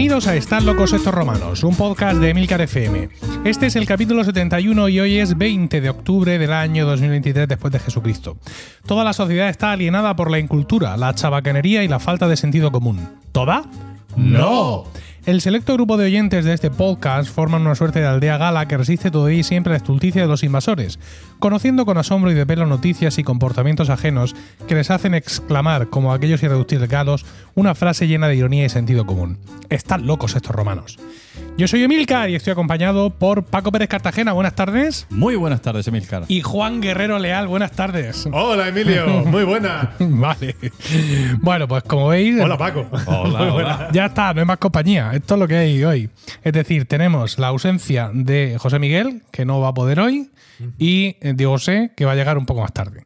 Bienvenidos a Están locos estos romanos, un podcast de Emilcar FM. Este es el capítulo 71 y hoy es 20 de octubre del año 2023 después de Jesucristo. Toda la sociedad está alienada por la incultura, la chabacanería y la falta de sentido común. ¿Toda? ¡No! El selecto grupo de oyentes de este podcast forman una suerte de aldea gala que resiste todavía y siempre a la estulticia de los invasores, conociendo con asombro y de pelo noticias y comportamientos ajenos que les hacen exclamar, como aquellos irreductibles galos, una frase llena de ironía y sentido común. Están locos estos romanos. Yo soy Emilcar y estoy acompañado por Paco Pérez Cartagena, buenas tardes. Muy buenas tardes, Emilcar. Y Juan Guerrero Leal, buenas tardes. Hola Emilio, muy buena. vale. Bueno, pues como veis. Hola Paco. Hola, hola. Ya está, no hay más compañía. Esto es lo que hay hoy. Es decir, tenemos la ausencia de José Miguel, que no va a poder hoy, y Diego José, que va a llegar un poco más tarde.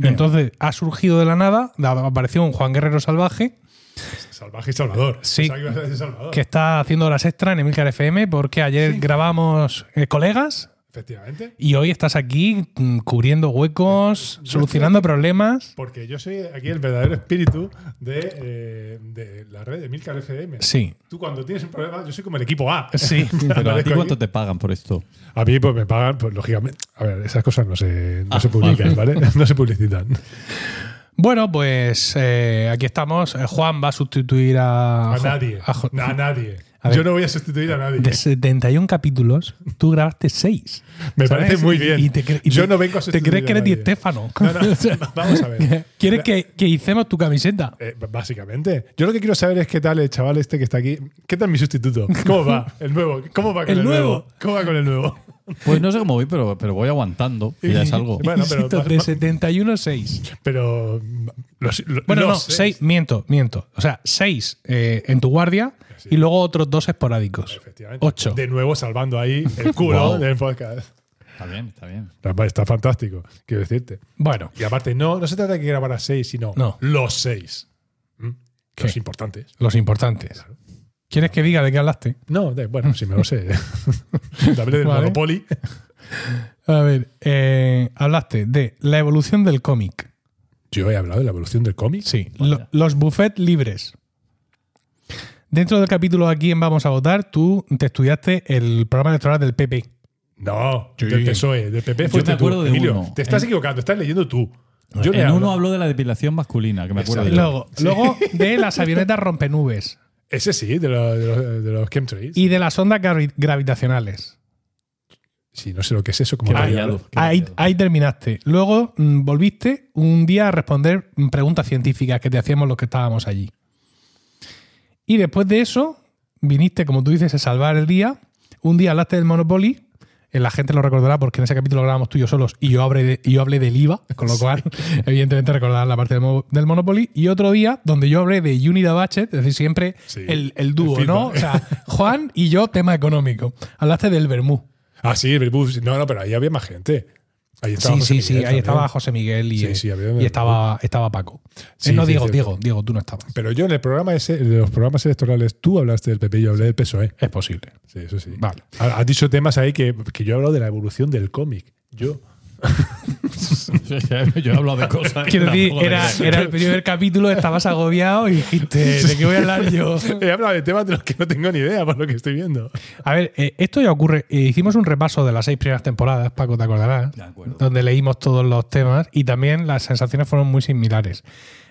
Entonces, ha surgido de la nada, apareció un Juan Guerrero salvaje, Salvaje y Salvador. Sí. Que ibas a decir Salvador. que está haciendo horas extra en Emilcar FM, porque ayer grabamos eh, colegas Efectivamente. y hoy estás aquí mm, cubriendo huecos, solucionando problemas. Porque yo soy aquí el verdadero espíritu de, eh, de la red de Milcar FM. Sí. Tú cuando tienes un problema, yo soy como el equipo A. Sí. Pero a ti cuánto aquí. te pagan por esto? A mí pues me pagan, pues lógicamente. A ver, esas cosas no se, no Ah, se publican, vale. ¿vale? No se publicitan. Bueno, pues eh, aquí estamos. Eh, Juan va a sustituir a. A nadie. a nadie. A ver. Yo no voy a sustituir a nadie. De 71 capítulos, tú grabaste 6. Me parece muy bien. Yo no vengo a ¿Te sustituir crees que eres Di nadie. Stefano? No, no, vamos a ver. ¿Quieres que, que hicemos tu camiseta? Eh, básicamente. Yo lo que quiero saber es qué tal el chaval este que está aquí. ¿Qué tal mi sustituto? ¿Cómo va? El nuevo. ¿Cómo va con ¿El el, nuevo? ¿Cómo va con el nuevo? Pues no sé cómo voy, pero, pero voy aguantando. que ya es algo. Bueno, pero- de 71 6. Pero. Los, los- Bueno, no, los 6, miento, miento. O sea, 6 en tu guardia y luego otros dos esporádicos. Efectivamente. 8. De nuevo salvando ahí el culo Wow. del podcast. Está bien, está bien. Está fantástico, quiero decirte. Bueno, Y aparte, no, no se trata de que grabara seis, sino No. los seis. ¿Mm? ¿Qué? Los importantes. los importantes. ¿Quieres que diga de qué hablaste? No, de- bueno, si me lo sé. Hablé del Vale. Monopoly. A ver, eh, hablaste de la evolución del cómic. Yo he hablado de la evolución del cómic. Sí, lo- los buffets libres. Dentro del capítulo a quién vamos a votar, tú te estudiaste el programa electoral del PP. No, Sí. del PSOE, del PP Yo me acuerdo tú, de Emilio. uno. Te estás En- equivocando, estás leyendo tú. Yo en uno habló de la depilación masculina, que me acuerdo de Luego, luego de las avionetas rompenubes Ese sí, de, lo- de los, de los chemtrails. y de las ondas gravi- gravitacionales. Sí, no sé lo que es eso. Como Ahí, rayado. ahí terminaste. Luego mm, volviste un día a responder preguntas científicas que te hacíamos los que estábamos allí. Y después de eso, viniste, como tú dices, a salvar el día. Un día hablaste del Monopoly. La gente lo recordará porque en ese capítulo grabamos tú y yo solos y yo hablé, de- y yo hablé del IVA, con lo cual, evidentemente, recordarán la parte del, mo- del Monopoly. Y otro día donde yo hablé de Unida Batchet, es decir, siempre Sí, el, el dúo, el ¿no? O sea, Juan y yo, tema económico. Hablaste del Bermú. Ah, sí, el bus. No, no, pero ahí había más gente. Ahí estaba Sí, José sí, sí. Miguel Ahí también. estaba José Miguel y, Sí, sí, estaba, estaba Paco. Eh, Sí, no, sí, Diego. Diego, Diego, tú no estabas. Pero yo en el programa ese, de los programas electorales, tú hablaste del PP y yo hablé del PSOE. Es posible. Sí, eso sí. Vale. Ha- Has dicho temas ahí que, que yo he hablado de la evolución del cómic. Yo. Yo he hablado de cosas. Quiero decir, era, era el primer capítulo, estabas agobiado y dijiste, ¿de qué voy a hablar yo? He hablado de temas de los que no tengo ni idea por lo que estoy viendo. A ver, eh, esto ya ocurre. eh, hicimos un repaso de las seis primeras temporadas, Paco, te acordarás, De acuerdo. donde leímos todos los temas y también las sensaciones fueron muy similares.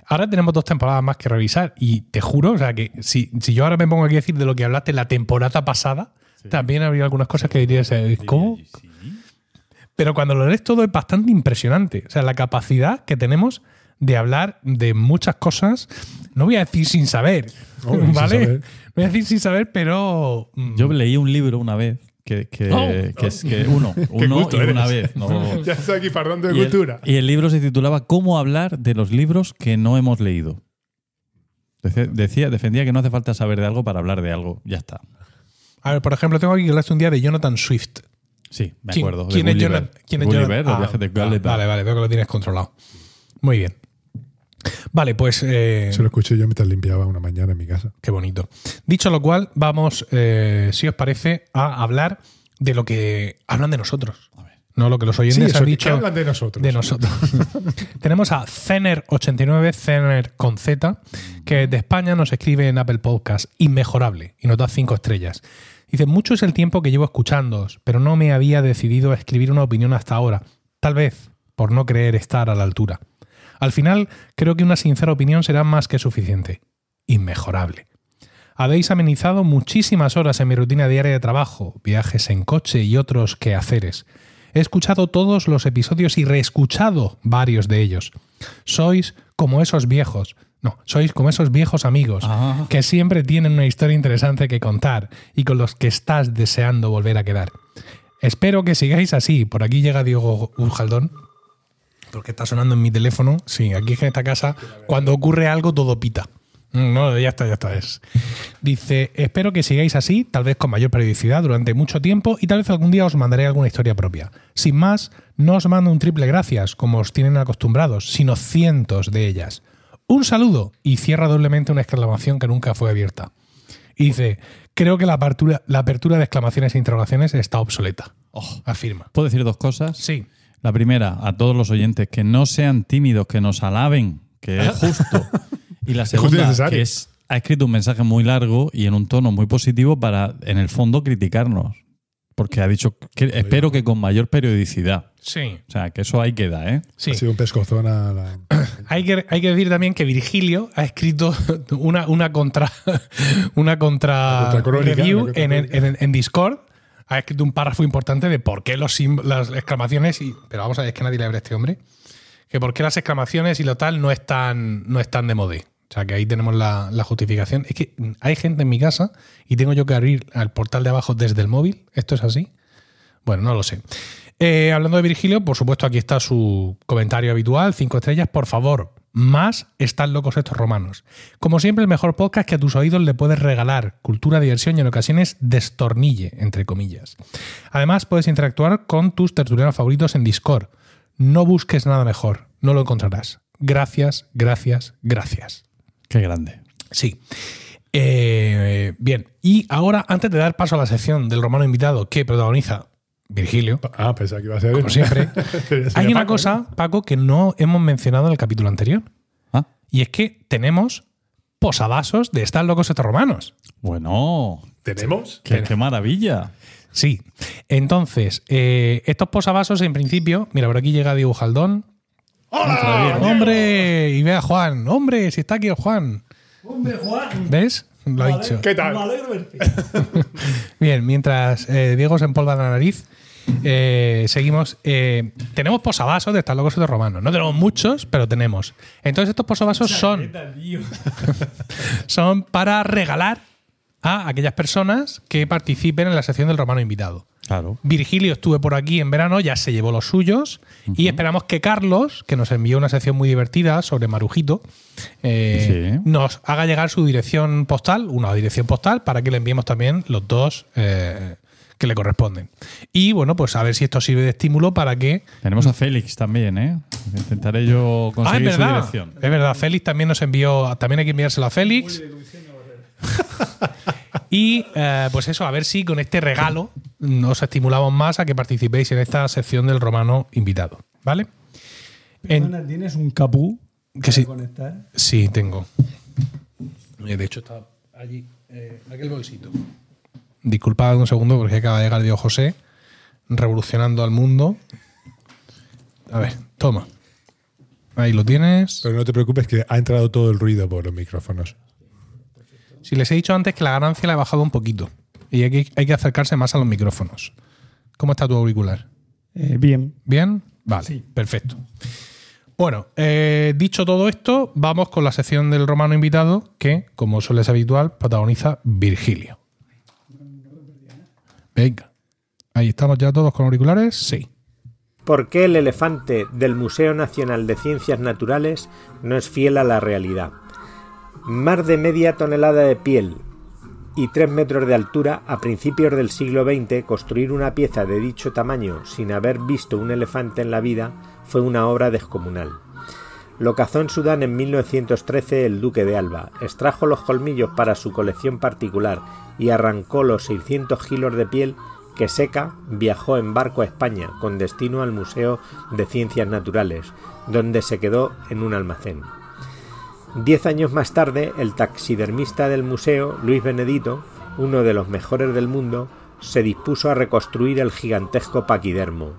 Ahora tenemos dos temporadas más que revisar y te juro, o sea, que si, si yo ahora me pongo aquí a decir de lo que hablaste la temporada pasada, también habría algunas cosas que dirías, eh, ¿cómo? Sí. Pero cuando lo lees todo es bastante impresionante. O sea, la capacidad que tenemos de hablar de muchas cosas, no voy a decir sin saber, No, sin ¿vale? saber. Voy a decir sin saber, pero... mm, Yo leí un libro una vez que, que, Oh. que es que uno, uno y una eres. vez. no- Ya estoy aquí fardando de y, el, cultura. y el libro se titulaba Cómo hablar de los libros que no hemos leído. Decía, defendía que no hace falta saber de algo para hablar de algo. Ya está. A ver, por ejemplo, tengo aquí que hablaste un día de Jonathan Swift. Sí, me ¿Quién- acuerdo. de ¿Quién es Gulliver. Jonathan? ¿Quién es Gulliver, Jonathan? los viajes de Ah, Gulliver. Vale, vale, veo que lo tienes controlado. Muy bien. Vale, pues eh, Se lo escuché yo mientras limpiaba una mañana en mi casa. qué bonito. Dicho lo cual, vamos, eh, si os parece, a hablar de lo que hablan de nosotros. A ver. no lo que los Sí, oyentes eso, han dicho hablan de nosotros. de nosotros. Tenemos a Zener89, Zener con Z, que de España nos escribe en Apple Podcast, inmejorable, y nos da cinco estrellas. Dice, mucho es el tiempo que llevo escuchándoos, pero no me había decidido a escribir una opinión hasta ahora. Tal vez por no creer estar a la altura. Al final, creo que una sincera opinión será más que suficiente. Inmejorable. Habéis amenizado muchísimas horas en mi rutina diaria de trabajo, viajes en coche y otros quehaceres. He escuchado todos los episodios y reescuchado varios de ellos. Sois como esos viejos. No, sois como esos viejos amigos Ah. que siempre tienen una historia interesante que contar y con los que estás deseando volver a quedar. Espero que sigáis así. Por aquí llega Diego Ujaldón. Porque está sonando en mi teléfono. Sí, aquí en esta casa, cuando ocurre algo, todo pita. No, ya está, ya está. Es. Dice, espero que sigáis así, tal vez con mayor periodicidad durante mucho tiempo y tal vez algún día os mandaré alguna historia propia. Sin más, no os mando un triple gracias, como os tienen acostumbrados, sino cientos de ellas. Un saludo y cierra doblemente una exclamación que nunca fue abierta. Y dice, creo que la apertura, la apertura de exclamaciones e interrogaciones está obsoleta. Oh. Afirma. ¿Puedo decir dos cosas? Sí. La primera, a todos los oyentes, que no sean tímidos, que nos alaben, que es justo. Y la segunda, que es, ha escrito un mensaje muy largo y en un tono muy positivo para, en el fondo, criticarnos. Porque ha dicho que espero que con mayor periodicidad. Sí. O sea, que eso ahí queda, ¿eh? Sí. Ha sido un pescozón a la. Hay que, hay que decir también que Virgilio ha escrito una, una contra una contra, contracrónica, review una en, en- en Discord. Ha escrito un párrafo importante de por qué los las exclamaciones y. Pero vamos a ver, es que nadie le abre a este hombre. Que por qué las exclamaciones y lo tal no están, no están de moda. O sea que ahí tenemos la, la justificación. Es que hay gente en mi casa y tengo yo que abrir al portal de abajo desde el móvil. ¿Esto es así? Bueno, no lo sé. Eh, hablando de Virgilio, por supuesto, aquí está su comentario habitual, cinco estrellas, por favor. Más están locos estos romanos. Como siempre, el mejor podcast que a tus oídos le puedes regalar. Cultura, diversión y en ocasiones destornille, entre comillas. Además, puedes interactuar con tus tertulianos favoritos en Discord. No busques nada mejor, no lo encontrarás. Gracias, gracias, gracias. Qué grande. Sí. Eh, bien, y ahora, antes de dar paso a la sección del romano invitado que protagoniza Virgilio, Ah, pensaba que iba a ser. como siempre, hay una Paco, cosa, Paco, que no hemos mencionado en el capítulo anterior. Ah, Y es que tenemos posavasos de estar locos estos romanos. bueno. ¿no? ¿Tenemos? Qué, qué maravilla. Sí. Entonces, eh, estos posavasos, en principio, mira, por aquí llega Diego Jaldón. ¡Hola! ¡Hombre! Y ve a Juan. ¡Hombre! Si está aquí el Juan. Hombre, Juan. ¿Ves? Lo ha dicho. ¿Qué tal? Me alegro verte. Bien, mientras eh, Diego se empolva la nariz, eh, seguimos. eh, tenemos posavasos de estar locos estos romanos. No tenemos muchos, pero tenemos. Entonces, estos posavasos son, Chaqueta, tío. son para regalar a aquellas personas que participen en la sección del romano invitado. Claro. Virgilio estuve por aquí en verano, ya se llevó los suyos y esperamos que Carlos, que nos envió una sección muy divertida sobre Marujito, eh, Sí. nos haga llegar su dirección postal, una dirección postal, para que le enviemos también los dos eh, que le corresponden. Y bueno, pues a ver si esto sirve de estímulo para que... Tenemos a Félix también, ¿eh? Intentaré yo Ah, es conseguir su verdad. dirección. Es verdad, Félix también nos envió, también hay que enviárselo a Félix. Y eh, pues eso, a ver si con este regalo nos estimulamos más a que participéis en esta sección del romano invitado. ¿Vale? En- ¿Tienes un capú Que sí. conectar? sí, tengo. Eh, De hecho, está allí, eh, en aquel bolsito. Disculpad un segundo porque acaba de llegar Diego José revolucionando al mundo. A ver, toma. Ahí lo tienes. Pero no te preocupes que ha entrado todo el ruido por los micrófonos. Si les he dicho antes que la ganancia la he bajado un poquito y hay que, hay que acercarse más a los micrófonos. ¿Cómo está tu auricular? Eh, bien. ¿Bien? Vale, Sí. perfecto. Bueno, eh, dicho todo esto, vamos con la sección del romano invitado que, como suele ser habitual, protagoniza Virgilio. Venga. Ahí estamos ya todos con auriculares. Sí. ¿Por qué el elefante del Museo Nacional de Ciencias Naturales no es fiel a la realidad? Más de media tonelada de piel y 3 metros de altura, a principios del siglo XX, construir una pieza de dicho tamaño sin haber visto un elefante en la vida fue una obra descomunal. Lo cazó en Sudán en 1913 el duque de Alba, extrajo los colmillos para su colección particular y arrancó los 600 kilos de piel que Seca viajó en barco a España con destino al Museo de Ciencias Naturales, donde se quedó en un almacén. Diez años más tarde, el taxidermista del museo, Luis Benedito, uno de los mejores del mundo, se dispuso a reconstruir el gigantesco paquidermo.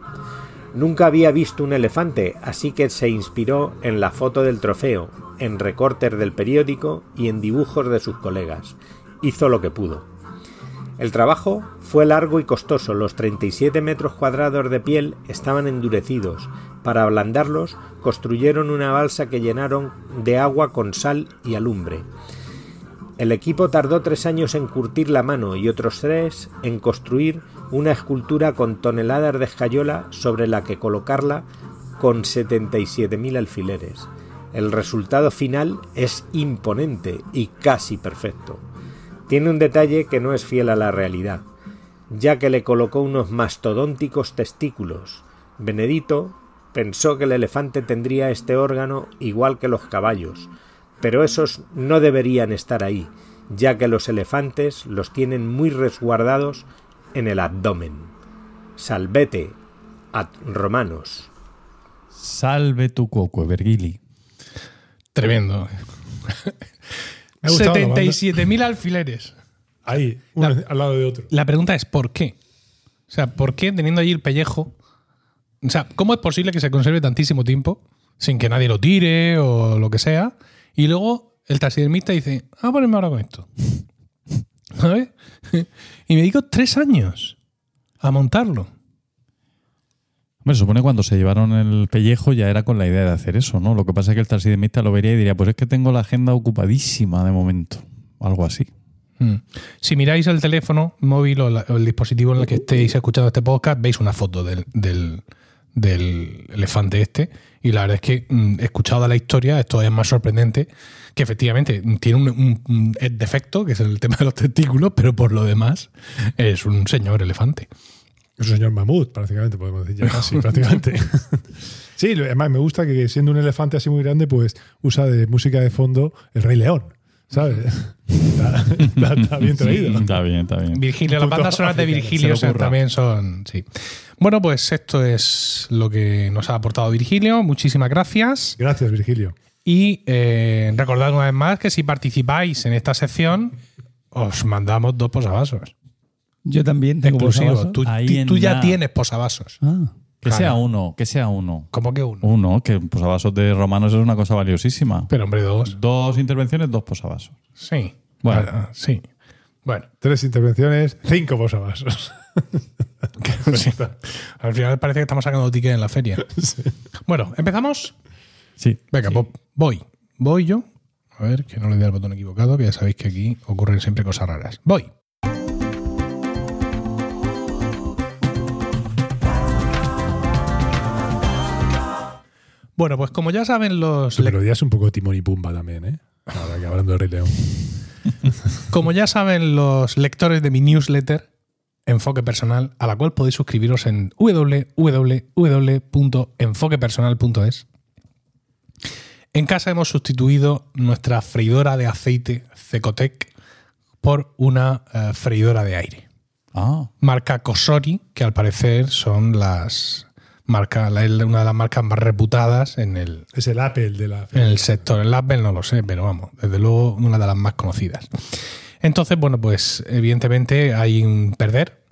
Nunca había visto un elefante, así que se inspiró en la foto del trofeo, en recortes del periódico y en dibujos de sus colegas. Hizo lo que pudo. El trabajo fue largo y costoso. Los 37 metros cuadrados de piel estaban endurecidos. Para ablandarlos, construyeron una balsa que llenaron de agua con sal y alumbre. El equipo tardó tres años en curtir la mano y otros tres en construir una escultura con toneladas de escayola sobre la que colocarla con 77.000 alfileres. El resultado final es imponente y casi perfecto. Tiene un detalle que no es fiel a la realidad, ya que le colocó unos mastodónticos testículos. Benedito pensó que el elefante tendría este órgano igual que los caballos, pero esos no deberían estar ahí, ya que los elefantes los tienen muy resguardados en el abdomen. Salvete ad romanos. Salve tu coco, Vergili. Tremendo. 77.000 alfileres. Ahí, uno La- al lado de otro. La pregunta es ¿por qué? O sea, ¿por qué teniendo allí el pellejo? O sea, ¿cómo es posible que se conserve tantísimo tiempo sin que nadie lo tire o lo que sea? Y luego el taxidermista dice, ah, ponerme ahora con esto. ¿Sabes? Y me digo tres años a montarlo. Hombre, se supone cuando se llevaron el pellejo ya era con la idea de hacer eso, ¿no? Lo que pasa es que el taxidermista lo vería y diría, pues es que tengo la agenda ocupadísima de momento. Algo así. Mm. Si miráis el teléfono móvil o, la- el dispositivo en el que estéis escuchando este podcast, veis una foto del, elefante este. Y la verdad es que, mm, escuchada la historia, esto es más sorprendente que efectivamente tiene un- un defecto, que es el tema de los testículos, pero por lo demás es un señor elefante. Es un señor mamut, prácticamente, podemos decir ya casi, prácticamente. sí, además me gusta que siendo un elefante así muy grande, pues usa de música de fondo el Rey León, ¿sabes? está, está- está bien traído. Está bien, está bien. Virgilio, las bandas sonoras de Virgilio se también son. Sí. Bueno, pues esto es lo que nos ha aportado Virgilio. Muchísimas gracias. Gracias, Virgilio. Y eh, recordad una vez más que si participáis en esta sección, os mandamos dos posavasos. Yo también tengo posavasos. Tú, Ahí ya la- tienes posavasos. Ah, Que Claro. sea uno, que sea uno. ¿Cómo que uno? Uno, que posavasos de romanos es una cosa valiosísima. Pero hombre, dos. Dos intervenciones, dos posavasos. Sí. Bueno. Ah, sí. Bueno. Tres intervenciones, cinco posavasos. Sí. Al final parece que estamos sacando tickets en la feria. Bueno, ¿empezamos? Sí. Venga, sí. pues voy. Voy yo. A ver, que no le dé al botón equivocado, que ya sabéis que aquí ocurren siempre cosas raras. Voy. Bueno, pues como ya saben los Su lec- melodía es un poco Timón y Pumba también, ¿eh? Ahora que hablando de Rey León. como ya saben los lectores de mi newsletter Enfoque Personal, a la cual podéis suscribiros en www.enfoquepersonal.es. En casa hemos sustituido nuestra freidora de aceite Cecotec por una eh, freidora de aire. Ah, Marca Cosori, que al parecer son las marca, una de las marcas más reputadas en el, Es el Apple de la. en el sector. El Apple no lo sé, pero vamos, desde luego una de las más conocidas. Entonces, bueno, pues evidentemente hay un perder,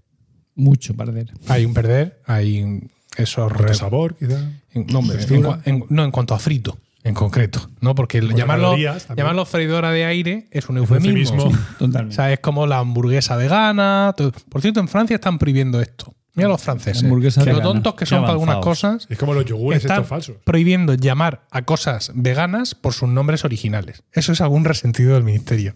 mucho perder. hay un perder, hay esos re- sabor, quizá. en- no, hombre, en textura. cua- en- no en cuanto a frito, en concreto, ¿no? Porque llamarlo, llamarlo freidora de aire es un un eufemismo. O sea, es como la hamburguesa vegana. todo. Por cierto, en Francia están prohibiendo esto. Mira los franceses. Que lo tontos que son para algunas cosas. Es como los yogures Están estos falsos. prohibiendo llamar a cosas veganas por sus nombres originales. Eso es algún resentido del ministerio.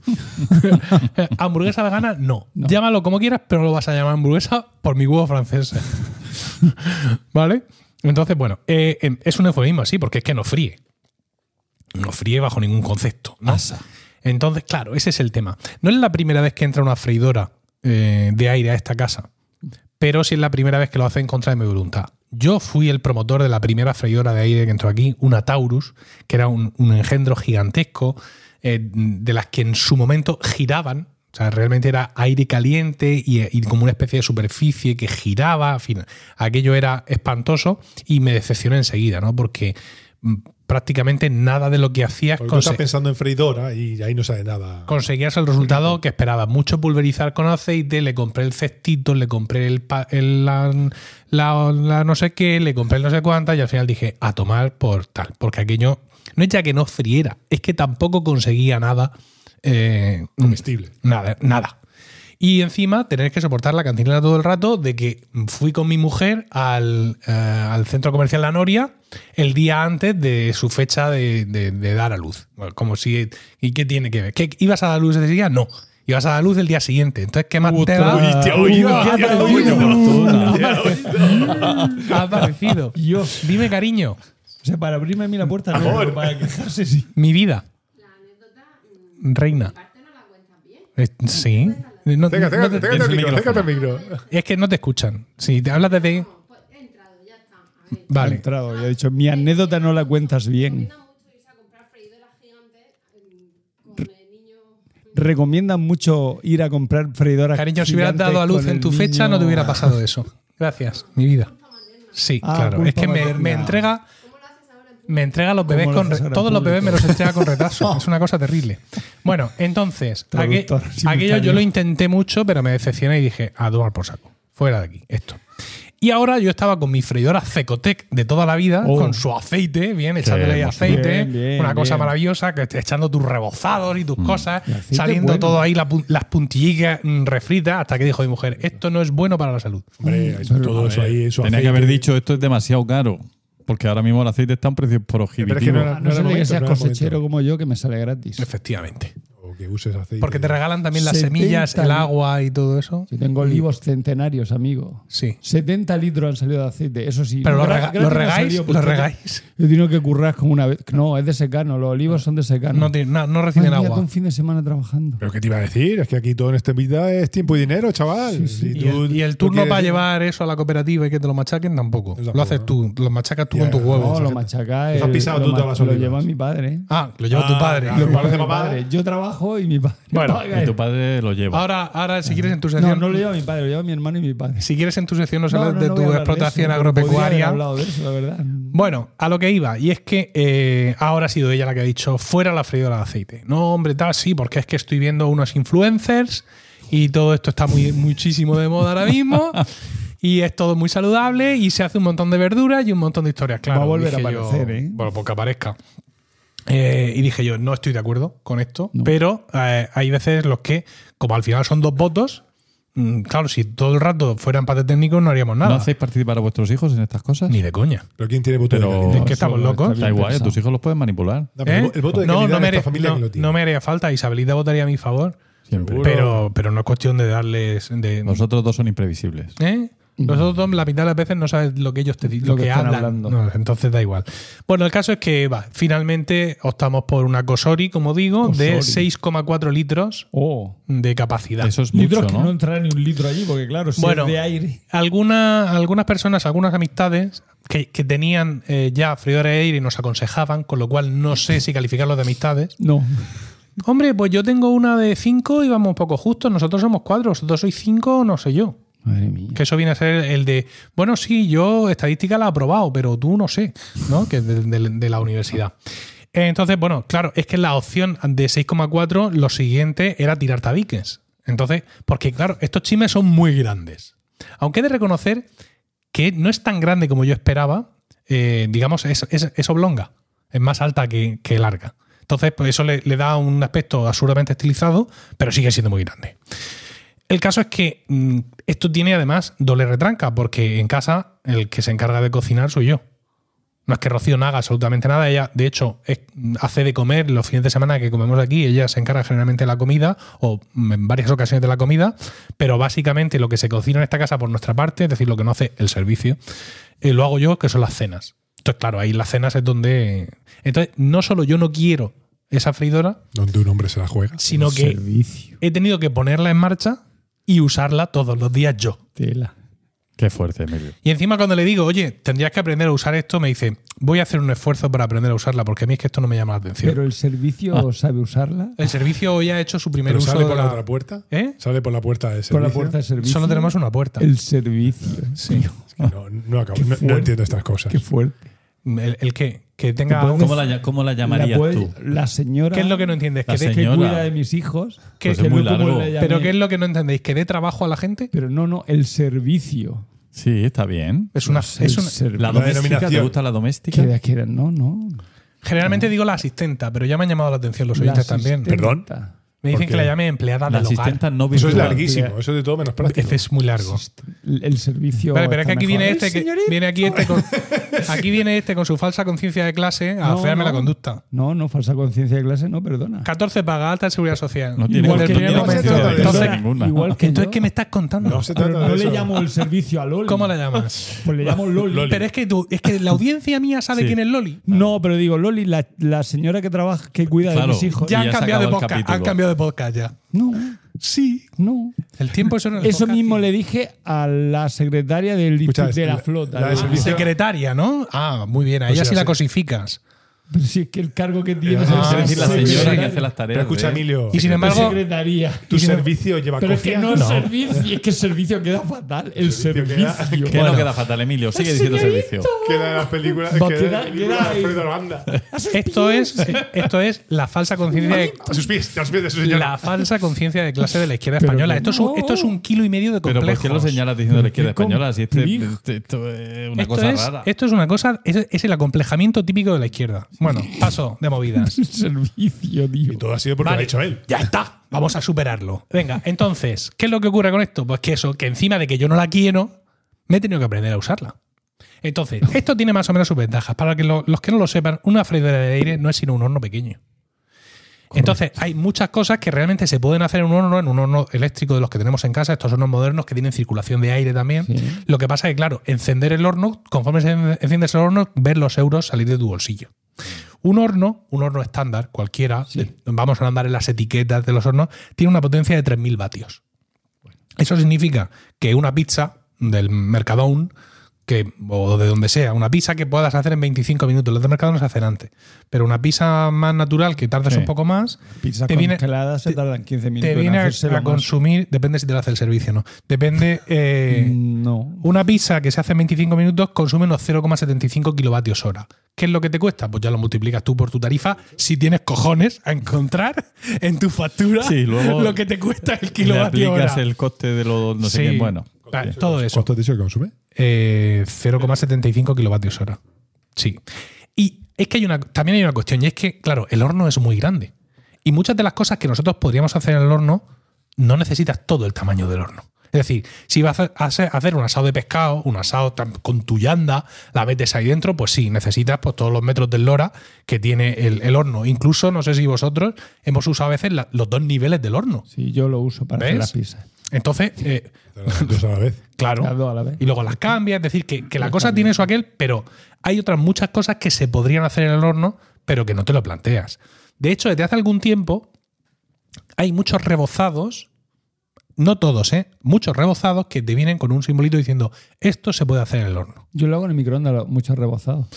hamburguesa vegana, no. No. Llámalo como quieras, pero no lo vas a llamar hamburguesa por mi huevo francés. ¿Vale? Entonces, bueno, eh, eh, es un eufemismo, sí, porque es que no fríe. No fríe bajo ningún concepto. ¿no? Asa. Entonces, claro, ese es el tema. No es la primera vez que entra una freidora eh, de aire a esta casa, pero sí es la primera vez que lo hace en contra de mi voluntad. Yo fui el promotor de la primera freidora de aire que entró aquí, una Taurus, que era un, engendro gigantesco, eh, de las que en su momento giraban, O sea, realmente era aire caliente y, y como una especie de superficie que giraba. En fin, aquello era espantoso y me decepcioné enseguida, ¿no? Porque prácticamente nada de lo que hacías Porque estás pensando en freidora y ahí no sale nada. conseguías el resultado que esperabas. Mucho pulverizar con aceite, le compré el cestito, le compré el, pa- el- la, la- la no sé qué, le compré el no sé cuántas y al final dije, a tomar por tal. Porque aquello no es ya que no friera, es que tampoco conseguía nada. eh, Comestible. Nada, nada. Y encima tener que soportar la cantinela todo el rato de que fui con mi mujer al, eh, al centro comercial La Noria el día antes de su fecha de, de- de dar a luz. Bueno, Como si. ¿Y qué tiene que ver? ¿Que ¿Ibas a dar a luz ese día? No. Ibas a dar a luz el día siguiente. Entonces, ¿qué más te da? Ha aparecido. Yo. Dime, cariño, O sea, para abrirme a mí la puerta, no, Amor. pero para quejarse sí. mi vida. Reina. Eh, Sí. No- Venga, no acércate, te- acércate al micro. es que no te escuchan. Si te hablas desde. Ha Vale. entrado y ha dicho, mi anécdota no la cuentas bien. Recomiendan mucho ir a comprar freidoras Cariño, si hubieras gigantes dado a luz en tu fecha, no te hubiera pasado eso. Gracias, mi vida. Sí, Ah, claro. Es que me, me entrega. Me entrega los bebés ¿Cómo lo con. en Todos los bebés me los entrega con retraso. es una cosa terrible. Bueno, entonces, aqu- aquello yo lo intenté mucho, pero me decepcioné y dije, a tomar por saco. Fuera de aquí, esto. Y ahora yo estaba con mi freidora Cecotec de toda la vida, Oh. con su aceite, bien, echándole ahí aceite, Bien, bien, una cosa bien. maravillosa, que esté echando tus rebozados y tus cosas, Y aceite saliendo bueno. todo ahí la las puntillitas mm, refritas, hasta que dijo mi mujer, esto no es bueno para la salud. Hombre, eso- todo eso ahí, eso Tenía que haber dicho esto es demasiado caro. Porque ahora mismo el aceite está a un precio Pero es que prohibitivo. no no ser de que seas no cosechero momento. como yo, que me sale gratis. Efectivamente. O que uses aceite. Porque te regalan también las 70 semillas, el agua y todo eso. Yo tengo olivos centenarios, amigo. Sí. 70 litros han salido de aceite, eso sí. Pero lo, rega- lo no regáis, salido lo porque regáis. He tenido que currar como una vez. No, es de secano, los olivos son de secano. No, tiene- no, no reciben agua. un fin de semana trabajando. Pero ¿qué te iba a decir? Es que aquí todo en esta vida es tiempo y dinero, chaval. Y tú el, y el no turno para llevar eso a la cooperativa y que te lo machaquen tampoco. Tampoco, Lo haces ¿no? tú, lo machacas tú con tus no, huevos. No, lo gente- machaca. Los has pisado lo tú todas las Lo olivas. lleva mi padre. Ah, lo lleva tu Ah, padre. Lo ¿Lo padre. Yo trabajo y mi padre. Bueno, paga. Y tu padre lo lleva. Ahora, ahora, si quieres en tu No, sección. no lo lleva mi padre, lo lleva mi hermano y mi padre. Si quieres en tu sección nos No, hablas no, de no tu voy a hablar de explotación eso, agropecuaria. hablado de eso, la verdad. Bueno, a lo que iba, y es que eh, ahora ha sido ella la que ha dicho fuera la freidora de aceite. No, hombre, tal, sí, porque es que estoy viendo unos influencers y todo esto está muy, muchísimo de moda ahora mismo. Y es todo muy saludable y se hace un montón de verduras y un montón de historias. Claro, Va a volver a yo, aparecer, ¿eh? Bueno, porque aparezca. Eh, y dije yo, no estoy de acuerdo con esto, No. pero eh, hay veces los que, como al final son dos votos, mm, claro, si todo el rato fuera empate técnico no haríamos nada. ¿No hacéis participar a vuestros hijos en estas cosas? Ni de coña. Pero ¿quién tiene voto Pero- de ¿Es que estamos locos? está igual, tus hijos los pueden manipular. ¿Eh? El voto de no, no me, haría, familia no- no me haría falta. Isabelita votaría a mi favor. Siempre. Pero, pero no es cuestión de darles. De, Los otros dos son imprevisibles. ¿Eh? Nosotros dos, la mitad de las veces no sabes lo que ellos te dicen, lo, Lo que que, están hablan. hablando. No, entonces da igual. Bueno, el caso es que va, finalmente optamos por una Cosori, como digo, de Cosori. 6,4 litros Oh. de capacidad. Eso es Litros mucho, que no ¿no? entrará ni un litro allí, porque claro, si Bueno. es de aire. Alguna- algunas personas, algunas amistades que, que tenían eh, ya freidora de aire y nos aconsejaban, con lo cual no sé si calificarlos de amistades. No. Hombre, pues yo tengo una de 5 y vamos un poco justos. Nosotros somos 4, vosotros sois 5, no sé yo. Madre mía. Que eso viene a ser el de, bueno, sí, yo estadística la he aprobado, pero tú no sé, ¿no? Que es de, de- de la universidad. Entonces, bueno, claro, es que la opción de 6,4, lo siguiente era tirar tabiques. Entonces, porque claro, estos chimes son muy grandes. Aunque he de reconocer que no es tan grande como yo esperaba, eh, digamos, es, es- es oblonga, es más alta que, que larga. Entonces, pues eso le, le da un aspecto absurdamente estilizado, pero sigue siendo muy grande. El caso es que mm, esto tiene además doble retranca, porque en casa el que se encarga de cocinar soy yo. No es que Rocío no haga absolutamente nada, ella de hecho es- hace de comer los fines de semana que comemos aquí, ella se encarga generalmente de la comida o mm, en varias ocasiones de la comida, pero básicamente lo que se cocina en esta casa por nuestra parte, es decir, lo que no hace el servicio, eh, lo hago yo, que son las cenas. Entonces, claro, ahí las cenas es donde... Entonces, no solo yo no quiero esa freidora, Donde un hombre se la juega. sino que Servicio. he tenido que ponerla en marcha y usarla todos los días yo. Tela. Qué fuerte, Emilio. Y encima cuando le digo, oye, tendrías que aprender a usar esto, me dice, voy a hacer un esfuerzo para aprender a usarla, porque a mí es que esto no me llama la atención. Pero el servicio sabe usarla. el servicio hoy ha hecho su primer ¿Pero uso sale por la otra puerta? ¿Eh? ¿Sale por la puerta de Por servicio? la puerta de servicio. Solo tenemos una puerta. El servicio. Sí. Es que No, no, acabo- no- no entiendo estas cosas. Qué fuerte. ¿El, el qué? Que tenga... un- ¿Cómo la, cómo la llamarías la, puede- tú? la señora ¿Qué es lo que no entiendes? La Que, de- que cuida de mis hijos. Que- Pues que es muy no largo. ¿Pero qué es lo que no entendéis? ¿Que dé trabajo a la gente? Pero no, no, el servicio. Sí, está bien. Es una, No sé, es una- servicio. La doméstica, ¿te gusta la doméstica? Que, que- no, no. Generalmente digo la asistenta, pero ya me han llamado la atención los oyentes también. Perdón. Me dicen ¿Por que la llame empleada La del hogar. asistenta no Eso es virtual. larguísimo, eso es de todo menos práctico. Ese es muy largo. El, servicio. Vale, pero es que aquí viene ¡Eh, este que viene aquí este con, aquí viene este con su falsa conciencia de clase a No, afearme no. la conducta. No, no, falsa conciencia de clase, no, perdona. 14 paga alta en seguridad social. No tiene Igual que no se trata de. Entonces, ninguna. Igual que entonces. ¿qué me estás contando? No se trata no de le eso. llamo el servicio a Loli. ¿Cómo la llamas? Pues le llamo Loli. Loli. Pero es que tú, es que la audiencia mía sabe Sí. quién es Loli. No, pero digo, Loli, la, la señora que trabaja, que cuida Claro. de mis hijos. Ya han cambiado de podcast. Han capítulo. cambiado de podcast ya. No, Sí. no. El tiempo eso no es Eso mismo le dije a la secretaria del Escucha, de la la- flota. la Secretaria, ¿no? Ah, muy bien. A Pues ella sí, la cosificas. Pero si es que el cargo que tiene Ah, Es decir, la señora que hace las tareas. Pero escucha, de- Emilio. Y sin embargo, secretaría. ¿Tu sin- servicio lleva Pero es que no es No. servicio, es que el servicio queda fatal. El servicio servicio. queda- ¿Qué Bueno. no queda fatal, Emilio? Sigue diciendo servicio. Queda en las películas. Va, queda queda- la queda de. Alfredo Aranda. esto es, esto es la falsa conciencia de, A sus pies, a los pies de su señora. la falsa conciencia de clase de la izquierda Pero española. que Esto es, un, no. esto es un kilo y medio de Pero ¿por complejos. qué lo señalas diciendo la izquierda española? Si este, este- esto es una Esto cosa es, rara. esto es una cosa, es, es el acomplejamiento típico de la izquierda. Bueno, paso de movidas. servicio, tío. Y todo ha sido porque lo ha Vale, dicho él. Ya está. Vamos a superarlo. Venga, entonces, ¿qué es lo que ocurre con esto? Pues que eso, que encima de que yo no la quiero, me he tenido que aprender a usarla. Entonces, esto tiene más o menos sus ventajas. Para que lo- los que no lo sepan, una freidora de aire no es sino un horno pequeño. Entonces, hay muchas cosas que realmente se pueden hacer en un horno, en un horno eléctrico de los que tenemos en casa, estos hornos modernos que tienen circulación de aire también. Sí. Lo que pasa es que, claro, encender el horno, conforme se enciendes el horno, ver los euros salir de tu bolsillo. Un horno, un horno estándar, cualquiera, de- vamos a andar en las etiquetas de los hornos, tiene una potencia de 3.000 vatios. Eso significa que una pizza del Mercadona, que, o de donde sea, una pizza que puedas hacer en 25 minutos, los de Mercadona se hacen antes, pero una pizza más natural que tardes Sí. un poco más, Pizza te viene- se tardan 15 minutos. te en viene a, la consumir, depende si te lo hace el servicio o no, depende... eh, Mm, No. una pizza que se hace en 25 minutos consume unos 0,75 kilovatios hora. ¿Qué es lo que te cuesta? Pues ya lo multiplicas tú por tu tarifa si tienes cojones a encontrar en tu factura Sí, luego lo que te cuesta el Le kilovatio hora. aplicas el coste de los no sé Sí. qué. Bueno, Vale, todo eso. ¿Cuánto has dicho que consume? Eh, 0,75 kilovatios hora. Sí. Y es que hay una, también hay una cuestión, y es que, claro, el horno es muy grande. Y muchas de las cosas que nosotros podríamos hacer en el horno, no necesitas todo el tamaño del horno. Es decir, si vas a hacer- un asado de pescado, un asado con tu yanda, la metes ahí dentro, pues sí, necesitas pues, todos los metros del LoRa que tiene el, el horno. Incluso, no sé si vosotros hemos usado a veces la- los dos niveles del horno. Sí, yo lo uso para hacer la pizza. Entonces, eh, Dos a la vez. claro. Las dos a la vez. Y luego las cambias, es decir, que, que la cosa tiene eso aquel, pero hay otras muchas cosas que se podrían hacer en el horno, pero que no te lo planteas. De hecho, desde hace algún tiempo hay muchos rebozados, no todos, ¿eh? Muchos rebozados que te vienen con un simbolito diciendo esto se puede hacer en el horno. Yo lo hago en el microondas, lo- mucho rebozado.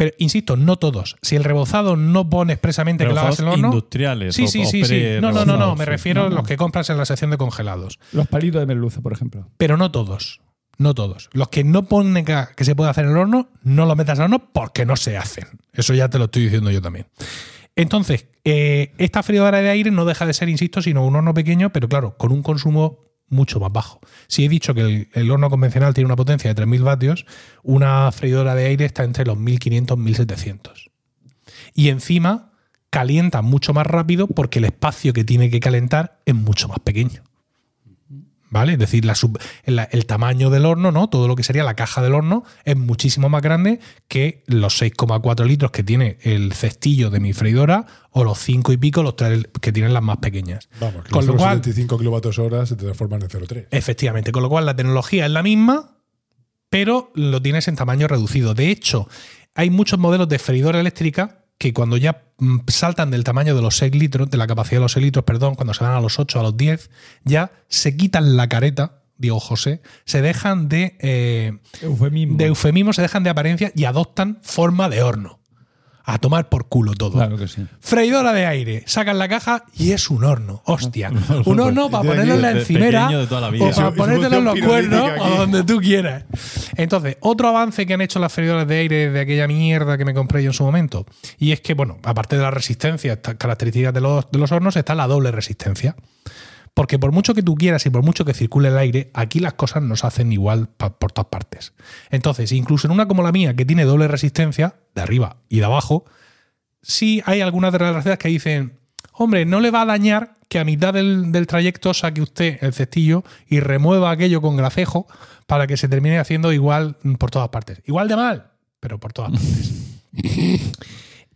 Pero insisto, no todos. Si el rebozado no pone expresamente que lo hagas en el horno. industriales Sí, sí, sí, sí. No, no, no, no. Me refiero a No, no. los que compras en la sección de congelados. Los palitos de merluza, por ejemplo. Pero no todos. No todos. Los que no ponen que, que se puede hacer en el horno, no los metas al horno porque no se hacen. Eso ya te lo estoy diciendo yo también. Entonces, eh, esta freidora de aire no deja de ser, insisto, sino un horno pequeño, pero claro, con un consumo mucho más bajo. Si he dicho que el, horno convencional tiene una potencia de 3.000 vatios, una freidora de aire está entre los 1.500 y 1.700. Y encima calienta mucho más rápido porque el espacio que tiene que calentar es mucho más pequeño. ¿Vale? Es decir, la sub- el tamaño del horno, ¿no? Todo lo que sería la caja del horno es muchísimo más grande que los 6,4 litros que tiene el cestillo de mi freidora o los 5 y pico los tres que tienen las más pequeñas. Vamos, que Con los lo cual- 75 kilovatios hora se transforman en 0,3. Efectivamente, con lo cual la tecnología es la misma, pero lo tienes en tamaño reducido. De hecho, hay muchos modelos de freidora eléctrica que cuando ya mm, saltan del tamaño de los 6 litros, de la capacidad de los 6 litros, perdón, cuando se van a los 8, a los 10, ya se quitan la careta digo José, se dejan de, eh, Eufemismo. de eufemismo, se dejan de apariencia y adoptan forma de horno. A tomar por culo todo. Claro que sí. Freidora de aire, sacan la caja y es un horno. Hostia. Un horno para de- ponerlo en la encimera la o para ponértelo en los cuernos o donde tú quieras. Entonces, otro avance que han hecho las freidoras de aire de aquella mierda que me compré yo en su momento, y es que, bueno, aparte de la resistencia, estas características de los, de los hornos, está la doble resistencia. Porque por mucho que tú quieras y por mucho que circule el aire, aquí las cosas no se hacen igual por todas partes. Entonces, incluso en una como la mía, que tiene doble resistencia, de arriba y de abajo, sí hay algunas de las recetas que dicen, hombre, no le va a dañar que a mitad del, del trayecto saque usted el cestillo y remueva aquello con gracejo para que se termine haciendo igual por todas partes. Igual de mal, pero por todas partes.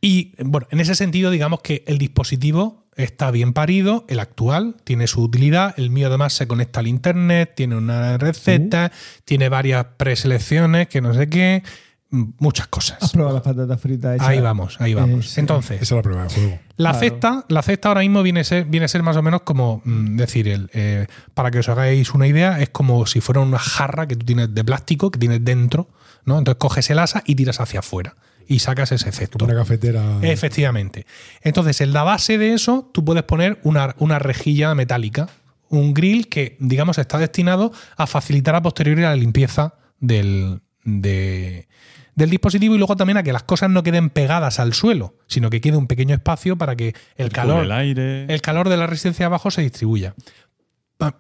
Y bueno, en ese sentido, digamos que el dispositivo está bien parido, el actual tiene su utilidad, el mío además se conecta al internet, tiene una receta, tiene varias preselecciones, que no sé qué, mm, muchas ¿Has cosas. probado las patatas fritas hechas? Ahí vamos, ahí vamos. Eh, sí. Entonces, Esa es la prueba del juego. la Claro. cesta, la cesta ahora mismo viene a ser, viene a ser más o menos como mm, decir, el, eh, para que os hagáis una idea, es como si fuera una jarra que tú tienes de plástico que tienes dentro, ¿no? Entonces coges el asa y tiras hacia afuera y sacas ese efecto. Una cafetera. Efectivamente. Entonces, en la base de eso, tú puedes poner una, una rejilla metálica, un grill que, digamos, está destinado a facilitar a posteriori la limpieza del, de- del dispositivo y luego también a que las cosas no queden pegadas al suelo, sino que quede un pequeño espacio para que el calor, el aire. el calor de la resistencia abajo se distribuya.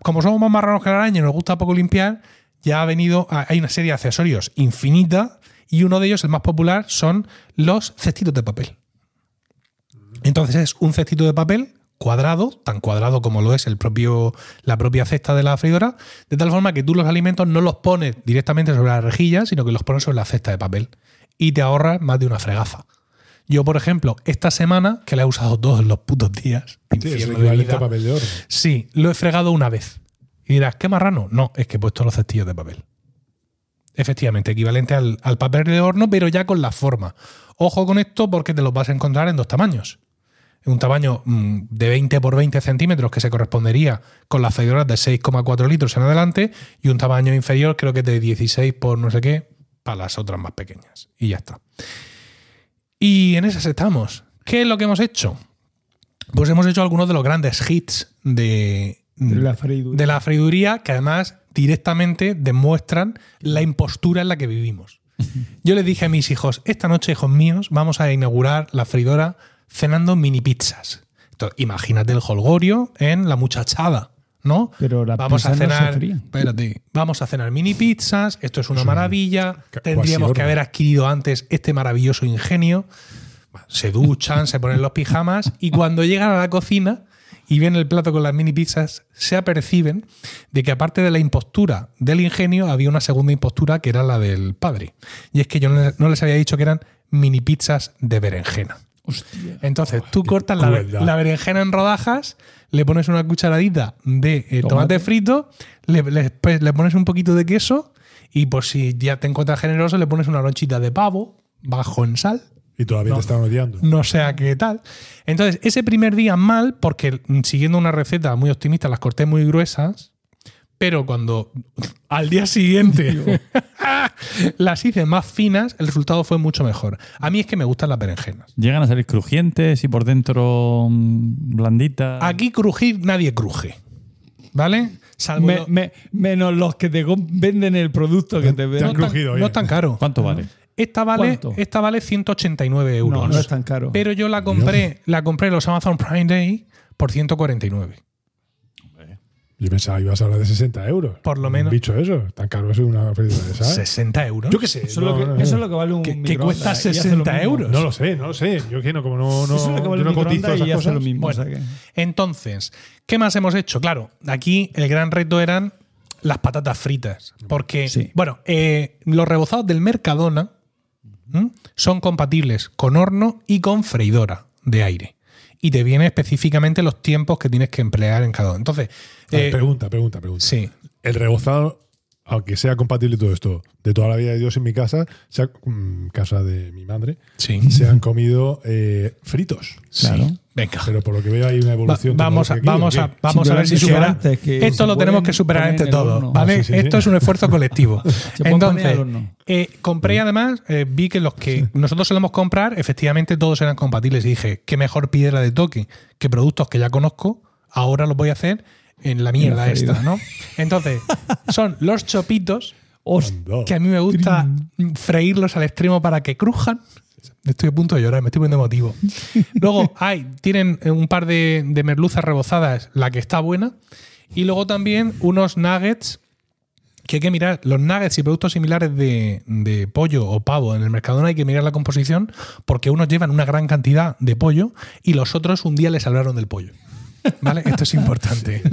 Como somos más marranos que la araña y nos gusta poco limpiar, ya ha venido, hay una serie de accesorios infinita y uno de ellos, el más popular, son los cestitos de papel. Entonces es un cestito de papel cuadrado, tan cuadrado como lo es el propio, la propia cesta de la freidora, de tal forma que tú los alimentos no los pones directamente sobre la rejilla, sino que los pones sobre la cesta de papel. Y te ahorras más de una fregaza. Yo, por ejemplo, esta semana, que la he usado todos los putos días, Sí, es el infierno de vida, papel de horno. Sí, lo he fregado una vez. Y dirás, ¿qué marrano? No, es que he puesto los cestillos de papel. Efectivamente, equivalente al, al papel de horno, pero ya con la forma. Ojo con esto porque te los vas a encontrar en dos tamaños. Un tamaño mm, de 20 por 20 centímetros que se correspondería con las freidoras de 6,4 litros en adelante y un tamaño inferior creo que de 16 por no sé qué para las otras más pequeñas. Y ya está. Y en esas estamos. ¿Qué es lo que hemos hecho? Pues hemos hecho algunos de los grandes hits de, De la de la freiduría que además directamente demuestran la impostura en la que vivimos. Yo les dije a mis hijos, esta noche, hijos míos, vamos a inaugurar la freidora cenando mini pizzas. Entonces, imagínate el holgorio en la muchachada, ¿no? Pero las vamos a pizzas no se cenar, espérate, vamos a cenar mini pizzas, esto es una maravilla, tendríamos que haber adquirido antes este maravilloso ingenio. Se duchan, se ponen los pijamas y cuando llegan a la cocina y ven el plato con las mini pizzas, se aperciben de que aparte de la impostura del ingenio, había una segunda impostura que era la del padre. Y es que yo no les- había dicho que eran mini pizzas de berenjena. Hostia. Entonces, tú cortas la, berenjena en rodajas, le pones una cucharadita de eh, tomate. Frito, le, le- pues, le pones un poquito de queso y por si ya te encuentras generoso, le pones una lonchita de pavo bajo en sal. Y todavía No. te están odiando. No sé a qué tal. Entonces, ese primer día mal, porque siguiendo una receta muy optimista, las corté muy gruesas, pero cuando al día siguiente las hice más finas, el resultado fue mucho mejor. A mí es que me gustan las berenjenas. Llegan a salir crujientes y por dentro mm, blanditas. Aquí crujir nadie cruje. ¿Vale? Salvo Me- lo- me- menos los que te venden el producto que te venden. no, tan, crujido, no es tan caro. ¿Cuánto vale? Esta vale, ¿Cuánto? esta vale 189 euros. No, no es tan caro. Pero yo la compré, la compré en los Amazon Prime Day por 149. Yo pensaba que ibas a hablar de 60 euros. Por lo menos. Un bicho eso. Tan caro es una freidora de sal. 60 euros. Yo qué sé. Eso, es no, lo que, no, no. eso es lo que vale un Que- cuesta y hace lo 60 mismo. euros. No lo sé, no lo sé. Yo que no, como no, no, Eso es lo que vale yo un no cotizo microondas esas y hace cosas. lo mismo. Bueno, o sea que- Entonces, ¿qué más hemos hecho? Claro, aquí el gran reto eran las patatas fritas. Porque, Sí. bueno, eh, los rebozados del Mercadona ¿m? son compatibles con horno y con freidora de aire. Y te viene específicamente los tiempos que tienes que emplear en cada uno. Entonces, eh, pregunta, pregunta, pregunta. sí. El rebozado, aunque sea compatible todo esto, de toda la vida de Dios en mi casa, sea, mm, casa de mi madre, Sí. se han comido eh, fritos. Sí. Venga. Pero por lo que veo hay una Va- evolución. vamos a, vamos ¿o a, vamos a ver si supera. Esto lo tenemos que superar entre todos. ¿vale? Ah, sí, sí, Esto sí. es un esfuerzo colectivo. Entonces, eh, compré además, eh, vi que los que nosotros solemos comprar, efectivamente todos eran compatibles y dije, qué mejor piedra de toque que productos que ya conozco, ahora los voy a hacer en la mierda esta, ¿no? Entonces, son los chopitos que a mí me gusta freírlos al extremo para que crujan. Estoy a punto de llorar, me estoy poniendo emotivo. Luego hay, tienen un par de, de merluzas rebozadas, la que está buena. Y luego también unos nuggets que hay que mirar. Los nuggets y productos similares de, de pollo o pavo en el Mercadona hay que mirar la composición porque unos llevan una gran cantidad de pollo y los otros un día les hablaron del pollo. ¿Vale? Esto es importante.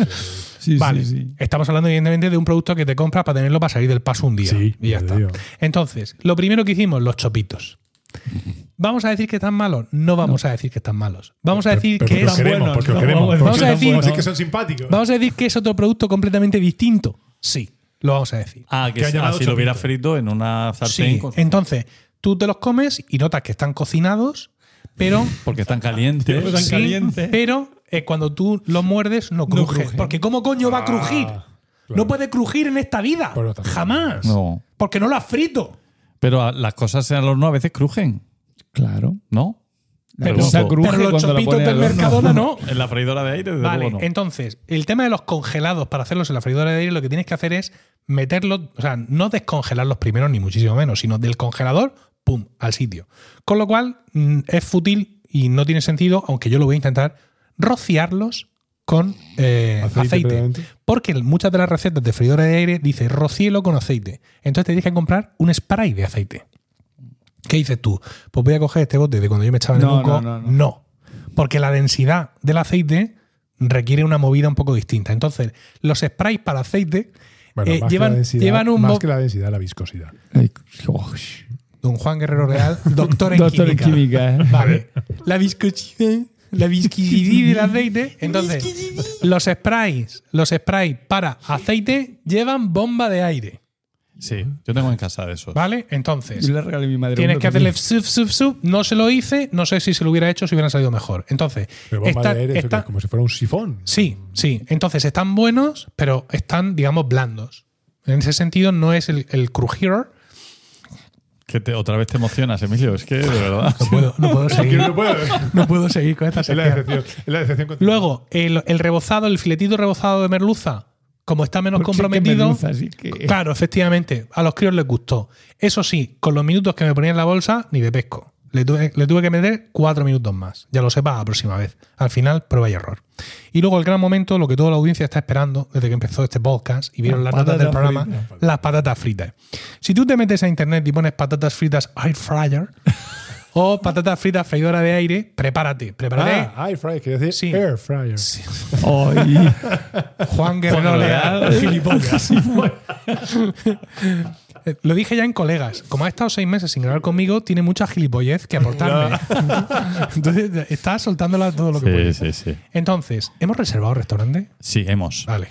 Sí, Vale, sí, sí. estamos hablando evidentemente de un producto que te compras para tenerlo para salir del paso un día. Y ya está. digo. Entonces, lo primero que hicimos, los chopitos. ¿Vamos a decir que están malos? No vamos a decir que están malos. Vamos a decir pero que es lo queremos, buenos, porque no, queremos. vamos porque a son decir- no. que son simpáticos. Vamos a decir que es otro producto completamente distinto. Sí, lo vamos a decir. Ah, Que que ha si- lo hubiera frito en una sartén Sí. Entonces, tú te los comes y notas que están cocinados, pero porque están calientes. Están sí, calientes. pero eh, cuando tú los muerdes no cruje. cruje. Porque ¿cómo coño va a crujir? Ah, No claro. puede crujir en esta vida. No. Jamás. No. Porque no lo has frito. Pero a- las cosas en el horno a veces crujen, Claro. ¿no? Pero- cruje Pero los cuando la chopitos pones del al horno. Mercadona no. En la freidora de aire, desde Vale, luego no. entonces, el tema de los congelados para hacerlos en la freidora de aire, lo que tienes que hacer es meterlos, o sea, no descongelarlos primero, ni muchísimo menos, sino del congelador, pum, al sitio. Con lo cual, mm, es fútil y no tiene sentido, aunque yo lo voy a intentar, rociarlos con eh, Aceite. Porque muchas de las recetas de freidora de aire dice rocíelo con aceite. Entonces te tienes que comprar un spray de aceite. ¿Qué dices tú? Pues voy a coger este bote de cuando yo me echaba en No, el moco. no, no, no. Porque la densidad del aceite requiere una movida un poco distinta. Entonces, los sprays para aceite Bueno, eh, más, que llevan, la densidad, llevan un más que la densidad, la viscosidad. Ay, oh, Don Juan Guerrero Real, doctor en Doctor en química. química, ¿eh? Vale. La viscosidad, la viscosidad del aceite. Entonces, los sprays, los sprays para aceite llevan bomba de aire. Sí, yo tengo en casa de esos. ¿Vale? Entonces, Yo le regalé a mi madre Tienes que hacerle suf, suf, suf. No se lo hice, no sé si se lo hubiera hecho, si hubieran salido mejor. Entonces, Pero bomba está- de aire, eso que es como si fuera un sifón. sí, sí. Entonces están buenos, pero están, digamos, blandos. En ese sentido, no es el, el crujir. Que te- otra vez te emocionas, Emilio. Es que, de verdad. No puedo, no puedo seguir. no puedo. No puedo seguir con esta sección. decepción. Es la decepción continua. Luego, el, el rebozado, el filetito rebozado de merluza, como está menos Porque es que comprometido. merluza, así que- Claro, efectivamente, a los críos les gustó. Eso sí, con los minutos que me ponía en la bolsa, ni de pesco. Le tuve, le tuve que meter cuatro minutos más. Ya lo sepa la próxima vez. Al final, prueba y error. Y luego el gran momento, lo que toda la audiencia está esperando desde que empezó este podcast y vieron Las las notas del programa, fritas. las patatas fritas. Si tú te metes a internet y pones patatas fritas air fryer o patatas fritas freidora de aire, prepárate, prepárate. Ah, air fryer, quiere decir Sí. air fryer. Ay, Juan Guerrero Leal, gilipollas. Eh, Lo dije ya en colegas. Como ha estado seis meses sin grabar conmigo, tiene mucha gilipollez que aportarme. Entonces, está soltándola todo lo que puede. Sí, sí, sí. Entonces, ¿hemos reservado restaurante? Sí, hemos. Vale.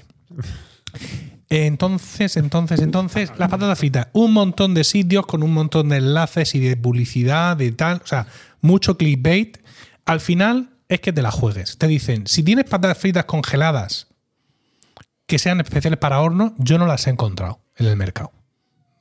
Entonces, entonces, entonces, las patatas fritas. Un montón de sitios con un montón de enlaces y de publicidad, de tal. O sea, mucho clickbait. Al final es que te la juegues. Te dicen, si tienes patatas fritas congeladas que sean especiales para horno, yo no las he encontrado en el mercado.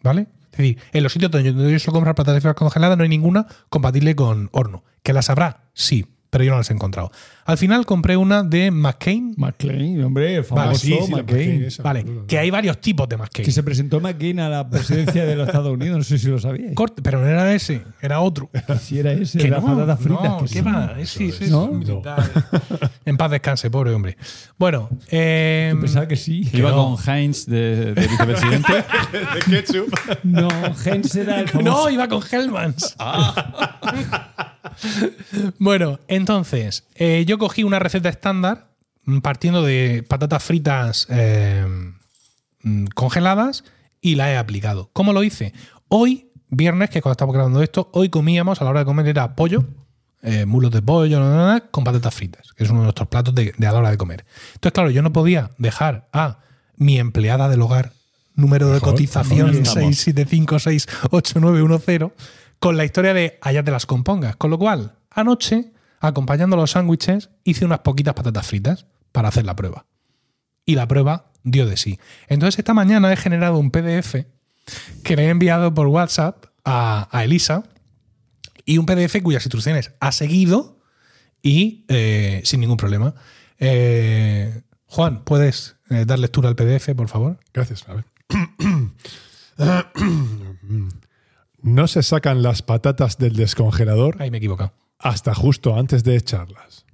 ¿Vale? Es decir, en los sitios donde yo suelo comprar patatas fritas congeladas no hay ninguna compatible con horno. ¿Que las habrá? Sí, pero yo no las he encontrado. Al final compré una de McCain. McCain, hombre, famoso Vale, sí, McCain. McCain esa, Vale, que hay varios tipos de McCain. Que se presentó McCain a la presidencia de los Estados Unidos, no sé si lo sabíais. Corte, pero no era ese, era otro. Si era ese, Que de las no, patatas fritas. no, que ¿qué sí. va? Sí, sí, ¿No? sí, militar. En paz descanse, pobre hombre. Bueno, eh, Pensaba que sí. Iba no. con Heinz de, de vicepresidente. De ketchup. No, Heinz era el famoso. no, iba con Hellmans. bueno, entonces, eh, yo cogí una receta estándar mm, partiendo de patatas fritas eh, mm, congeladas y la he aplicado. ¿Cómo lo hice? Hoy, viernes, que es cuando estamos grabando esto, hoy comíamos, a la hora de comer era pollo, eh, mulos de pollo, na, na, na, con patatas fritas, que es uno de nuestros platos de, de a la hora de comer. Entonces, claro, yo no podía dejar a mi empleada del hogar, número de Mejor, cotización ¿dónde estamos? 675689110, con la historia de allá te las compongas. Con lo cual, anoche acompañando los sándwiches, hice unas poquitas patatas fritas para hacer la prueba. Y la prueba dio de sí. Entonces esta mañana he generado un PDF que le he enviado por WhatsApp a, a Elisa y un PDF cuyas instrucciones ha seguido y eh, sin ningún problema. Eh, Juan, ¿puedes eh, dar lectura al PDF, por favor? Gracias. A ver. No se sacan las patatas del descongelador Ahí me he equivocado. Hasta justo antes de echarlas.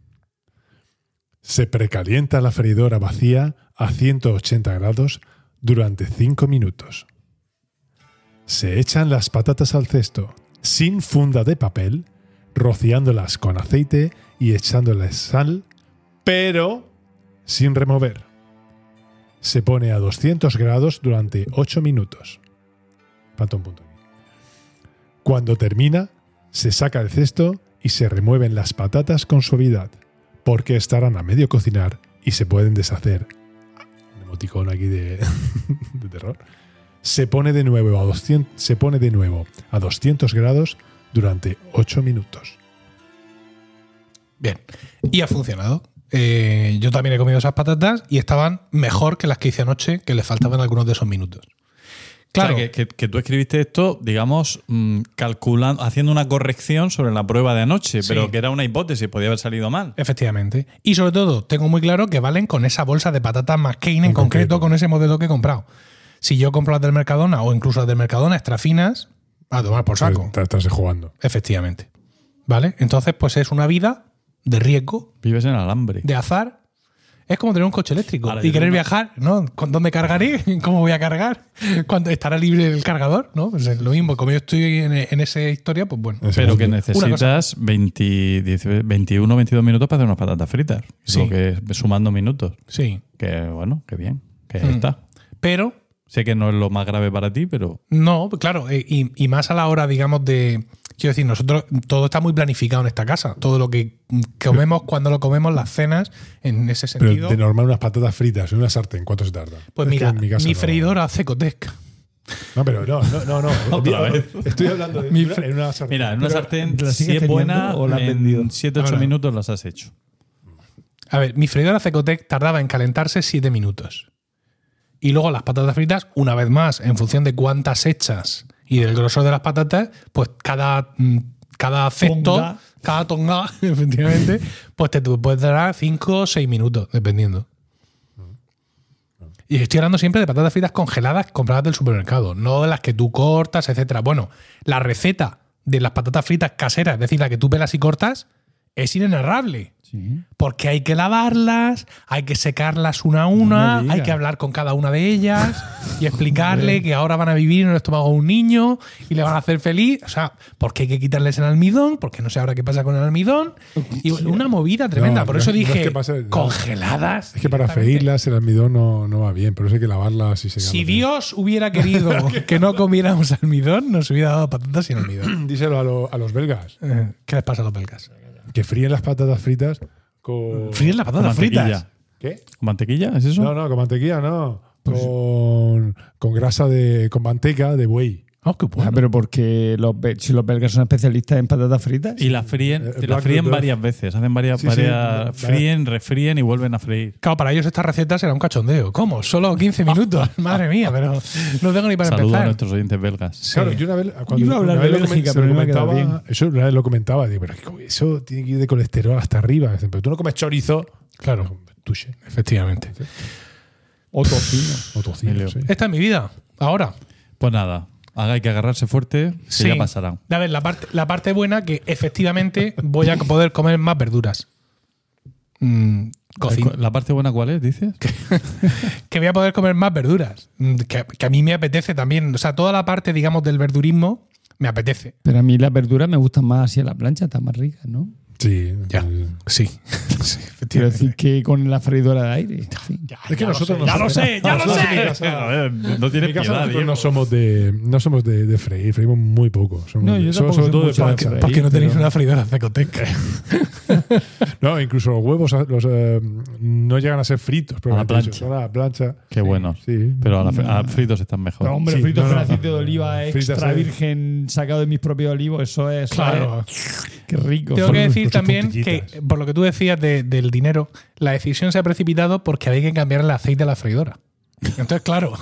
Se precalienta la freidora vacía a 180 grados durante 5 minutos. Se echan las patatas al cesto sin funda de papel, rociándolas con aceite y echándoles sal, pero sin remover. Se pone a 200 grados durante 8 minutos. Cuando termina, se saca el cesto y se remueven las patatas con suavidad, porque estarán a medio cocinar y se pueden deshacer. Un emoticón aquí de, de terror. Se pone de nuevo a 200, se pone de nuevo a 200 grados durante 8 minutos. Bien. Y ha funcionado. Eh, yo también he comido esas patatas y estaban mejor que las que hice anoche, que le faltaban algunos de esos minutos. Claro, O sea, que, que- que tú escribiste esto, digamos, mm, calculando, haciendo una corrección sobre la prueba de anoche, Sí. pero que era una hipótesis, podía haber salido mal. efectivamente. Y sobre todo, tengo muy claro que valen con esa bolsa de patatas McCain en, En concreto, concreto. con ese modelo que he comprado. Si yo compro las del Mercadona o incluso las del Mercadona extra finas, a tomar por saco. Te estás jugando. Efectivamente. ¿Vale? Entonces, pues es una vida de riesgo, Vives en alambre. de azar. Es como tener un coche eléctrico Ahora, y querer tengo- viajar, ¿no? ¿Con dónde cargaré? ¿Cómo voy a cargar? ¿Cuándo estará libre el cargador? ¿No? Pues es lo mismo. Como yo estoy en, en esa historia, pues bueno. Pero que necesitas 20, 10, 21 22 minutos para hacer unas patatas fritas. Sí. lo que es sumando minutos. Sí. Que bueno, que bien. Que Mm. está. Pero Sé que no es lo más grave para ti, pero No, claro, eh, y, y más a la hora, digamos, de. Quiero decir, nosotros todo está muy planificado en esta casa. Todo lo que comemos, cuando lo comemos, las cenas, en ese Pero sentido. de normal unas patatas fritas en una sartén, ¿cuánto se tarda? pues Es mira, mi, no- freidora Cecotec. No, pero no, no, no. no. Otra vez. Estoy hablando de Mi una- fre- en una sartén. mira, en una Pero, sartén, ¿la si es buena, o la has vendido? en 7-8 Ahora. minutos las has hecho. A ver, mi freidora Cecotec tardaba en calentarse 7 minutos. Y luego las patatas fritas, una vez más, en función de cuántas hechas y del grosor de las patatas, pues cada, mm, cada cesto, Tonga. cada tonga, efectivamente, pues te puede dar 5 o 6 minutos, dependiendo. Y estoy hablando siempre de patatas fritas congeladas compradas del supermercado, no de las que tú cortas, etcétera. Bueno, la receta de las patatas fritas caseras, es decir, la que tú pelas y cortas, es inenarrable. Sí. Porque hay que lavarlas, hay que secarlas una a una, No hay que hablar con cada una de ellas y explicarle que ahora van a vivir en el estómago de un niño y le van a hacer feliz. O sea, porque hay que quitarles el almidón, porque no sé ahora qué pasa con el almidón. Y una movida tremenda. No, Por eso no es dije, que pase- congeladas. Es que para freírlas el almidón no, no va bien, pero eso hay que lavarlas y secarlas. Si Dios hubiera querido que no comiéramos almidón, nos hubiera dado patatas sin almidón. Díselo a, lo- a los belgas, Eh, ¿Qué les pasa a los belgas? Que fríen las patatas fritas con... Fríen las Con patatas fritas. mantequilla. ¿Qué? ¿Con mantequilla? ¿Es eso? No, no, con mantequilla no. Pues Con, con grasa de... con manteca de buey. Oh, qué bueno. Ah, pero porque los, si los belgas son especialistas en patatas fritas. Y la fríen, Eh, la fríen varias veces. Hacen varias, Sí, varias va- fríen, refríen y vuelven a freír. Claro, para ellos esta receta será un cachondeo. ¿Cómo? Solo 15 minutos. Madre mía, pero no tengo ni para Saludos a empezar. nuestros oyentes belgas. Sí. Claro, yo una vez, cuando a hablar una vez de Bélgica, lo pero no me comentaba, eso una vez lo comentaba, digo, pero es que eso tiene que ir de colesterol hasta arriba. Pero tú no comes chorizo. Claro, Tuche. efectivamente. O tocino. O tocino. Esta es mi vida. Ahora. Pues nada, haga hay que agarrarse fuerte, que Sí. ya pasará. A ver, la parte, la parte buena que efectivamente voy a poder comer más verduras. Mm. ¿La parte buena cuál es, dices? que voy a poder comer más verduras. Mm, Que, que a mí me apetece también. O sea, toda la parte, digamos, del verdurismo me apetece. Pero a mí las verduras me gustan más así a la plancha, están más ricas, ¿no? Sí. Ya. sí. Sí. sí Quiero efectivamente. decir que con la freidora de aire. en fin. Es que nosotros ya lo sé, ya lo nosotros sé. casa- A ver, no casa piedad, nosotros Diego. no somos de no somos de, de freír, freímos muy poco. Somos No, de- yo somos tampoco sobre todo soy de de plancha. freír. Porque no tenéis pero- una freidora Cecotec. No, incluso los huevos los, eh, no llegan a ser fritos, pero A la plancha. son a la plancha. Qué buenos. Sí. Pero a, la a fritos están mejor. Pero, hombre, Sí, fritos no, con no. aceite de oliva extra virgen sacado de mis propios olivos, eso es. Claro. Qué rico. Tengo que Con- decir también que, por lo que tú decías de- del dinero, la decisión se ha precipitado porque había que cambiar el aceite a la freidora. Entonces, claro,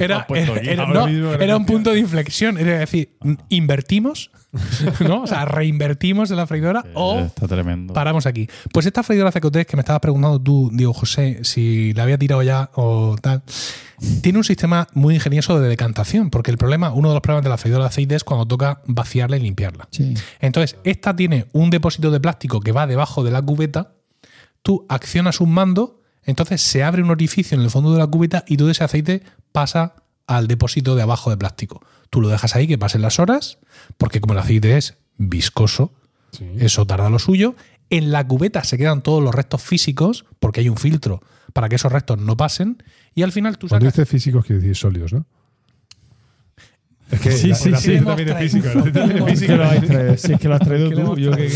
era, era- era- no, era un punto de inflexión. Es decir, invertimos, ¿no? O sea, reinvertimos en la freidora o Está tremendo. paramos aquí. Pues esta freidora CQT que me estabas preguntando tú, Diego José, si la había tirado ya o tal, tiene un sistema muy ingenioso de decantación, porque el problema, uno de los problemas de la freidora de aceite es cuando toca vaciarla y limpiarla. Sí. Entonces, esta tiene un depósito de plástico que va debajo de la cubeta, tú accionas un mando, entonces se abre un orificio en el fondo de la cubeta y todo ese aceite pasa al depósito de abajo de plástico. Tú lo dejas ahí que pasen las horas, porque como el aceite es viscoso, Sí. eso tarda lo suyo. En la cubeta se quedan todos los restos físicos, porque hay un filtro para que esos restos no pasen. Y al final tú Cuando sacas. dices físicos, quiere decir sólidos, ¿no? Es que Sí, la- sí, el sí. aceite también es Hemos físico. Si es que lo has traído tú. Yo que.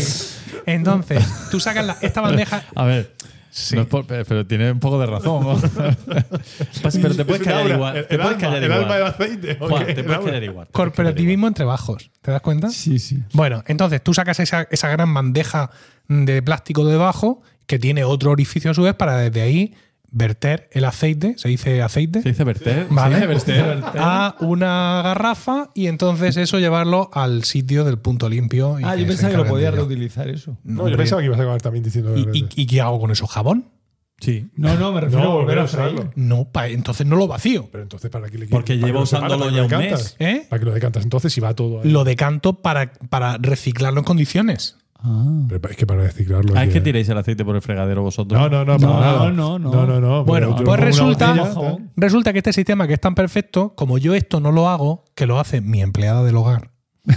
Entonces, tú sacas la- esta bandeja. A ver. Sí. no por- pero tiene un poco de razón. ¿no? Pues, pero te puedes callar igual. El, te el puedes callar el alma del igual. aceite. Juan, te puedes callar igual. Corporativismo entre bajos. ¿Te das cuenta? sí, sí. Bueno, entonces tú sacas esa, esa gran bandeja de plástico debajo que tiene otro orificio a su vez para desde ahí verter el aceite, se dice aceite, Se dice verter. ¿vale? Se dice verter. a una garrafa y entonces eso llevarlo al sitio del punto limpio. y Ah, yo pensaba que lo podía reutilizar eso. No, yo pensaba que ibas a acabar también diciendo. ¿Y, y- y qué hago con eso? ¿Jabón? Sí. No, no, me refiero No, a volver a usarlo. No, pa- entonces no lo vacío. Pero entonces, ¿para qué le Porque lleva lo separas? usándolo ¿Para qué ya lo un decantas? mes. ¿Eh? Para que lo decantas. Entonces, si va todo ahí. Lo decanto para, para reciclarlo en condiciones. Ah. Es que para reciclarlo. Ah, hay es que tiréis el aceite por el fregadero vosotros. No, no, no, para No, nada. no, no. No, no, no. Bueno, pues resulta- botella. Resulta que este sistema que es tan perfecto, como yo esto no lo hago, que lo hace mi empleada del hogar.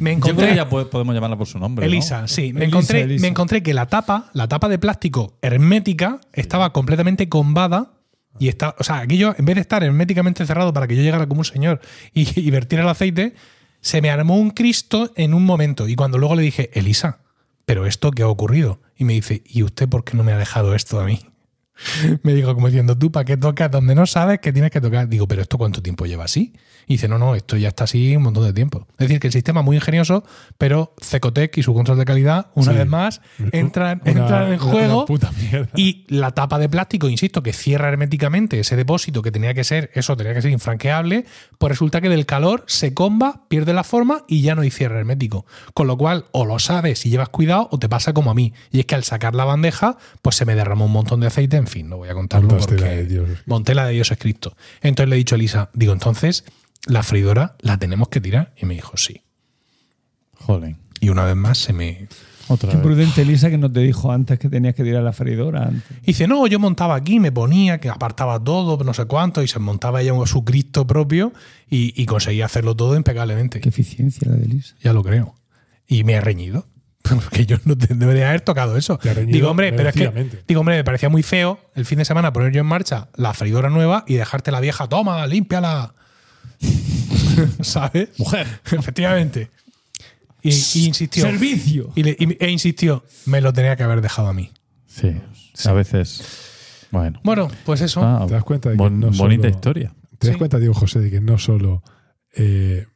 Me Yo creo encontré que ya po- podemos llamarla por su nombre. ¿no? Elisa, sí. Me, Elisa, encontré, Elisa. me encontré que la tapa, la tapa de plástico hermética, estaba completamente combada. Y está, o sea, aquello, en vez de estar herméticamente cerrado para que yo llegara como un señor y, y vertiera el aceite, se me armó un Cristo en un momento. Y cuando luego le dije, Elisa, ¿pero esto qué ha ocurrido? Y me dice, ¿y usted por qué no me ha dejado esto a mí? Me dijo como diciendo, tú, ¿para qué tocas donde no sabes que tienes que tocar? Digo, ¿pero esto cuánto tiempo lleva así? Y dice, no, no, esto ya está así un montón de tiempo. Es decir, que el sistema es muy ingenioso, pero Cecotec y su control de calidad, una Sí. vez más, entran, Una- entran en juego. Y la tapa de plástico, insisto, que cierra herméticamente ese depósito que tenía que ser, eso tenía que ser infranqueable, pues resulta que del calor se comba, pierde la forma y ya no hay cierre hermético. Con lo cual, o lo sabes y llevas cuidado, o te pasa como a mí. Y es que al sacar la bandeja, pues se me derramó un montón de aceite, en fin, no voy a contarlo Montaste porque la de Dios. monté la de Dios es Cristo. Entonces le he dicho a Elisa, digo, entonces, la freidora la tenemos que tirar. Y me dijo, sí. Joder. Y una vez más se me, Otra Qué vez. prudente Elisa que no te dijo antes que tenías que tirar la freidora antes. Y dice, no, yo montaba aquí, me ponía, que apartaba todo, no sé cuánto, y se montaba ella un- su Cristo propio y, y conseguía hacerlo todo impecablemente. Qué eficiencia la de Elisa. Ya lo creo. Y me ha reñido. Porque yo no te- debería haber tocado eso. Te ha reñido Digo, hombre, pero es que, digo, hombre, me parecía muy feo el fin de semana poner yo en marcha la freidora nueva y dejarte la vieja, toma, límpiala. ¿Sabes? Mujer. Efectivamente. Y, y insistió. ¡Servicio! Y le- y- e insistió, me lo tenía que haber dejado a mí. Sí. A veces. Bueno. Bueno, pues eso. Ah, ¿Te das cuenta de que bon- no bonita solo- historia. ¿Te das Sí. cuenta, Diego José, de que no solo eh,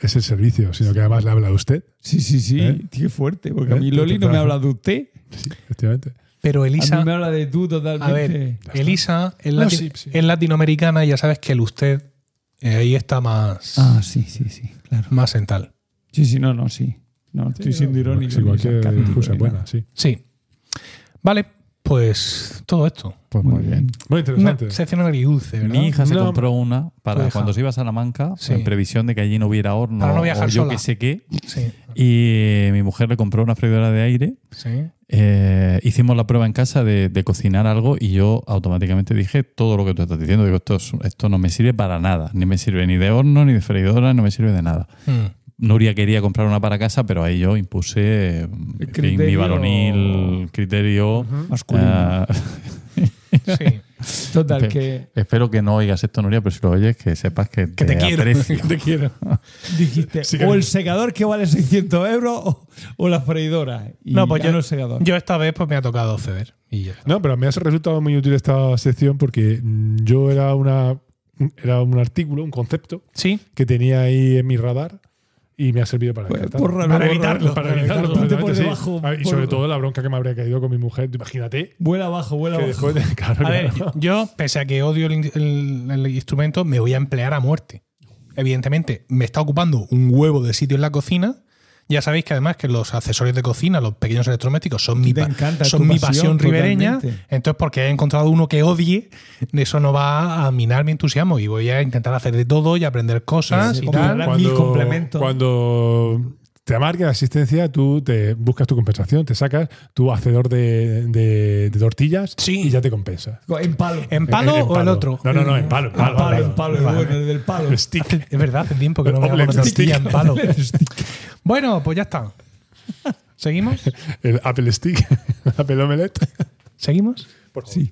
es el servicio, sino que además le habla a usted? Sí, sí, sí. ¿Eh? Qué fuerte. Porque a ¿Eh? mí Te- Loli no me habla de usted. Sí, efectivamente. Pero A Elisa. mí me habla de tú totalmente. A ver, Elisa es, No, lati- sí, sí. es latinoamericana y ya sabes que el usted eh, ahí está más, Ah, sí, sí, sí. Claro. más en tal. Sí, sí, no, no, sí. No, estoy siendo irónico. Ni es buena, sí. Sí. Vale, pues todo esto. Pues Muy bien. Muy Una interesante. sección agridulce, ¿verdad? Mi hija se No. compró una para hija. cuando se iba a Salamanca, Sí. en previsión de que allí no hubiera horno Para no viajar o yo sola. que sé qué. Sí, Y mi mujer le compró una freidora de aire. sí. Eh, hicimos la prueba en casa de, de cocinar algo y yo automáticamente dije todo lo que tú estás diciendo. Digo, esto, es- esto no me sirve para nada. Ni me sirve ni de horno, ni de freidora, no me sirve de nada. Mm. Nuria quería comprar una para casa, pero ahí yo impuse fin, mi varonil criterio. Masculino. Ah, Sí. Total, que espero que no oigas esto, Nuria, pero si lo oyes, que sepas que, Que te quiero. aprecio. que te quiero. dijiste Sí o el segador que vale 600 euros o, o la freidora. Y No, pues yo, el segador. yo esta vez pues me ha tocado ceder. Y ya. No, pero me ha resultado muy útil esta sección porque mm, yo era una era un artículo, un concepto Sí, que tenía ahí en mi radar y me ha servido para Pues, para evitarlo. Para evitarlo, por sí. Ah, Y por- sobre todo la bronca que me habría caído con mi mujer. Imagínate Vuela abajo, vuela abajo. después de. Claro, A ver, yo, pese a que odio el, el- el instrumento, me voy a emplear a muerte. Evidentemente, me está ocupando un huevo de sitio en la cocina. Ya sabéis que además que los accesorios de cocina, los pequeños electrodomésticos, son mi, encanta, son mi pasión pasión ribereña. totalmente. Entonces, porque he encontrado uno que odie, eso no va a minar mi entusiasmo. Y voy a intentar hacer de todo y aprender cosas Sí, y tal. complementos. Cuando te amarga la existencia, tú te buscas tu compensación, te sacas tu hacedor de, de- de tortillas Sí. y ya te compensa. En palo. ¿En palo En- en o el palo. otro? No, no, no, en palo. En palo, palo, en en palo, el bueno, el del palo. El stick. Es verdad, hace tiempo que no me hago una tortilla stick. en palo. bueno, pues ya está. ¿Seguimos? El Apple Stick, el Apple Omelette. ¿Seguimos? Sí.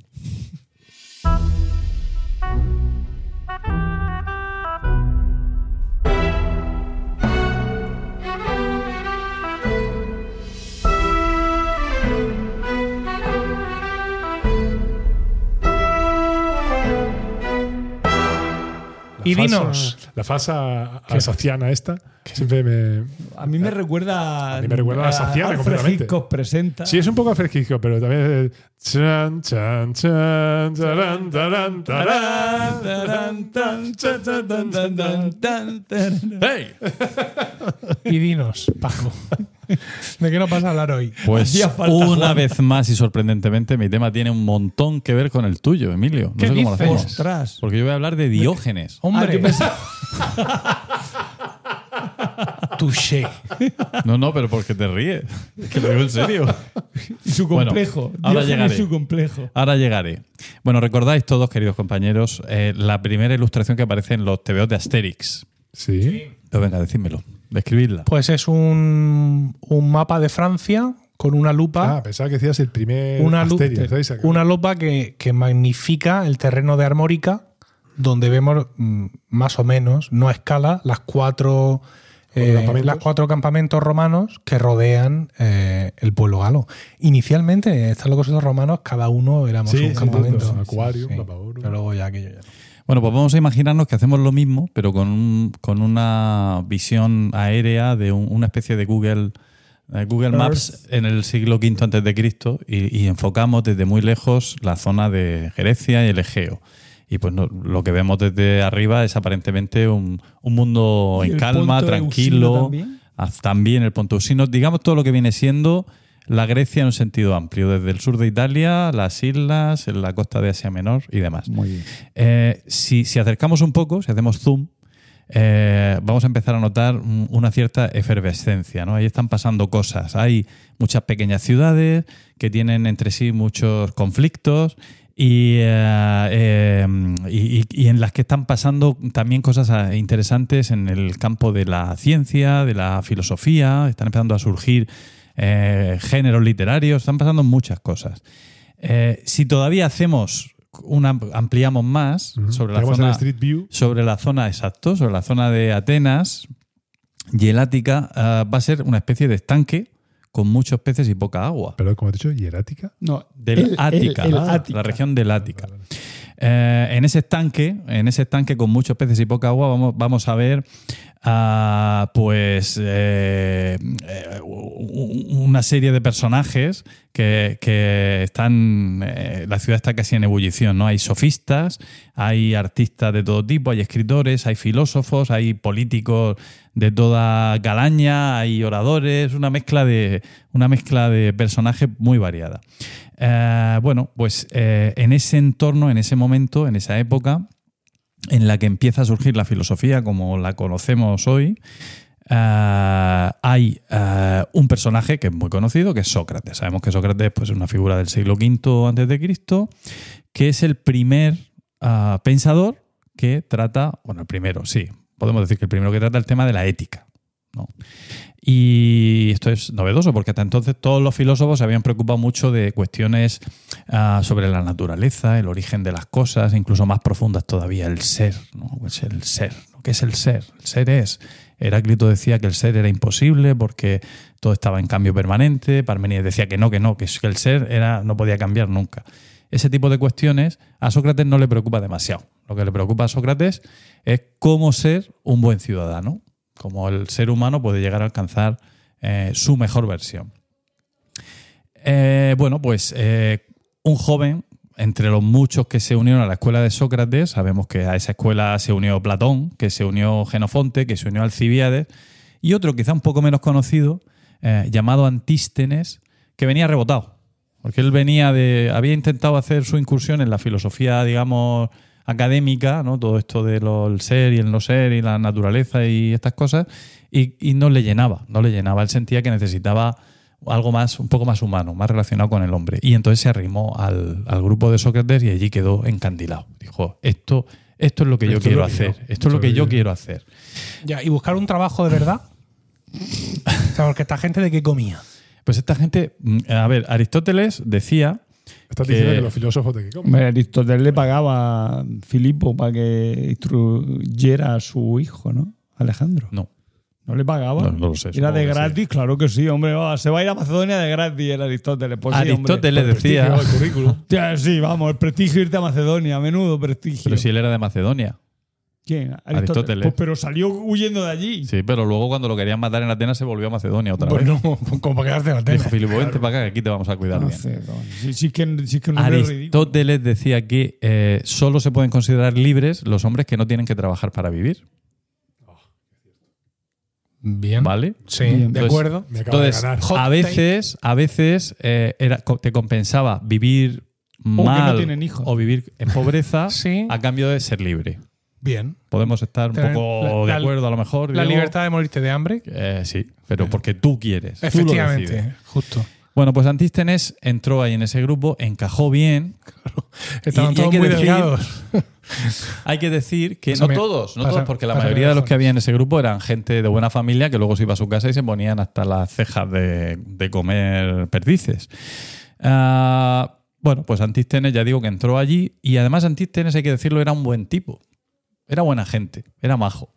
Y dinos. La falsa alsaciana esta siempre me. A mí me recuerda. A mí me recuerda a Saciana completamente. Presenta. Sí, es un poco fresquisco, pero también. es- Chan, chan, chan. ¡Hey! Y dinos, Paco. ¿De qué nos vas a hablar hoy? Pues una vez más y sorprendentemente, mi tema tiene un montón que ver con el tuyo, Emilio. No ¿Qué sé cómo lo hacemos. Ostras. Porque yo voy a hablar de Diógenes. Hombre, Ah, touché. No, no, pero porque te ríes. Que lo digo en serio. Y su Bueno, complejo. ahora Diógenes llegaré. su complejo. Ahora llegaré. Bueno, recordáis todos, queridos compañeros, eh, la primera ilustración que aparece en los TVOs de Asterix. Sí. Pero venga, decídmelo. Describidla. Pues es un, un mapa de Francia con una lupa. Ah, pensaba que decías el primer una, lu- Asterix, ¿sabéis? una lupa que, que magnifica el terreno de Armórica, donde vemos mm, más o menos, no a escala, las cuatro, eh, campamentos. las cuatro campamentos romanos que rodean eh, el pueblo galo. Inicialmente, están los cosas romanos, cada uno éramos Sí, un sí, campamento. Aquarium, Papauro. Pero luego ya aquello ya. Bueno, pues vamos a imaginarnos que hacemos lo mismo, pero con, un- con una visión aérea de un- una especie de Google, eh, Google Maps en el siglo V antes de Cristo y, enfocamos desde muy lejos la zona de Grecia y el Egeo. Y pues no- lo que vemos desde arriba es aparentemente un, un mundo ¿Y en calma, tranquilo. También? También el Ponto Eusino, digamos todo lo que viene siendo la Grecia en un sentido amplio, desde el sur de Italia, las islas, en la costa de Asia Menor y demás. Muy bien. Eh, si, si acercamos un poco, si hacemos zoom, eh, vamos a empezar a notar un- una cierta efervescencia. ¿no? Ahí están pasando cosas. Hay muchas pequeñas ciudades que tienen entre sí muchos conflictos y, eh, y- y- y en las que están pasando también cosas ah, interesantes en el campo de la ciencia, de la filosofía. Están empezando a surgir eh, géneros literarios, están pasando muchas cosas. Eh, si todavía hacemos una, ampliamos más sobre la zona el Street View. sobre la zona, exacto, sobre la zona de Atenas y el Ática, ah, va a ser una especie de estanque con muchos peces y poca agua. Perdón, como has dicho, hierática. No, Del el- Ática, el- el ah, Ática. la región del Ática. Eh, en ese estanque, en ese estanque con muchos peces y poca agua, vamos, a ver ah, pues eh, eh, una serie de personajes que, están. la ciudad está casi en ebullición, ¿no? Hay sofistas, hay artistas de todo tipo, hay escritores, hay filósofos, hay políticos de toda galaña, hay oradores, una mezcla de, una mezcla de personajes muy variada. Eh, bueno, pues eh, en ese entorno, en ese momento, en esa época, en la que empieza a surgir la filosofía como la conocemos hoy, eh, hay un personaje que es muy conocido, que es Sócrates. Sabemos que Sócrates pues, es una figura del siglo V antes de Cristo, que es el primer pensador que trata, bueno, el primero, sí, podemos decir que el primero que trata el tema de la ética. ¿no? Y esto es novedoso porque hasta entonces todos los filósofos se habían preocupado mucho de cuestiones ah, sobre la naturaleza, el origen de las cosas, incluso más profundas todavía, el ser. ¿no? Pues el ser. ¿Qué es el ser? El ser es. Heráclito decía que el ser era imposible porque todo estaba en cambio permanente. Parmenides decía que no, que no, que el ser era, no podía cambiar nunca. Ese tipo de cuestiones a Sócrates no le preocupa demasiado. Lo que le preocupa a Sócrates es cómo ser un buen ciudadano como el ser humano puede llegar a alcanzar eh, su mejor versión. Eh, bueno, pues eh, un joven, entre los muchos que se unieron a la escuela de Sócrates, sabemos que a esa escuela se unió Platón, que se unió Genofonte, que se unió Alcibiades, y otro quizá un poco menos conocido, llamado Antístenes, que venía rebotado. Porque él venía de. había intentado hacer su incursión en la filosofía, digamos, académica, ¿no? Todo esto de lo, el ser y el no ser y la naturaleza y estas cosas, y, y no le llenaba, no le llenaba. Él sentía que necesitaba algo más, un poco más humano, más relacionado con el hombre. Y entonces se arrimó al, al grupo de Sócrates y allí quedó encandilado. Dijo, esto, esto es lo que yo Esto quiero yo- hacer, esto es lo que yo quiero hacer. Ya, y buscar un trabajo de verdad. o sea, porque esta gente de qué comía. Pues esta gente, mm, a ver, Aristóteles decía Estás que- diciendo que los filósofos de qué. Hombre, Aristóteles le pagaba a Filipo para que instruyera a su hijo, ¿no? Alejandro. No, ¿No le pagaba? No, no lo sé, Era de sí. gratis, claro que sí, hombre. se va a ir a Macedonia de gratis el Aristóteles. Pues sí, hombre. Aristóteles Por decía, el currículum. Sí, vamos, el prestigio irte a Macedonia, a menudo prestigio. pero si él era de Macedonia. ¿Quién? Aristóteles. Pues, pero salió huyendo de allí. Sí, pero luego cuando lo querían matar en Atenas se volvió a Macedonia otra vez. Bueno, como para quedarte en tele. Dijo Filipo, vente para acá que aquí te vamos a cuidar bien. Que. Aristóteles decía que eh, solo se pueden considerar libres los hombres que no tienen que trabajar para vivir. Bien. ¿Vale? Sí, Bien. de Entonces- acuerdo. Me acabo de Entonces, ganar. A veces, a veces eh, era, te compensaba vivir no mal tienen hijos. o vivir en pobreza Sí. a cambio de ser libre. Bien. Podemos estar un Tener poco la- de acuerdo a lo mejor. La libertad de morirte de hambre. Eh, sí, pero porque tú quieres. tú lo Efectivamente, justo. Bueno, pues Antístenes entró ahí en ese grupo, encajó bien. Estaban y hay todos que muy decir- delgados. Hay que decir que Pásame- no todos, no todos, porque la mayoría de los que había en ese grupo eran gente de buena familia que luego se iba a su casa y se ponían hasta las cejas de, de comer perdices. Ah, bueno, pues Antístenes ya digo que entró allí y además Antístenes, hay que decirlo, era un buen tipo. Era buena gente, era majo.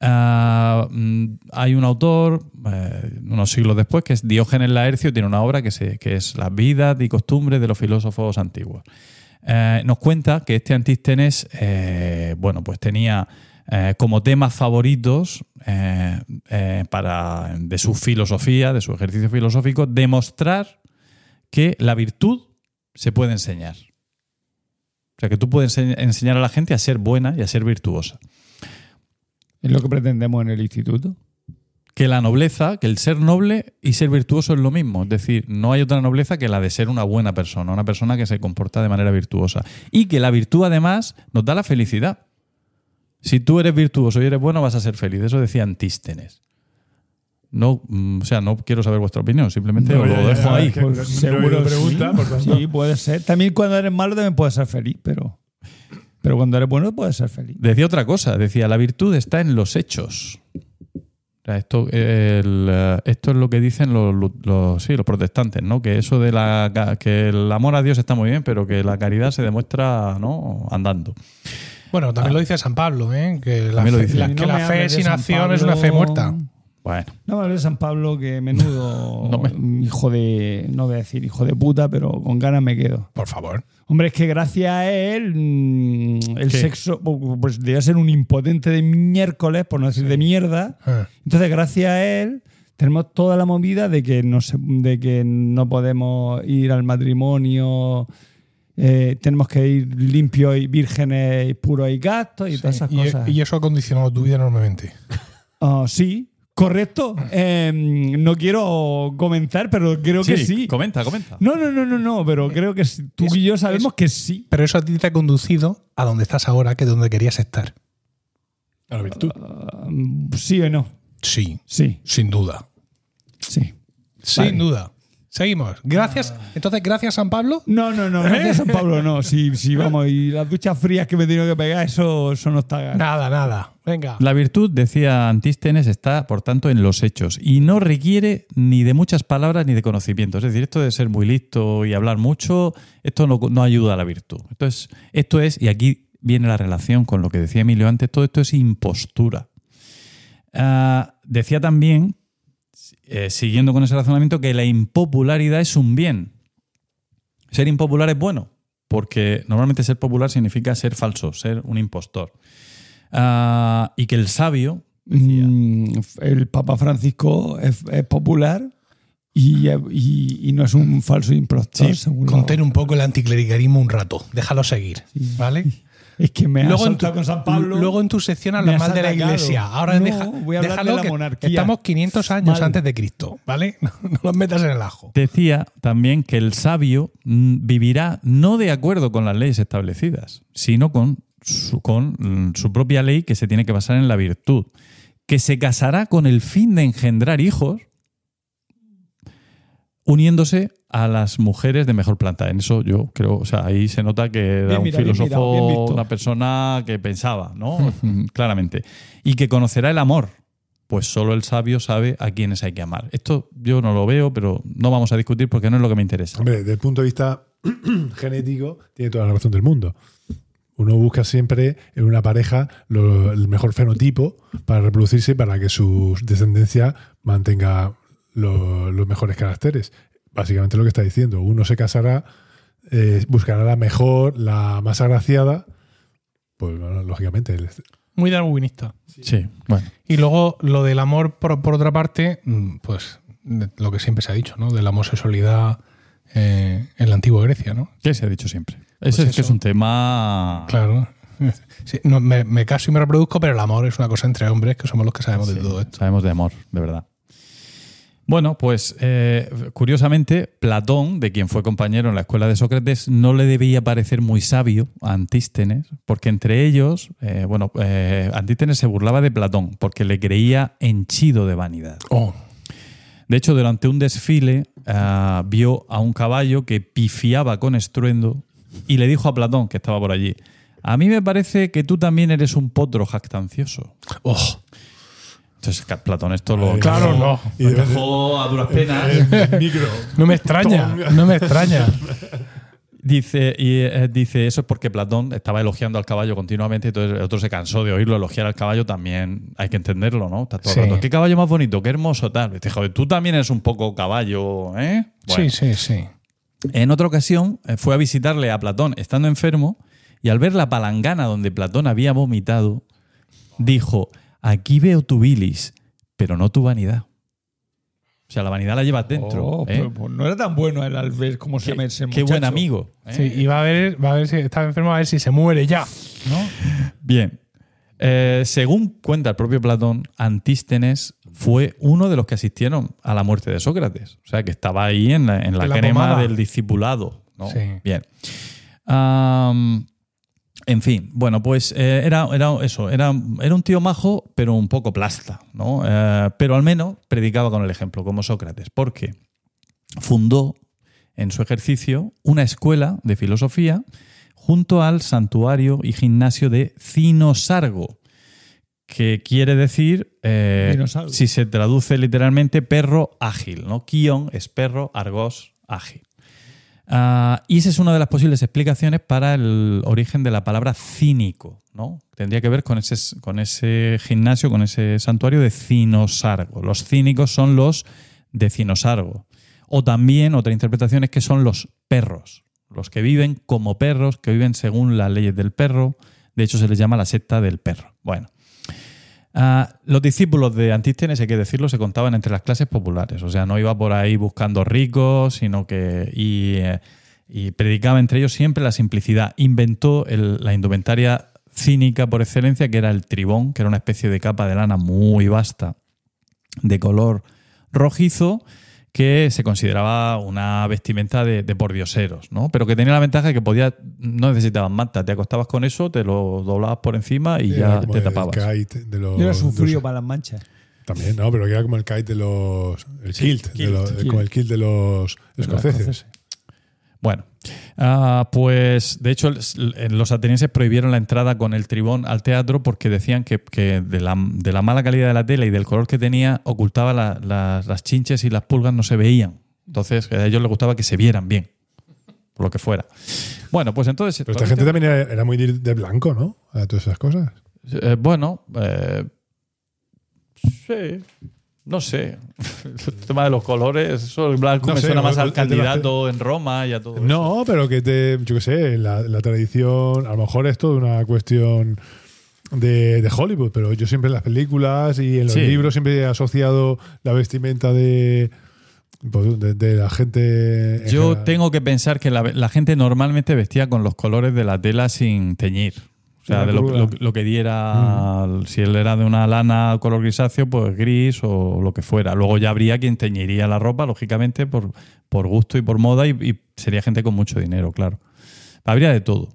Ah, mm, hay un autor, eh, unos siglos después, que es Diógenes Laercio, tiene una obra que, se, es Las vidas y costumbres de los filósofos antiguos. Eh, nos cuenta que este Antístenes, eh, bueno, pues tenía como temas favoritos para, de su filosofía, de su ejercicio filosófico, demostrar que la virtud se puede enseñar. O sea, que tú puedes ense- enseñar a la gente a ser buena y a ser virtuosa. Es lo que pretendemos en el instituto. que la nobleza, que el ser noble y ser virtuoso es lo mismo. Es decir, no hay otra nobleza que la de ser una buena persona, una persona que se comporta de manera virtuosa. Y que la virtud además nos da la felicidad. Si tú eres virtuoso y eres bueno, vas a ser feliz. Eso decía Antístenes. No, mm, o sea, no quiero saber vuestra opinión, simplemente No, os lo dejo ahí. Pues seguro pregunta, sí. por tanto. Sí, puede ser. También cuando eres malo también puedes ser feliz, pero, pero cuando eres bueno puedes ser feliz. Decía otra cosa, decía, la virtud está en los hechos. Esto, el, eh, esto es lo que dicen los, los- sí, los protestantes, ¿no? Que eso de la que el amor a Dios está muy bien, pero que la caridad se demuestra ¿no? andando. Bueno, también lo dice San Pablo, ¿eh? que la fe, la- que la fe sin acción es una fe muerta. Bueno, No me hables de San Pablo, que menudo No me- hijo de, no voy a decir hijo de puta, pero con ganas me quedo. Por favor. Hombre, es que gracias a él mm, el ¿Qué? sexo pues debía ser un impotente de miércoles, por no decir de mierda. Ah. Entonces, gracias a él, tenemos toda la movida de que no, se- de que no podemos ir al matrimonio, eh, tenemos que ir limpios y vírgenes y puros y gastos y todas esas cosas. y eso ha condicionado tu vida enormemente. Ah, sí, correcto. Eh, no quiero comentar, pero creo que sí. comenta, comenta. No, no, no, no, no, pero creo que sí. tú Es- y yo sabemos que sí. Pero eso a ti te ha conducido a donde estás ahora, que es donde querías estar. A la virtud. Sí o no. Sí, Sí, sin duda. sí. Sin Vale. duda. Seguimos. Gracias. Entonces, gracias San Pablo. No, no, no, gracias San Pablo, no. Sí, sí, vamos, y las duchas frías que me he tenido que pegar, eso, eso no está. Nada, nada. Venga. La virtud, decía Antístenes, está, por tanto, en los hechos y no requiere ni de muchas palabras ni de conocimiento. Es decir, esto de ser muy listo y hablar mucho, esto no, no ayuda a la virtud. Entonces, esto es, y aquí viene la relación con lo que decía Emilio antes, todo esto es impostura. Ah, decía también, eh, siguiendo con ese razonamiento, que la impopularidad es un bien. Ser impopular es bueno, porque normalmente ser popular significa ser falso, ser un impostor. Ah, y que el sabio mm, el Papa Francisco es, es popular y, y- y no es un falso impostor. según lo- Contén un poco el anticlericalismo un rato. Déjalo seguir. ¿Vale? Es que me Luego en, tu, con San Pablo. luego en tu sección hablas mal de la iglesia. Ahora No, deja, voy a hablar déjalo de la que monarquía. estamos 500 años Mal. antes de Cristo. ¿Vale? No, no los metas en el ajo. Decía también que el sabio vivirá no de acuerdo con las leyes establecidas, sino con su, con mm, su propia ley que se tiene que basar en la virtud, que se casará con el fin de engendrar hijos, uniéndose a las mujeres de mejor planta. En eso yo creo, o sea, ahí se nota que era Bien un mirado, bien filósofo, mirado, bien visto. una persona que pensaba, ¿no? Claramente. Y que conocerá el amor. Pues solo el sabio sabe a quienes hay que amar. Esto yo no lo veo, pero no vamos a discutir porque no es lo que me interesa. Hombre, desde el punto de vista genético, tiene toda la razón del mundo. Uno busca siempre en una pareja lo- el mejor fenotipo para reproducirse para que su descendencia mantenga lo- los mejores caracteres. Básicamente lo que está diciendo. Uno se casará, eh, buscará la mejor, la más agraciada. Pues bueno, lógicamente. el- Muy darwinista. Sí, bueno. Y luego lo del amor, por, por otra parte, mm, pues de- lo que siempre se ha dicho, ¿no? De la homosexualidad eh, en la antigua Grecia, ¿no? ¿Qué se ha dicho siempre? Ese es que es un tema. Claro. Sí, no, me, me caso y me reproduzco, pero el amor es una cosa entre hombres que somos los que sabemos de Sí, todo esto. Sabemos de amor, de verdad. Bueno, pues eh, curiosamente, Platón, de quien fue compañero en la escuela de Sócrates, no le debía parecer muy sabio a Antístenes, porque entre ellos, eh, bueno, eh, Antístenes se burlaba de Platón, porque le creía henchido de vanidad. Oh, De hecho, durante un desfile vio a un caballo que pifiaba con estruendo y le dijo a Platón, que estaba por allí, a mí me parece que tú también eres un potro jactancioso. oh. Entonces, Platón esto lo, Claro, dejó- no. Y lo dejó a duras penas. el micro. No me extraña, no me extraña. Dice, y eh, dice, eso es porque Platón estaba elogiando al caballo continuamente, entonces el otro se cansó de oírlo elogiar al caballo, también hay que entenderlo, ¿no? Está todo el rato, qué caballo más bonito, qué hermoso, tal. Dice, joder, tú también eres un poco caballo, ¿eh? Bueno. Sí, sí, sí. En otra ocasión eh, fue a visitarle a Platón estando enfermo y al ver la palangana donde Platón había vomitado, dijo, aquí veo tu bilis, pero no tu vanidad. O sea, la vanidad la llevas dentro. Oh, ¿eh? pero, pues no era tan bueno el al ver cómo se llama ese qué buen amigo. ¿eh? Sí, y va a ver, va a ver si está enfermo, a ver si se muere ya. ¿no? Bien. Eh, según cuenta el propio Platón, Antístenes fue uno de los que asistieron a la muerte de Sócrates. O sea, que estaba ahí en la, en la crema pomada. del discipulado. ¿no? Sí. Bien. En fin, bueno, pues eh, era, era eso, era, era un tío majo, pero un poco plasta, ¿no? Eh, pero al menos predicaba con el ejemplo, como Sócrates, porque fundó en su ejercicio una escuela de filosofía junto al santuario y gimnasio de Cinosargo, que quiere decir, eh, si se traduce literalmente, perro ágil, ¿no? Kion es perro, argos, ágil. Ah, y esa es una de las posibles explicaciones para el origen de la palabra cínico, ¿no? Tendría que ver con ese, con ese gimnasio, con ese santuario de Cinosargo. Los cínicos son los de Cinosargo. O también, otra interpretación es que son los perros, los que viven como perros, que viven según las leyes del perro. De hecho, se les llama la secta del perro. Bueno. Ah, los discípulos de Antístenes, hay que decirlo, se contaban entre las clases populares. O sea, no iba por ahí buscando ricos, sino que. Y, eh, y predicaba entre ellos siempre la simplicidad. Inventó el- la indumentaria cínica por excelencia, que era el tribón, que era una especie de capa de lana muy vasta, de color rojizo, que se consideraba una vestimenta de, de pordioseros, ¿no? Pero que tenía la ventaja de que podía, no necesitaban manta, te acostabas con eso, te lo doblabas por encima y Era ya como te el tapabas. kite de los, era de los- para las manchas. También, no, pero que era como el kite de los. El kilt, de kilt, los- kilt. como el kilt de los escoceses. Bueno, ah, pues de hecho los atenienses prohibieron la entrada con el tribón al teatro porque decían que, que de, la, de la mala calidad de la tela y del color que tenía ocultaba la- la- las chinches y las pulgas no se veían. Entonces a ellos les gustaba que se vieran bien, por lo que fuera. Bueno, pues entonces... Pero esta gente también era, era muy de de blanco, ¿no? A todas esas cosas. Eh, bueno, eh, sí, no sé. El tema de los colores, eso el blanco No me sé, suena más al candidato en Roma y a todo eso. No, pero que te, yo qué sé, la, la tradición, a lo mejor es toda una cuestión de, de Hollywood, pero yo siempre en las películas y en los Sí. libros siempre he asociado la vestimenta de, pues, de, de la gente. en Yo general. tengo que pensar que la, la gente normalmente vestía con los colores de la tela sin teñir. O sea, de lo, cruda. lo- lo que diera, si él era de una lana color grisáceo, pues gris o lo que fuera. Luego ya habría quien teñiría la ropa, lógicamente, por, por gusto y por moda, y, y sería gente con mucho dinero, claro. Habría de todo.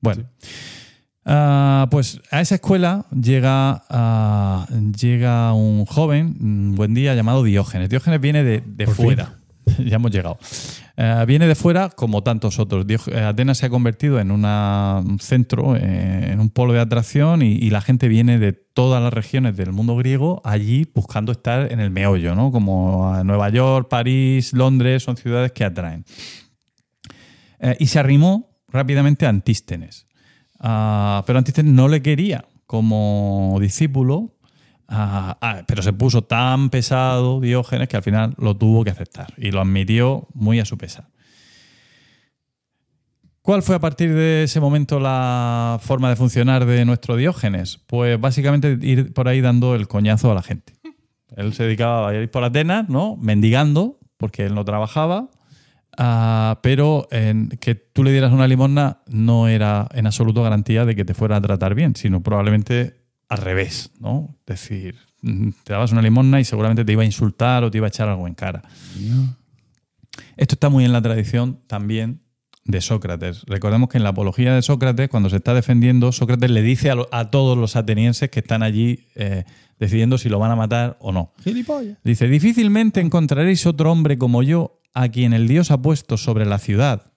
Bueno. Ah, pues a esa escuela llega, ah, llega un joven, un buen día, llamado Diógenes. Diógenes viene de, de fuera. ya hemos llegado. Eh, viene de fuera como tantos otros. Eh, Atenas se ha convertido en un centro, eh, en un polo de atracción y, la gente viene de todas las regiones del mundo griego allí buscando estar en el meollo, ¿no? Como Nueva York, París, Londres, son ciudades que atraen. Y se arrimó rápidamente a Antístenes. Ah, pero Antístenes no le quería como discípulo, pero se puso tan pesado Diógenes que al final lo tuvo que aceptar y lo admitió muy a su pesar. ¿Cuál fue a partir de ese momento la forma de funcionar de nuestro Diógenes? Pues básicamente ir por ahí dando el coñazo a la gente. Él se dedicaba a ir por Atenas, ¿no? Mendigando, porque él no trabajaba, Ah, pero en que tú le dieras una limosna no era en absoluto garantía de que te fuera a tratar bien, sino probablemente al revés, ¿no? Es decir, te dabas una limosna y seguramente te iba a insultar o te iba a echar algo en cara. Esto está muy en la tradición también de Sócrates. Recordemos que en la apología de Sócrates, cuando se está defendiendo, Sócrates le dice a, lo- a todos los atenienses que están allí eh, decidiendo si lo van a matar o no. Gilipollas. Dice, difícilmente encontraréis otro hombre como yo a quien el Dios ha puesto sobre la ciudad,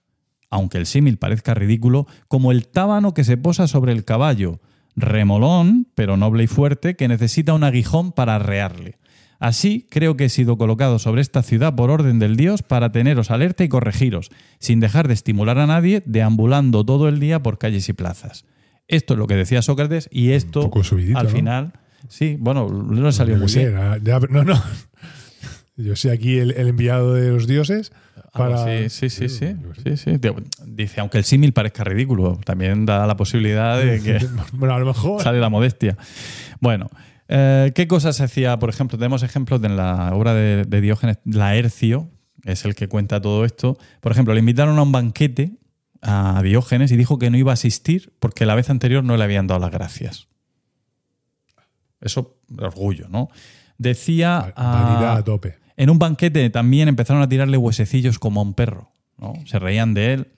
aunque el símil parezca ridículo, como el tábano que se posa sobre el caballo, remolón, pero noble y fuerte, que necesita un aguijón para arrearle. Así creo que he sido colocado sobre esta ciudad por orden del Dios para teneros alerta y corregiros, sin dejar de estimular a nadie, deambulando todo el día por calles y plazas. Esto es lo que decía Sócrates y esto, poco subidito, al ¿no? final, sí, bueno, no salió muy bien. ya- no, no. Yo soy aquí el, el enviado de los dioses para. sí, sí, sí, sí, sí. Dice, aunque el símil parezca ridículo, también da la posibilidad de que Bueno, a lo mejor. sale la modestia. Bueno, eh, ¿qué cosas se hacía? Por ejemplo, tenemos ejemplos de en la obra de, de Diógenes, Laercio, es el que cuenta todo esto. Por ejemplo, le invitaron a un banquete a Diógenes y dijo que no iba a asistir porque la vez anterior no le habían dado las gracias. Eso, orgullo, ¿no? Decía... Vanidad a tope. En un banquete también empezaron a tirarle huesecillos como a un perro. ¿no? Se reían de él.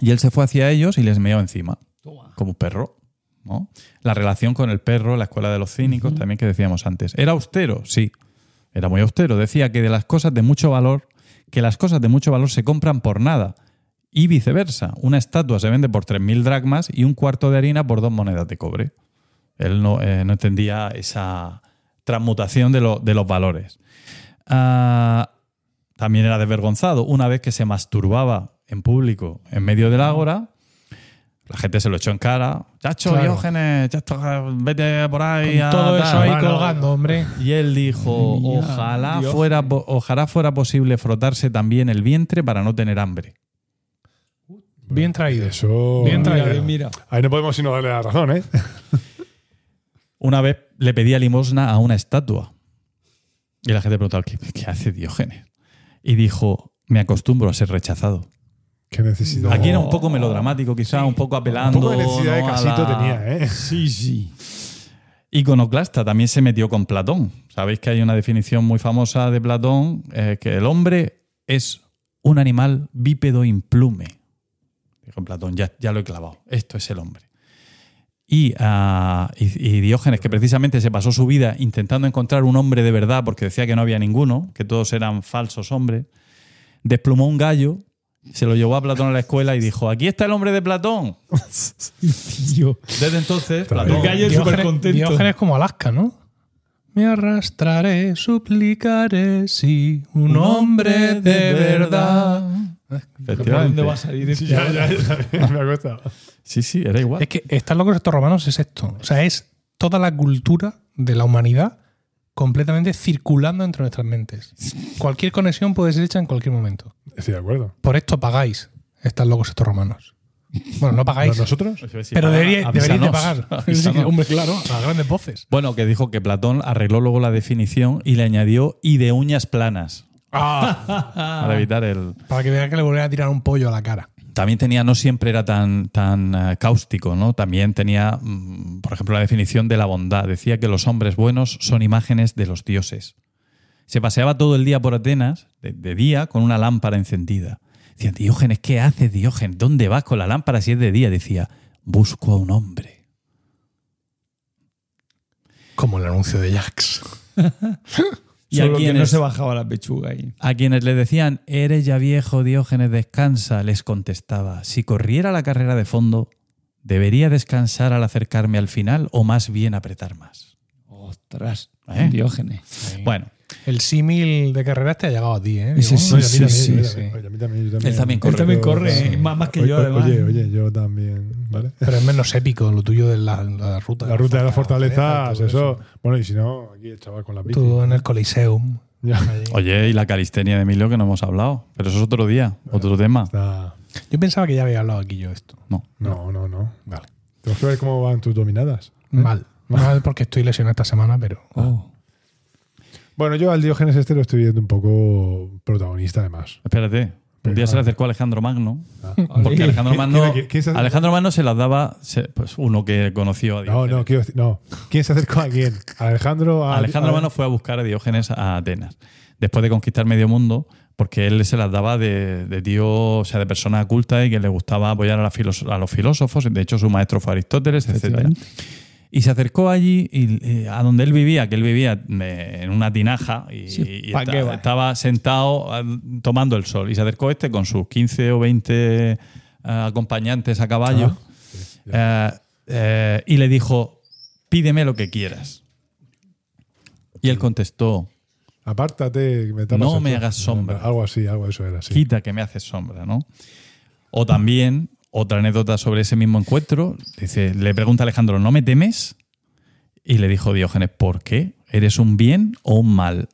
Y él se fue hacia ellos y les meó encima. Como un perro. ¿no? La relación con el perro, la escuela de los cínicos, también que decíamos antes. ¿Era austero? Sí. Era muy austero. Decía que de las cosas de mucho valor, que las cosas de mucho valor se compran por nada. Y viceversa. Una estatua se vende por 3.000 dracmas y un cuarto de harina por dos monedas de cobre. Él no, eh, no entendía esa transmutación de, lo- de los valores. Ah, también era desvergonzado. Una vez que se masturbaba en público en medio del ágora, la gente se lo echó en cara. Chacho, Claro. Diógenes, vete por ahí. Con a todo tal". eso ahí Bueno. colgando, hombre. Y él dijo, mía, ojalá fuera, ojalá fuera posible frotarse también el vientre para no tener hambre. Bien traído. Eso. Bien Mira, traído. mira. Ahí no podemos sino darle la razón, ¿eh? Una vez le pedía limosna a una estatua. Y la gente preguntaba, ¿qué, qué hace Diógenes? Y dijo, me acostumbro a ser rechazado. Qué necesidad. Aquí era un poco melodramático, quizá, un poco apelando. Un poco de necesidad de casito la- tenía, ¿eh? Sí, sí. Iconoclasta también se metió con Platón. Sabéis que hay una definición muy famosa de Platón, eh, que el hombre es un animal bípedo implume. Dijo Platón, ya, ya lo he clavado, esto es el hombre. Y, ah, y- y Diógenes, que precisamente se pasó su vida intentando encontrar un hombre de verdad, porque decía que no había ninguno, que todos eran falsos hombres, desplumó un gallo, se lo llevó a Platón a la escuela y dijo, aquí está el hombre de Platón. Desde entonces, Platón... el gallo-. Diógenes como Alaska, ¿no? Me arrastraré, suplicaré, sí, un hombre de verdad. ¿Por Efectivamente. dónde va a salir este? Ya, ya, ya, me ha costado. Sí, sí, era igual. Es que estar locos estos romanos es esto. O sea, es toda la cultura de la humanidad completamente circulando entre nuestras mentes. Cualquier conexión puede ser hecha en cualquier momento. Estoy de acuerdo. Por esto pagáis estar locos estos romanos. Bueno, no pagáis. ¿Nosotros? pero debería- deberíais de pagar. Sí, hombre, claro, a grandes voces. Bueno, que dijo que Platón arregló luego la definición y le añadió y de uñas planas Ah, para evitar el. para que vean que le volvieran a tirar un pollo a la cara. También tenía, no siempre era tan, tan eh, cáustico, ¿no? También tenía, mm, por ejemplo, la definición de la bondad. Decía que los hombres buenos son imágenes de los dioses. Se paseaba todo el día por Atenas, de, de día, con una lámpara encendida. Decían, Diógenes, ¿qué haces, Diógenes? ¿Dónde vas con la lámpara si es de día? Decía, busco a un hombre. Como el anuncio de Jax. Y a Solo que no se bajaba la pechuga ahí. a quienes le decían, eres ya viejo, Diógenes, descansa, les contestaba, si corriera la carrera de fondo, ¿debería descansar al acercarme al final o más bien apretar más? Ostras, ¿Eh? Diógenes. Bueno, El símil de carreras te ha llegado a ti, ¿eh? Sí, sí, sí. Él también corre. Él también corre, eh, más, más que Oye, yo, además. Oye, oye, yo también. ¿vale? Pero es menos épico lo tuyo de la, la ruta. La ruta de las fortalezas, todo eso. Bueno, y si no, aquí el chaval con la bici. Tú en el Coliseum. Oye, y la calistenia de Emilio que no hemos hablado, pero eso es otro día, otro tema. Está- Yo pensaba que ya había hablado aquí yo esto. No. No, no, no. Vale. Tenemos que ver cómo van tus dominadas. Mal. Mal porque estoy lesionado esta semana, pero. Oh. Bueno, yo al Diógenes este lo estoy viendo un poco protagonista, además. Espérate, un día se le acercó a Alejandro Magno, Ah. porque Alejandro ¿Quién- Magno, Alejandro Magno se las daba, pues uno que conoció a No, Diógenes. no, quiero decir, no. ¿Quién se acercó a quién? ¿Alejandro? A, Alejandro a- Magno fue a buscar a Diógenes a Atenas, después de conquistar medio mundo, porque él se las daba de, de tío, o sea, de persona culta y que le gustaba apoyar a, la a los filósofos. De hecho, su maestro fue Aristóteles, etc. Y se acercó allí y, y a donde él vivía, que él vivía eh, en una tinaja y, estaba sentado ah, tomando el sol. Y se acercó este con sus 15 o 20 ah, acompañantes a caballo eh, eh, y le dijo, pídeme lo que quieras. Y él contestó, Apártate, que me tapas No me hagas sombra. Algo así, algo de eso era así. quita que me haces sombra, ¿no? O también, otra anécdota sobre ese mismo encuentro, dice, le pregunta a Alejandro, ¿no me temes? Y le dijo Diógenes, ¿por qué? ¿Eres un bien o un mal?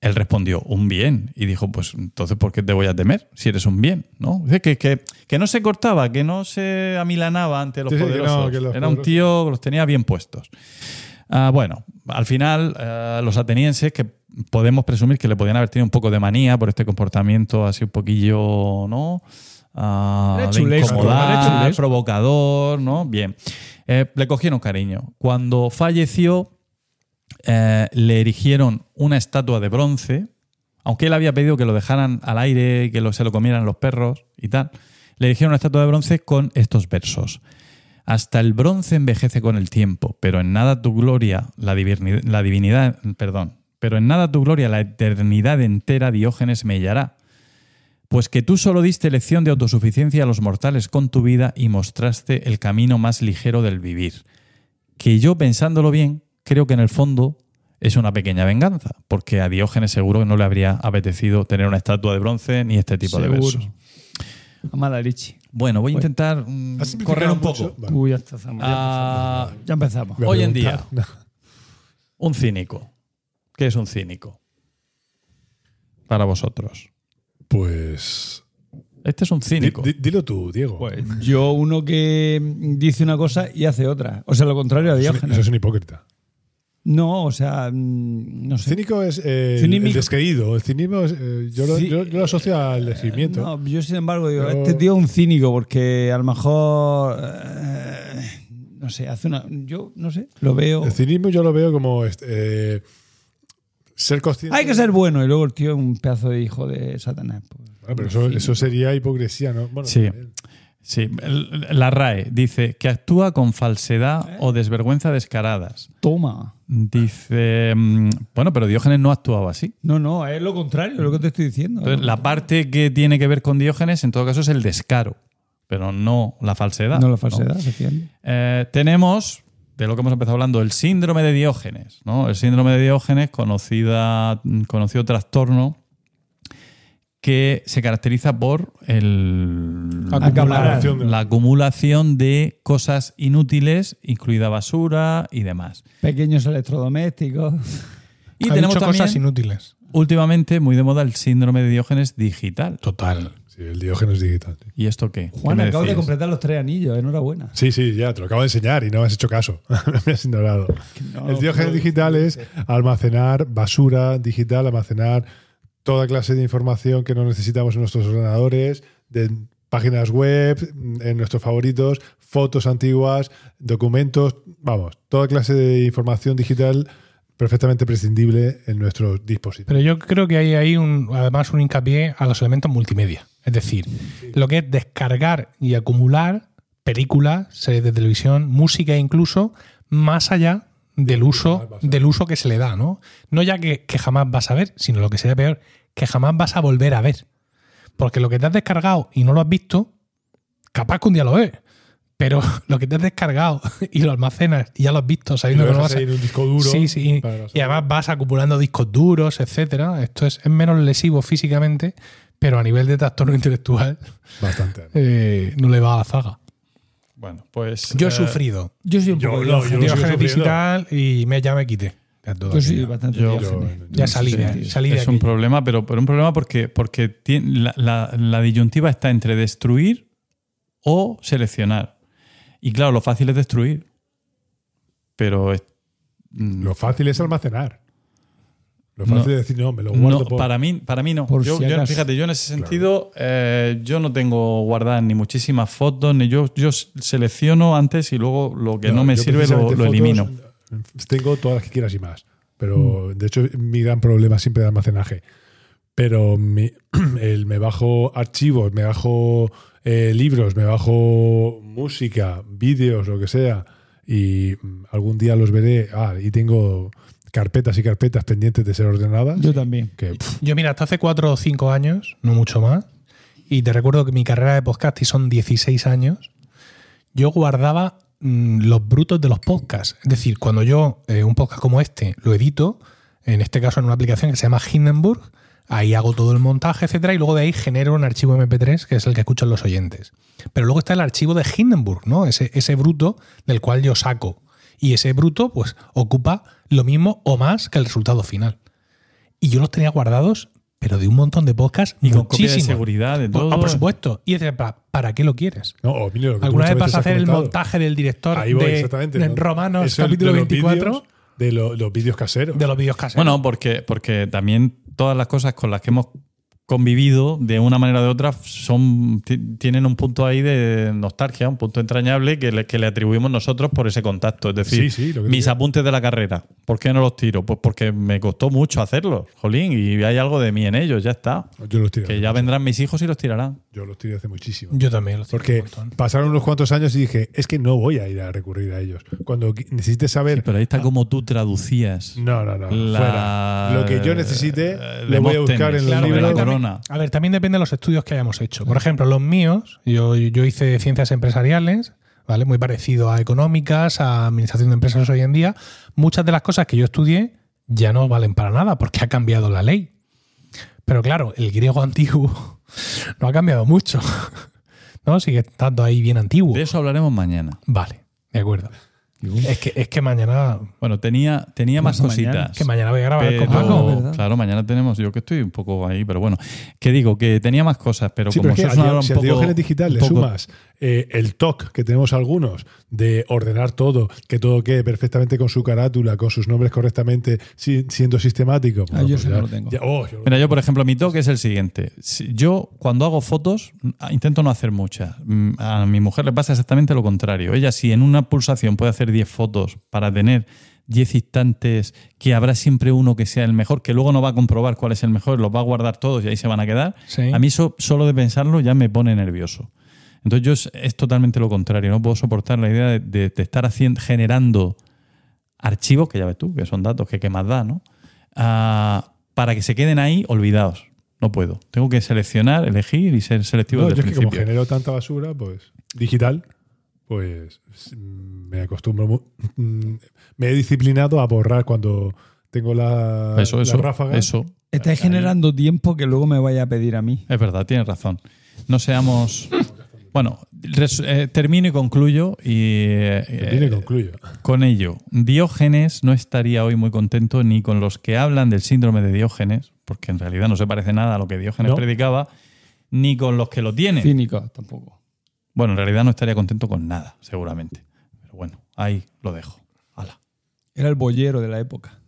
Él respondió, un bien. Y dijo, pues entonces, ¿por qué te voy a temer si eres un bien? ¿no? Dice que, que, que no se cortaba, que no se amilanaba ante los Sí, que no, poderosos. que los Era un tío que los tenía bien puestos. Ah, bueno, al final, eh, los atenienses, que podemos presumir que le podían haber tenido un poco de manía por este comportamiento así un poquillo, ¿no? Ah, de chulesco, incomodar, provocador, ¿no? Bien. Eh, le cogieron cariño. Cuando falleció, eh, le erigieron una estatua de bronce, aunque él había pedido que lo dejaran al aire que lo- se lo comieran los perros y tal. Le erigieron una estatua de bronce con estos versos. Hasta el bronce envejece con el tiempo, pero en nada tu gloria, la, divinidad, la divinidad, perdón, pero en nada tu gloria, la eternidad entera, Diógenes mellará. Pues que tú solo diste lección de autosuficiencia a los mortales con tu vida y mostraste el camino más ligero del vivir. Que yo, pensándolo bien, creo que en el fondo es una pequeña venganza, porque a Diógenes seguro que no le habría apetecido tener una estatua de bronce ni este tipo de versos. A mala leche. Bueno, voy a intentar mm, ¿Has simplificado correr un poco. Vale. Uy, ya empezamos. Ya. Ya Hoy en preguntar. Un cínico. ¿Qué es un cínico? Para vosotros. Pues. Este es un cínico. di- dilo tú, Diego. Pues yo uno que dice una cosa y hace otra. O sea, lo contrario a eso, es un- Diógenes. eso es un hipócrita. No, o sea, mm, no sé. Cínico es eh, el- descreído. El cinismo es, eh, yo, lo, Sí. yo- yo lo asocio al descrimiento. No, yo sin embargo digo, Pero- este tío es un cínico porque a lo mejor, eh, no sé, hace una... Yo, no sé, lo veo... El cinismo yo lo veo como este, eh, ser consciente. Hay que ser bueno y luego el tío es un pedazo de hijo de Satanás. pues. Bueno, pero eso, eso sería hipocresía, ¿no? Bueno, Sí. también. Sí, la RAE dice que actúa con falsedad o desvergüenza descaradas. Toma. Dice, mm, bueno, pero Diógenes no actuaba así. No, no, es lo contrario, es lo que te estoy diciendo. Entonces, la parte que tiene que ver con Diógenes, en todo caso, es el descaro, pero no la falsedad. no la falsedad, efectivamente. Eh, tenemos, de lo que hemos empezado hablando, el síndrome de Diógenes. ¿no? El síndrome de Diógenes, conocida, conocido trastorno que se caracteriza por el, la acumulación de cosas inútiles, incluida basura y demás. Pequeños electrodomésticos. Y Ha tenemos dicho también, cosas inútiles. últimamente, muy de moda, el síndrome de Diógenes digital. Total. Sí, el Diógenes digital. sí. ¿Y esto qué? Juan, ¿Qué acabo de completar los tres anillos. Enhorabuena. Sí, sí, ya, te lo acabo de enseñar y no me has hecho caso. me has ignorado. No, el Diógenes digital es almacenar basura digital, almacenar toda clase de información que no necesitamos en nuestros ordenadores, de páginas web, en nuestros favoritos, fotos antiguas, documentos, vamos, toda clase de información digital perfectamente prescindible en nuestros dispositivos. Pero yo creo que hay ahí un, además un hincapié a los elementos multimedia. Es decir, lo que es descargar y acumular películas, series de televisión, música incluso, más allá del uso, del uso que se le da, ¿no? No ya que, que jamás vas a ver, sino lo que sería peor, que jamás vas a volver a ver. Porque lo que te has descargado y no lo has visto, capaz que un día lo ves. Pero lo que te has descargado y lo almacenas y ya lo has visto sabiendo lo que dejas vas a ahí en un disco duro. Sí, sí. Y además vas acumulando discos duros, etcétera. Esto es, es menos lesivo físicamente, pero a nivel de trastorno intelectual Bastante. eh, no le va a la zaga. Bueno, pues. Yo he eh, sufrido Yo soy un Yo poco yo lo sufriendo. digital y me, ya me quité. Yo soy bastante Yo- yo- ya salí, Sí, de, salí de es un problema, pero, pero un problema porque, porque tiene- la, la- la disyuntiva está entre destruir o seleccionar. Y claro, lo fácil es destruir. Pero es- mm, Lo fácil es almacenar. Lo No. fácil es decir, no, me lo guardo no, por- para, mí, para mí no. Por Yo, si yo, acaso. fíjate, yo en ese sentido, eh, yo no tengo guardadas ni muchísimas fotos, ni yo, yo selecciono antes y luego lo que no, me sirve lo, lo fotos, elimino. Tengo todas las que quieras y más. Mm. Pero de hecho, mi gran problema es siempre de almacenaje. Pero mi- el, me bajo archivos, me bajo eh, libros, me bajo música, vídeos, lo que sea. Y mm, algún día los veré. Ah, y tengo carpetas y carpetas pendientes de ser ordenadas. Yo también. que, Yo, mira, hasta hace cuatro o cinco años, no mucho más, y te recuerdo que mi carrera de podcast y son 16 años, yo guardaba mm, los brutos de los podcasts. Es decir, cuando yo eh, un podcast como este lo edito, en este caso en una aplicación que se llama Hindenburg, ahí hago todo el montaje, etcétera, y luego de ahí genero un archivo MP3 que es el que escuchan los oyentes. Pero luego está el archivo de Hindenburg, ¿no? Ese, ese bruto del cual yo saco. Y ese bruto, pues, ocupa lo mismo o más que el resultado final. Y yo los tenía guardados, pero de un montón de podcasts Y con copia de seguridad, de Por- todo. ah, por supuesto. Y dices, ¿para, ¿para qué lo quieres? no, o mira, lo que tú ¿Alguna vez vas a hacer el montaje del director Ahí voy, de, exactamente. de ¿no? Romanos, capítulo de los 24, vídeos- de lo- los vídeos caseros. de los vídeos caseros? Bueno, porque, porque también todas las cosas con las que hemos convivido de una manera o de otra son ti- tienen un punto ahí de nostalgia, un punto entrañable que le, que le atribuimos nosotros por ese contacto. Es decir, Sí, sí, mis apuntes de la carrera, ¿por qué no los tiro? Pues porque me costó mucho hacerlos, jolín, y hay algo de mí en ellos, ya está. Yo los tiré. Que ya vendrán mis hijos y los tirarán. Yo los tiré hace muchísimo. yo también. Lo tengo Porque un montón. pasaron unos cuantos años y dije, es que no voy a ir a recurrir a ellos. Cuando necesites saber. Pero ahí está como tú traducías. no, no, no. La- Fuera. Lo que yo necesite, lo voy a buscar en los claro, la libros. corona. A ver, también depende de los estudios que hayamos hecho. Por ejemplo, los míos, yo, yo hice ciencias empresariales, ¿vale? Muy parecido a económicas, a administración de empresas hoy en día. Muchas de las cosas que yo estudié ya no valen para nada porque ha cambiado la ley. Pero claro, el griego antiguo no ha cambiado mucho. ¿No? Sigue estando ahí bien antiguo. De eso hablaremos mañana. Vale, de acuerdo. Es que, es que mañana. Bueno, tenía, tenía más cositas. Que mañana voy a grabar Pero, con Paco. claro, mañana tenemos, yo que estoy un poco ahí, pero bueno, que digo, que tenía más cosas, pero Sí, como pero es que hora un si poco, Diógenes digital le poco- sumas eh, el TOC que tenemos algunos de ordenar todo, que todo quede perfectamente con su carátula, con sus nombres correctamente, si- siendo sistemático. Ah, yo ese no lo tengo. oh, yo- Mira, yo por ejemplo, mi toque es el siguiente. Si- Yo cuando hago fotos intento no hacer muchas. Mm, A mi mujer le pasa exactamente lo contrario. Ella si en una pulsación puede hacer 10 fotos para tener 10 instantes que habrá siempre uno que sea el mejor, que luego no va a comprobar cuál es el mejor, los va a guardar todos y ahí se van a quedar. Sí. A mí eso, solo de pensarlo ya me pone nervioso. Entonces yo es, es totalmente lo contrario. No puedo soportar la idea de, de- de estar haciendo, generando archivos, que ya ves tú, que son datos que qué más da, ¿no? Ah, para que se queden ahí olvidados. No puedo. Tengo que seleccionar, elegir y ser selectivo No, desde yo el es que como genero tanta basura, pues digital, pues me acostumbro, mm, me he disciplinado a borrar cuando tengo la, Eso, la eso, ráfaga. eso. Estáis generando tiempo que luego me vaya a pedir a mí. Es verdad, tienes razón. No seamos. Bueno, res- eh, termino y concluyo. Y eh, Termino y eh, concluyo. con ello, Diógenes no estaría hoy muy contento ni con los que hablan del síndrome de Diógenes, porque en realidad no se parece nada a lo que Diógenes No. predicaba, ni con los que lo tienen. Cínico, tampoco. Bueno, en realidad no estaría contento con nada, seguramente. Pero bueno, ahí lo dejo. Hala. Era el boyero de la época.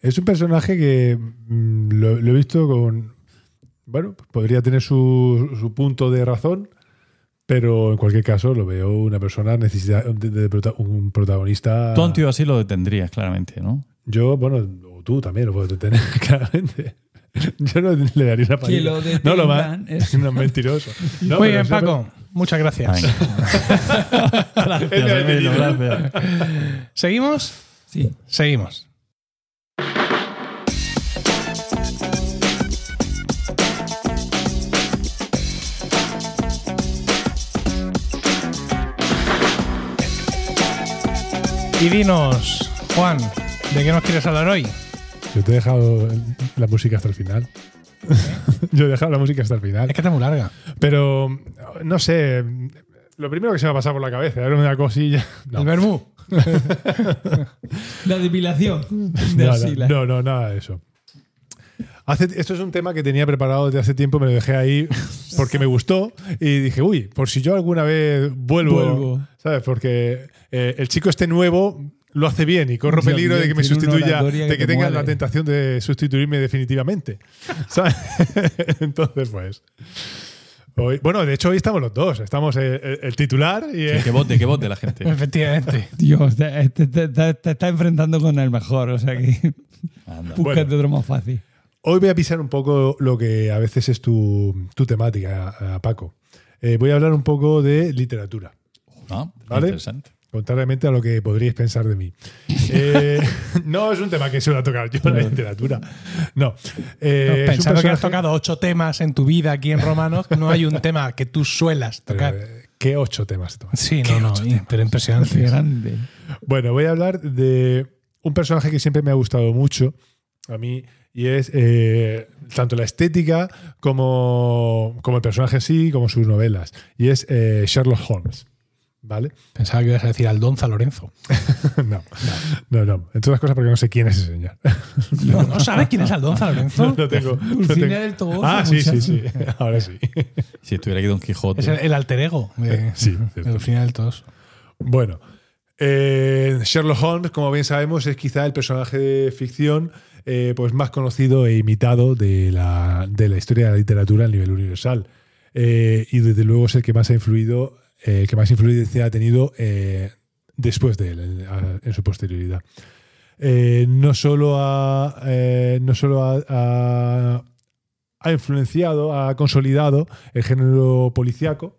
Es un personaje que mm, lo, lo he visto con. Bueno, podría tener su, su punto de razón, pero en cualquier caso lo veo una persona necesita de, de prota- un protagonista. Tú un tío así lo detendrías, claramente, ¿no? Yo, bueno, o tú también lo puedes detener, claramente. Yo no le daría una Que lo paliza. No lo más. es- es mentiroso. No, Muy bien, Paco. Muchas gracias. Gracias, Emilio, gracias. ¿Seguimos? Sí. Seguimos. Y dinos, Juan, ¿de qué nos quieres hablar hoy? Yo te he dejado la música hasta el final. Yo he dejado la música hasta el final. Es que está muy larga. Pero, no sé. Lo primero que se me ha pasado por la cabeza era una cosilla. No, El vermú. La depilación de no, Asila. no, no, nada de eso. Hace, esto es un tema que tenía preparado desde hace tiempo, me lo dejé ahí porque me gustó y dije, uy, por si yo alguna vez vuelvo, Vuelvo. ¿sabes? Porque eh, el chico este nuevo lo hace bien y corro peligro de que me sustituya, que de que te tenga muere. la tentación de sustituirme definitivamente. ¿sabes? Entonces, pues... Hoy, bueno, de hecho hoy estamos los dos. Estamos el, el- el titular y el- Que vote, que vote la gente. Efectivamente. Dios, te, te- te- te- te está enfrentando con el mejor, o sea que Anda. búscate Bueno. otro más fácil. Hoy voy a pisar un poco lo que a veces es tu, tu temática, eh, Paco. Eh, voy a hablar un poco de literatura, Ah, ¿Vale? Interesante. contrariamente a lo que podríais pensar de mí. Eh, no es un tema que suelo tocar yo, la literatura. No. Eh, Pensando que has tocado ocho temas en tu vida aquí en Romanos, no hay un tema que tú suelas tocar. ¿Qué ocho temas? Tom? Sí, ¿Qué no, no, temas? pero impresionante. grande. Bueno, voy a hablar de un personaje que siempre me ha gustado mucho a mí y es eh, tanto la estética como, como el personaje sí, como sus novelas. Y es eh, Sherlock Holmes. ¿Vale? Pensaba que ibas a decir Aldonza Lorenzo. no, no, no. Entre otras cosas porque no sé quién es ese señor. ¿No, ¿no sabes quién es Aldonza Lorenzo? No, no tengo. no Dulcinea tengo- del Toboso, Ah, sí, sí, muchacho. sí. Ahora sí. Si estuviera aquí Don Quijote. Es el, el alter ego de, Sí, de. Dulcinea del Toboso. Bueno, eh, Sherlock Holmes, como bien sabemos, es quizá el personaje de ficción eh, pues más conocido e imitado de la, de la historia de la literatura a nivel universal. Eh, y desde luego es el que más ha influido, eh, el que más influencia ha tenido después de él, en, su posterioridad. No solo ha, no solo ha, ha- influenciado, ha consolidado el género policíaco,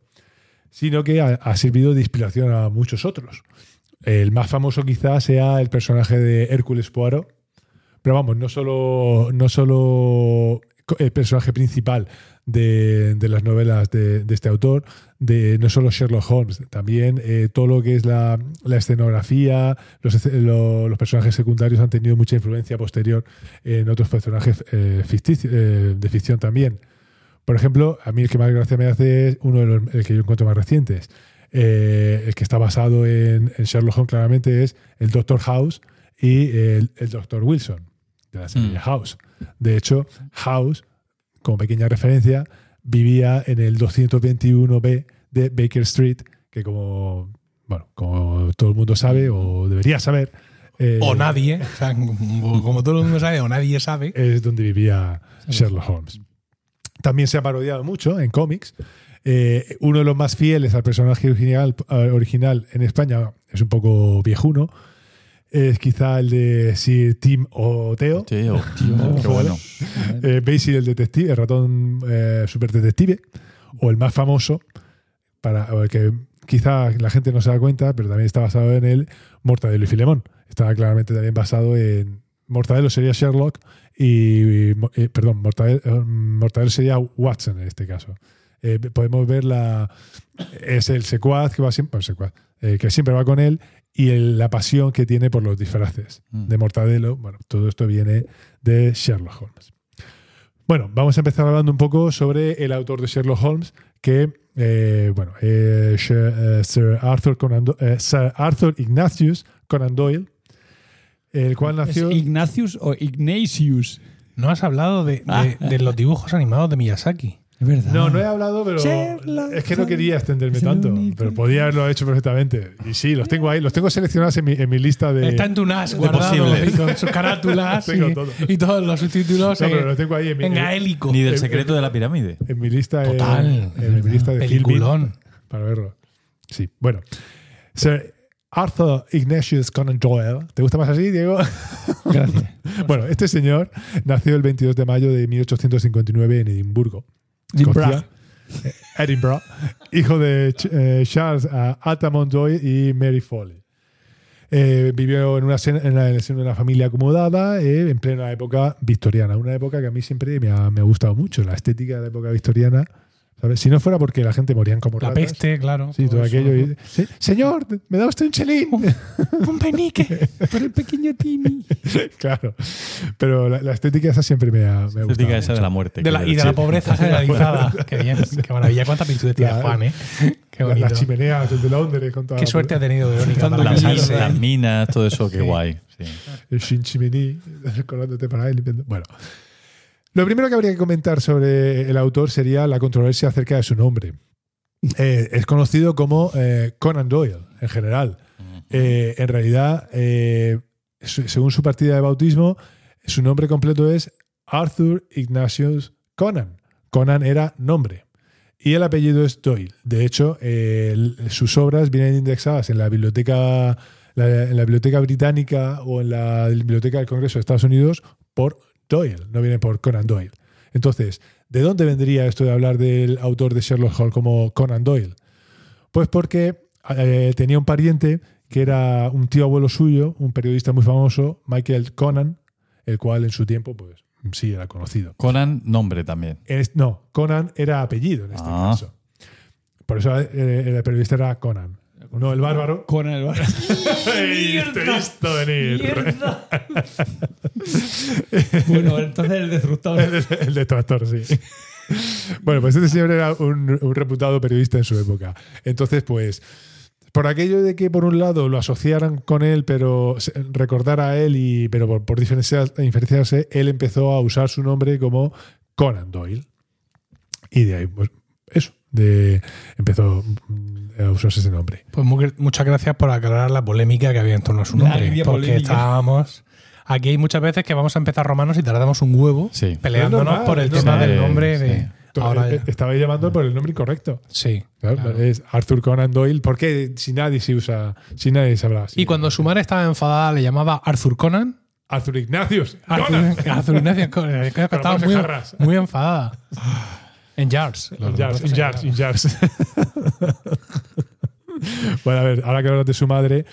sino que ha servido de inspiración a muchos otros. El más famoso quizás sea el personaje de Hércules Poirot, pero vamos, no solo, no solo el personaje principal de, las novelas de, este autor, de no solo Sherlock Holmes, también eh, todo lo que es la, la escenografía, los, los personajes secundarios han tenido mucha influencia posterior en otros personajes eh, eh, de ficción también. Por ejemplo, a mí el que más gracia me hace es uno de los el que yo encuentro más recientes. Eh, el que está basado en, en Sherlock Holmes claramente es el Doctor House y el, el Doctor Wilson de la serie Mm. House. De hecho, House, como pequeña referencia, vivía en el 221B de Baker Street, que como, bueno, como todo el mundo sabe o debería saber, eh, O nadie, o sea, como como todo el mundo sabe, o nadie sabe. es donde vivía Sherlock Holmes. También se ha parodiado mucho en cómics. Eh, uno de los más fieles al personaje original, original en España es un poco viejuno. Es quizá el de Sir Tim o Teo. Tío, qué bueno. Eh, Basil el detective, el ratón eh, super detective. O el más famoso, para el que quizá la gente no se da cuenta, pero también está basado en él, Mortadelo y Filemón. Está claramente también basado en. Mortadelo sería Sherlock y. eh, perdón, Mortadelo, eh, Mortadelo sería Watson en este caso. Eh, podemos ver la. Es el secuaz que va siempre. bueno, secuaz, eh, que siempre va con él y el- la pasión que tiene por los disfraces Mm. de Mortadelo. Bueno, todo esto viene de Sherlock Holmes. Bueno, vamos a empezar hablando un poco sobre el autor de Sherlock Holmes, que, eh, bueno, eh, Sir, eh, Sir Arthur, Conan eh, Sir Arthur Ignatius Conan Doyle, el cual nació... ¿Es Ignatius o Ignatius? No has hablado de, de- Ah. de los dibujos animados de Miyazaki. Es verdad. No, no he hablado, pero Sherlock es que no quería extenderme tanto. Pero podía haberlo hecho perfectamente. Y sí, los tengo ahí. Los tengo seleccionados en mi, en mi lista de. Está en tu NAS guardado posibles. y con sus carátulas Tengo y, todo. y todos los subtítulos No, en, pero lo tengo ahí en mi, en gaélico. Ni del Eh, secreto de la pirámide. en mi lista. Total. En, mi lista de Peliculón. Para verlo. Sí, bueno. Sir Arthur Ignatius Conan Doyle. ¿Te gusta más así, Diego? Gracias. bueno, este señor nació el 22 de mayo de 1859 en Edimburgo. Eh, Edinburgh, hijo de eh, Charles eh, Altamont Doyle y Mary Foley. Eh, vivió en, una, en, la- en una familia acomodada eh, en plena época victoriana. Una época que a mí siempre me ha, me ha gustado mucho, la estética de la época victoriana. ¿Sabes? Si no fuera porque la gente morían como La ratas. peste, claro. Sí, todo eso. aquello. y- "Sí, Señor, ¿me da usted un chelín? Un penique. Por el pequeño Timmy. claro. Pero la, la estética esa siempre me ha, me ha gustado. Estética esa de mucho. la muerte. De la- y de la pobreza generalizada. qué bien, qué maravilla. ¿Cuánta pintura tiene La- Juan, eh? Qué La- bonito. Las chimeneas desde Londres con toda Qué la- suerte ha tenido para Las, casarse. las minas, todo eso, qué Sí. guay. sí. el Shin Chimini, recordándote para él. Bueno, lo primero que habría que comentar sobre el autor sería la controversia acerca de su nombre. Eh, es conocido como eh, Conan Doyle, en general. Eh, en realidad, según su partida de bautismo, su nombre completo es Arthur Ignatius Conan. Conan era nombre. Y el apellido es Doyle. De hecho, sus obras vienen indexadas en la biblioteca, la- en la biblioteca británica o en la biblioteca del Congreso de Estados Unidos por Doyle, no viene por Conan Doyle. Entonces, ¿de dónde vendría esto de hablar del autor de Sherlock Holmes como Conan Doyle? Pues porque eh, tenía un pariente que era un tío abuelo suyo, un periodista muy famoso, Michael Conan, el cual en su tiempo, pues sí, era conocido. Conan, nombre también. Este- no, Conan era apellido en este Ah. caso. Por eso eh, el periodista era Conan. No el bárbaro. Con el bar. ¡Ey, te he visto venir! bueno, entonces el disruptor. El, el detractor, sí. Bueno, pues este señor era un, un reputado periodista en su época. Entonces, pues, por aquello de que por un lado lo asociaran con él, pero recordara a él, y, pero por, por diferenciar- diferenciarse, él empezó a usar su nombre como Conan Doyle. Y de ahí, pues, eso, de, empezó a usarse ese nombre. Pues mu- muchas gracias por aclarar la polémica que había en torno a su nombre. porque polémica. estábamos. Aquí hay muchas veces que vamos a empezar romanos y tardamos un huevo Sí. peleándonos normal, por el tema del nombre Sí, de. Ahora Eh. Estabais llamando por el nombre incorrecto. Sí. Claro, claro. Es Arthur Conan Doyle. ¿Por qué si nadie se usa, si nadie sabrá? así? Y cuando su madre estaba enfadada, le llamaba Arthur Conan. Arthur Ignatius. Conan. Arthur, Arthur Ignacio Conan. Estaba muy, muy enfadada. En Jars. In jars, in jars, in jars. Bueno, a ver, ahora que hablas de su madre,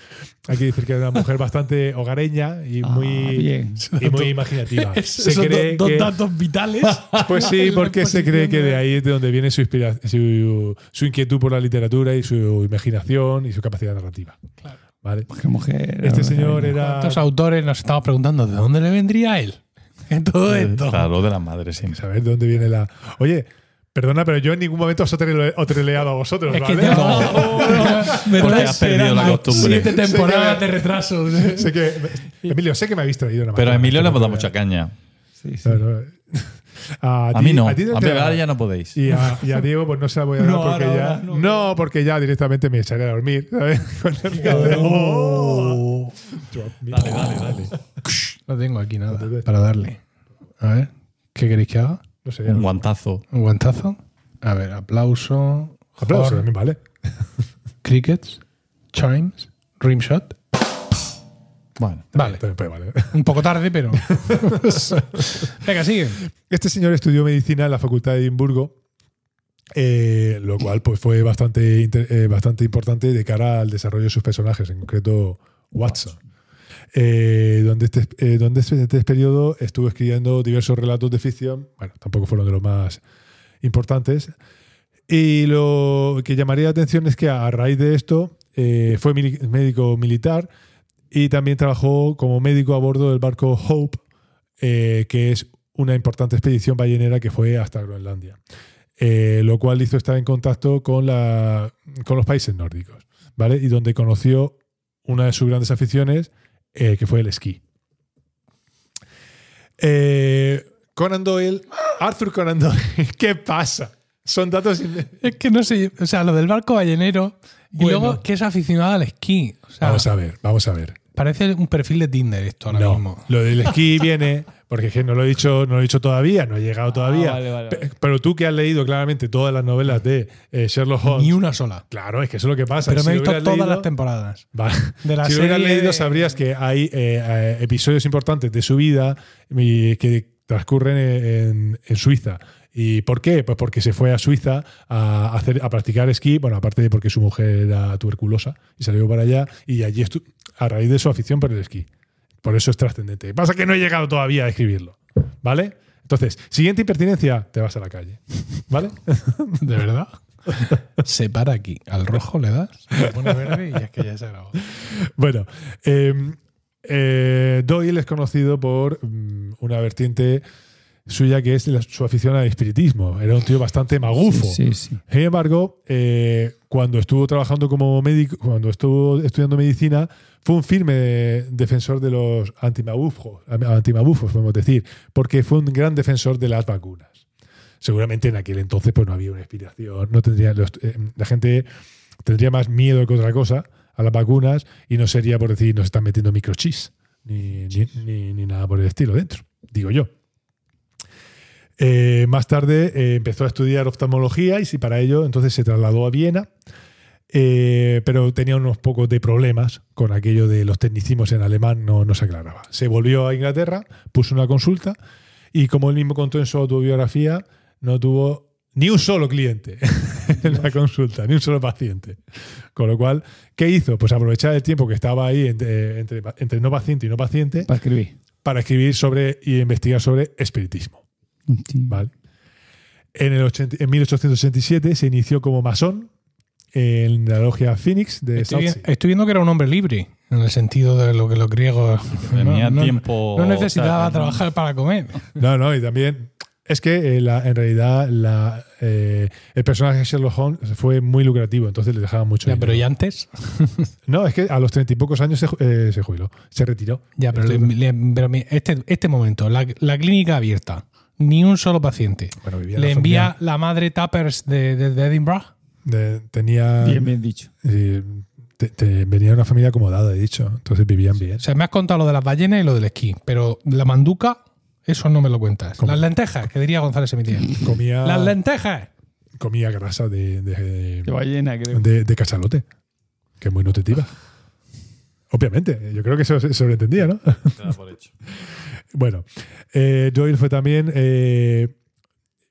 hay que decir que era una mujer bastante hogareña y Ah, muy, bien. y muy imaginativa. Se cree do- dos que- datos vitales. Pues sí, en porque se cree que de ahí es de donde viene su, inspira- su, su inquietud por la literatura y su imaginación y su capacidad narrativa. ¿Vale? Qué mujer. Este señor era. ¿Cuántos autores nos estamos preguntando de dónde le vendría a él? En todo esto. Claro, de las madres, sí. Saber de dónde viene la. Oye, perdona, pero yo en ningún momento os he treleado a vosotros, Es que ¿vale? ya- Me Porque has perdido la costumbre. Siete temporadas de retraso. Sé que, Emilio, sé que me habéis traído una Pero a Emilio le hemos dado no, mucha caña. Sí, sí. no, no. A, A ti- mí no. A, ti te la- pegar ya no podéis. Y a, y a Diego, pues no se la voy a dar No, porque ahora, ya. ahora, no, no. porque ya directamente me echaré a dormir, ¿sabes? Con el. Oh. Dale, dale, dale. No tengo aquí nada para darle. A ver, ¿qué queréis que haga? No sé. Un guantazo. ¿Un guantazo? A ver, aplauso. Aplausos horn, también, ¿vale? Crickets, chimes, rimshot. Bueno. Vale, vale. un poco tarde, pero. Venga, sigue. Este señor estudió medicina en la Facultad de Edimburgo, eh, lo cual pues, fue bastante, eh, bastante importante de cara al desarrollo de sus personajes, en concreto Watson. Eh, donde este, eh, donde este, este periodo estuvo escribiendo diversos relatos de ficción, bueno, tampoco fueron de los más importantes. Y lo que llamaría la atención es que a raíz de esto eh, fue médico militar y también trabajó como médico a bordo del barco Hope, eh, que es una importante expedición ballenera que fue hasta Groenlandia. Eh, lo cual hizo estar en contacto con, la, con los países nórdicos, ¿vale? Y donde conoció una de sus grandes aficiones, eh, que fue el esquí. Eh, Conan Doyle, Arthur Conan Doyle, ¿qué pasa? Son datos. Es que no sé, o sea, lo del barco ballenero y Bueno. luego que es aficionado al esquí. O sea, Vamos a ver, vamos a ver. Parece un perfil de Tinder esto ahora no, mismo. lo del esquí viene, porque es que no lo he dicho, no lo he dicho todavía, no he llegado todavía. Ah, vale, vale, vale. Pero tú que has leído claramente todas las novelas de eh, Sherlock Holmes. Ni una sola. Claro, es que eso es lo que pasa. Pero Si me he visto todas leído- las temporadas. Vale. De la si lo hubieras leído, sabrías que hay eh, eh, episodios importantes de su vida y que transcurren en, en Suiza. ¿Y por qué? Pues porque se fue a Suiza a, hacer, a practicar esquí, bueno, aparte de porque su mujer era tuberculosa y salió para allá, y allí a raíz de su afición por el esquí. Por eso es trascendente. Pasa que no he llegado todavía a escribirlo. ¿Vale? Entonces, siguiente impertinencia, te vas a la calle. ¿Vale? ¿De verdad? Se para aquí. Al rojo le das, le pone verde y es que ya se grabó. Bueno, eh, eh, Doyle es conocido por mm, una vertiente suya que es la- su afición al espiritismo. Era un tío bastante magufo. Sí, sí. Sin embargo, eh, cuando estuvo trabajando como médico, cuando estuvo estudiando medicina, fue un firme defensor de los antimagufos, antimagufos, podemos decir, porque fue un gran defensor de las vacunas. Seguramente en aquel entonces pues no había una inspiración, no tendría los- eh, la gente tendría más miedo que otra cosa a las vacunas y no sería por decir nos están metiendo microchips ni, ni, ni- ni nada por el estilo dentro, digo yo. Eh, más tarde eh, empezó a estudiar oftalmología y si para ello entonces se trasladó a Viena, eh, pero tenía unos pocos de problemas con aquello de los tecnicismos en alemán, no, no se aclaraba. Se volvió a Inglaterra, puso una consulta y como él mismo contó en su autobiografía, no tuvo ni un solo cliente en la consulta, ni un solo paciente. Con lo cual, ¿qué hizo? Pues aprovechar el tiempo que estaba ahí entre, entre, entre no paciente y no paciente Para escribir. para escribir sobre y investigar sobre espiritismo. Hostia. ¿vale? En, el 80 en 1887 se inició como masón en la logia Phoenix de Estoy, estoy viendo que era un hombre libre, en el sentido de lo que los griegos. tenía no, tiempo, No necesitaba o sea, trabajar para comer. No, no, y también es que eh, la- en realidad la, eh, el personaje de Sherlock Holmes fue muy lucrativo, entonces le dejaban mucho Ya, pero dinero. ¿y antes? No, es que a los treinta y pocos años se, eh, se jubiló, se retiró. Ya, pero, le- le- pero este, este momento, la, la clínica abierta, ni un solo paciente. bueno, Le la envía familia la madre Tappers de, de- de Edinburgh. de- tenía Bien, bien dicho. eh, te- te- venía de una familia acomodada, he dicho, entonces vivían bien. O sea, me has contado lo de las ballenas y lo del esquí, pero la manduca, eso no me lo cuentas. ¿Cómo? Las lentejas, que diría González Emitía. Comía, Las lentejas. comía grasa de, de, De ballena, creo. de, de cachalote, que es muy nutritiva. Obviamente, yo creo que eso se sobreentendía, ¿no? te da por hecho. Bueno, eh, Doyle fue también eh,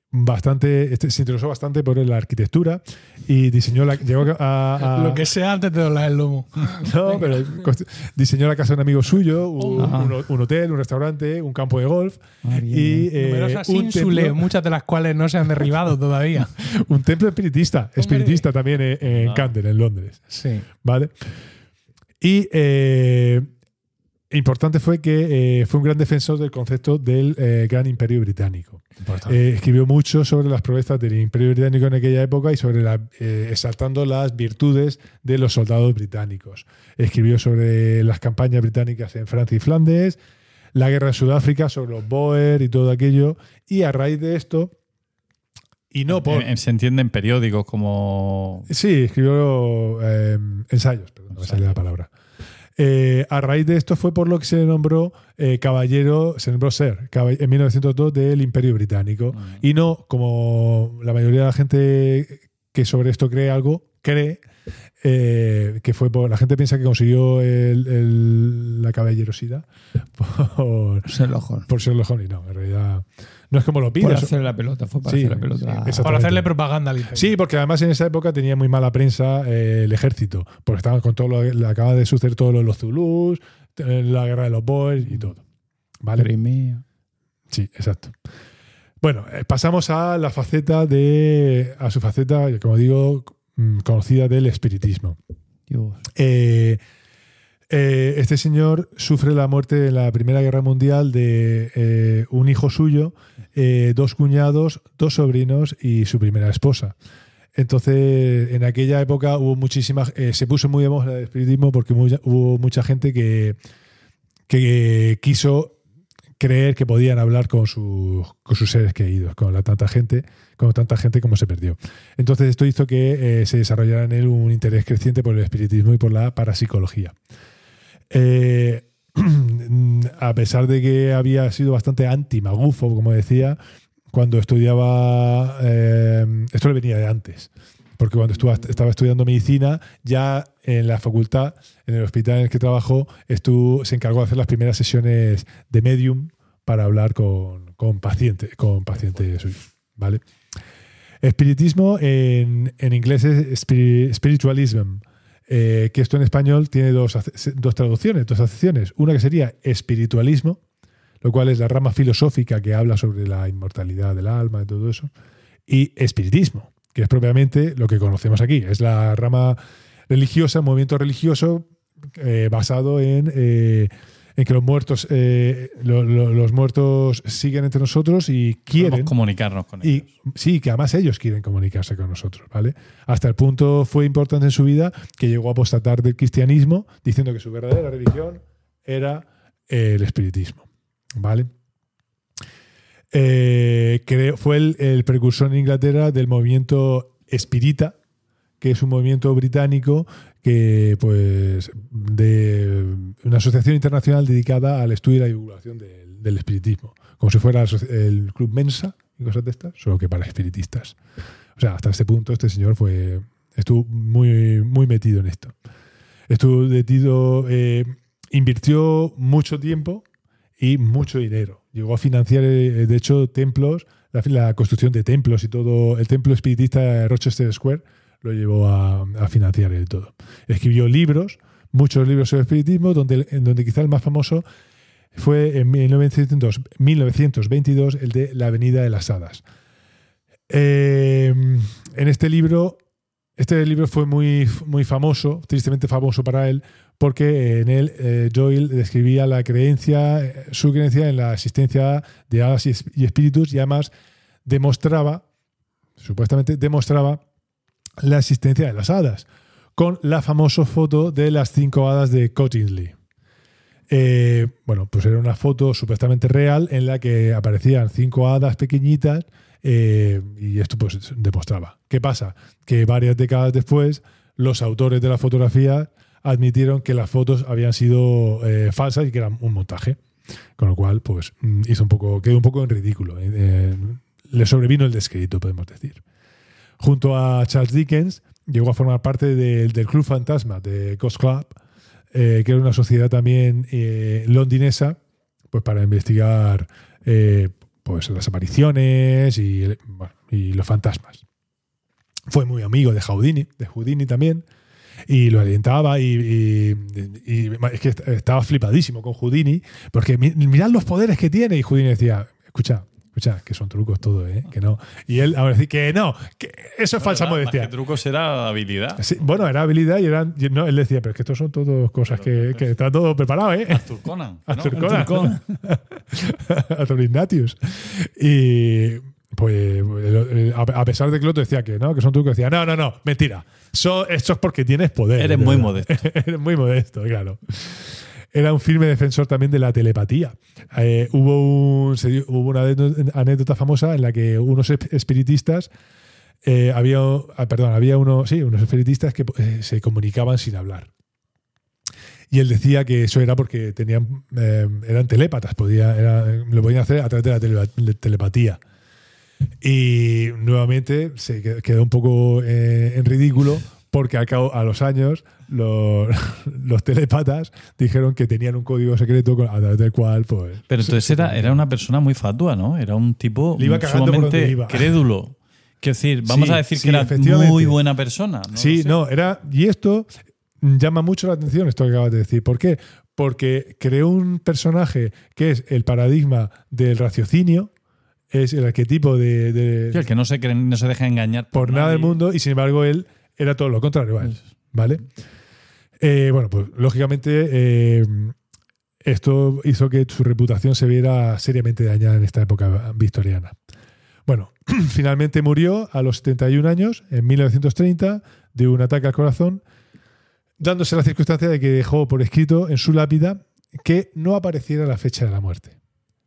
bastante, este, se interesó bastante por la arquitectura y diseñó la, llegó a, a- Lo que sea antes de doblar el lomo. no, pero diseñó la casa de un amigo suyo, un, un hotel, un restaurante, un campo de golf Ah, bien, y eh, Numerosas un, ínsules, templo, muchas de las cuales no se han derribado todavía. un templo espiritista, espiritista también en, en Ah. Camden, en Londres. Sí. ¿Vale? Y eh, importante fue que eh, fue un gran defensor del concepto del eh, gran imperio británico. Eh, escribió mucho sobre las proezas del imperio británico en aquella época y sobre la, exaltando las virtudes de los soldados británicos. Escribió sobre las campañas británicas en Francia y Flandes, la guerra en Sudáfrica, sobre los Boer y todo aquello. Y a raíz de esto, y no por... Se entiende en periódicos como. Sí, escribió ensayos, perdón, no me sale la palabra. Eh, a raíz de esto fue por lo que se nombró eh, caballero, se nombró ser en 1902 del Imperio Británico. Y no, como la mayoría de la gente que sobre esto cree algo, cree eh, que fue por. La gente piensa que consiguió el- el- la caballerosidad por, Sherlock Holmes. por Sherlock Holmes. Y no, en realidad no es como lo Por pides. hacer la pelota, fue para Sí, hacer la pelota. sí, Ah. Para hacerle propaganda al. Sí, porque además en esa época tenía muy mala prensa eh, el ejército, porque estaban con todo lo le acaba de suceder todo lo de los Zulus, eh, la guerra de los Boers y todo. ¿Vale? Crimea. Sí, exacto. Bueno, eh, pasamos a la faceta de. a su faceta, como digo, mm, conocida del espiritismo. Dios. Eh, eh, este señor sufre la muerte en la Primera Guerra Mundial de eh, un hijo suyo, eh, dos cuñados, dos sobrinos y su primera esposa. Entonces, en aquella época hubo muchísimas. eh, se puso muy de moda el espiritismo porque mucha- hubo mucha gente que, que quiso creer que podían hablar con, sus- con sus seres queridos, con la tanta gente, con tanta gente como se perdió. Entonces esto hizo que eh, se desarrollara en él un interés creciente por el espiritismo y por la parapsicología. Eh, a pesar de que había sido bastante anti-magufo, como decía, cuando estudiaba, eh, esto le venía de antes, porque cuando estaba estudiando medicina, ya en la facultad, en el hospital en el que trabajó, estuvo, se encargó de hacer las primeras sesiones de medium para hablar con, con pacientes, con suyos, ¿vale? Espiritismo en, en inglés es spiri- spiritualism, eh, que esto en español tiene dos, dos traducciones, dos acepciones. Una que sería espiritualismo, lo cual es la rama filosófica que habla sobre la inmortalidad del alma y todo eso, y espiritismo, que es propiamente lo que conocemos aquí. Es la rama religiosa, movimiento religioso eh, basado en, eh, en que los muertos, eh, lo- lo- los muertos siguen entre nosotros y quieren Podemos comunicarnos con ellos. y sí, que además ellos quieren comunicarse con nosotros, ¿vale? Hasta el punto fue importante en su vida que llegó a apostatar del cristianismo diciendo que su verdadera religión era el espiritismo, ¿vale? Eh, creo- fue el, el precursor en Inglaterra del movimiento espírita, que es un movimiento británico que, pues, de una asociación internacional dedicada al estudio y la divulgación del, del espiritismo, como si fuera el Club Mensa y cosas de estas, solo que para espiritistas. O sea, hasta este punto este señor fue estuvo muy, muy metido en esto. Estuvo metido, eh, invirtió mucho tiempo y mucho dinero. Llegó a financiar, eh, de hecho, templos, la, la construcción de templos y todo. El templo espiritista Rochester Square lo llevó a, a financiar y todo. Escribió libros, muchos libros sobre espiritismo, donde, en donde quizá el más famoso fue en 1900 1922 el de La Avenida de las Hadas. Eh, en este libro, este libro fue muy, muy famoso, tristemente famoso para él, porque en él eh, Joel describía la creencia, su creencia en la existencia de hadas y espíritus y además demostraba, supuestamente demostraba la existencia de las hadas, con la famosa foto de las cinco hadas de Cottingley. Eh, bueno, pues era una foto supuestamente real en la que aparecían cinco hadas pequeñitas eh, y esto pues demostraba. ¿Qué pasa? Que varias décadas después los autores de la fotografía admitieron que las fotos habían sido eh, falsas y que eran un montaje. Con lo cual, pues mm, hizo un poco, quedó un poco en ridículo. eh, le sobrevino el descrédito, podemos decir. Junto a Charles Dickens, llegó a formar parte del- Club Fantasma de Ghost Club, eh, que era una sociedad también eh, londinesa, pues para investigar eh, pues las apariciones y, los fantasmas. Fue muy amigo de Houdini, de Houdini también, y lo alientaba y, es que est- estaba flipadísimo con Houdini, porque mi- mirad los poderes que tiene, y Houdini decía, escucha, escucha, que son trucos todo, ¿eh? que no. Y él ahora decía que no, que eso es falsa modestia. que truco será habilidad. Sí, bueno, era habilidad y eran. y no, él decía, pero es que estos son todas cosas que, que está todo preparado, ¿eh? Arthur Conan. ¿no? Arthur Arthur Conan. Arthur Ignatius. Y pues a pesar de que el otro decía que no, que son trucos, decía, no, no, no, mentira. So- esto es porque tienes poder. Eres muy modesto. Eres muy modesto, claro. Era un firme defensor también de la telepatía. Eh, hubo, un- hubo una anécdota- famosa en la que unos esp- espiritistas eh, había, ah, perdón, había uno, sí, unos espiritistas que eh, se comunicaban sin hablar. Y él decía que eso era porque tenían, eran telépatas, podía, lo podían hacer a través de la tele- telepatía. Y nuevamente se que- quedó un poco en ridículo porque al cabo, a los años los, los telepatas dijeron que tenían un código secreto a través del cual pues Pero entonces era, era una persona muy fatua, ¿no? Era un tipo iba por sumamente iba. crédulo. Quiero decir, vamos Sí, a decir sí, que era muy buena persona. ¿no? sí, sé. no, era. Y esto llama mucho la atención, esto que acabas de decir. ¿Por qué? Porque creó un personaje que es el paradigma del raciocinio, es el arquetipo de. de- Sí, el que no se, cree- no se deja engañar por nada del mundo, y sin embargo él era todo lo contrario a él. ¿Vale? Eh, bueno, pues lógicamente eh, esto hizo que su reputación se viera seriamente dañada en esta época victoriana. Bueno, finalmente murió a los 71 años, en 1930, de un ataque al corazón, dándose la circunstancia de que dejó por escrito en su lápida que no apareciera la fecha de la muerte.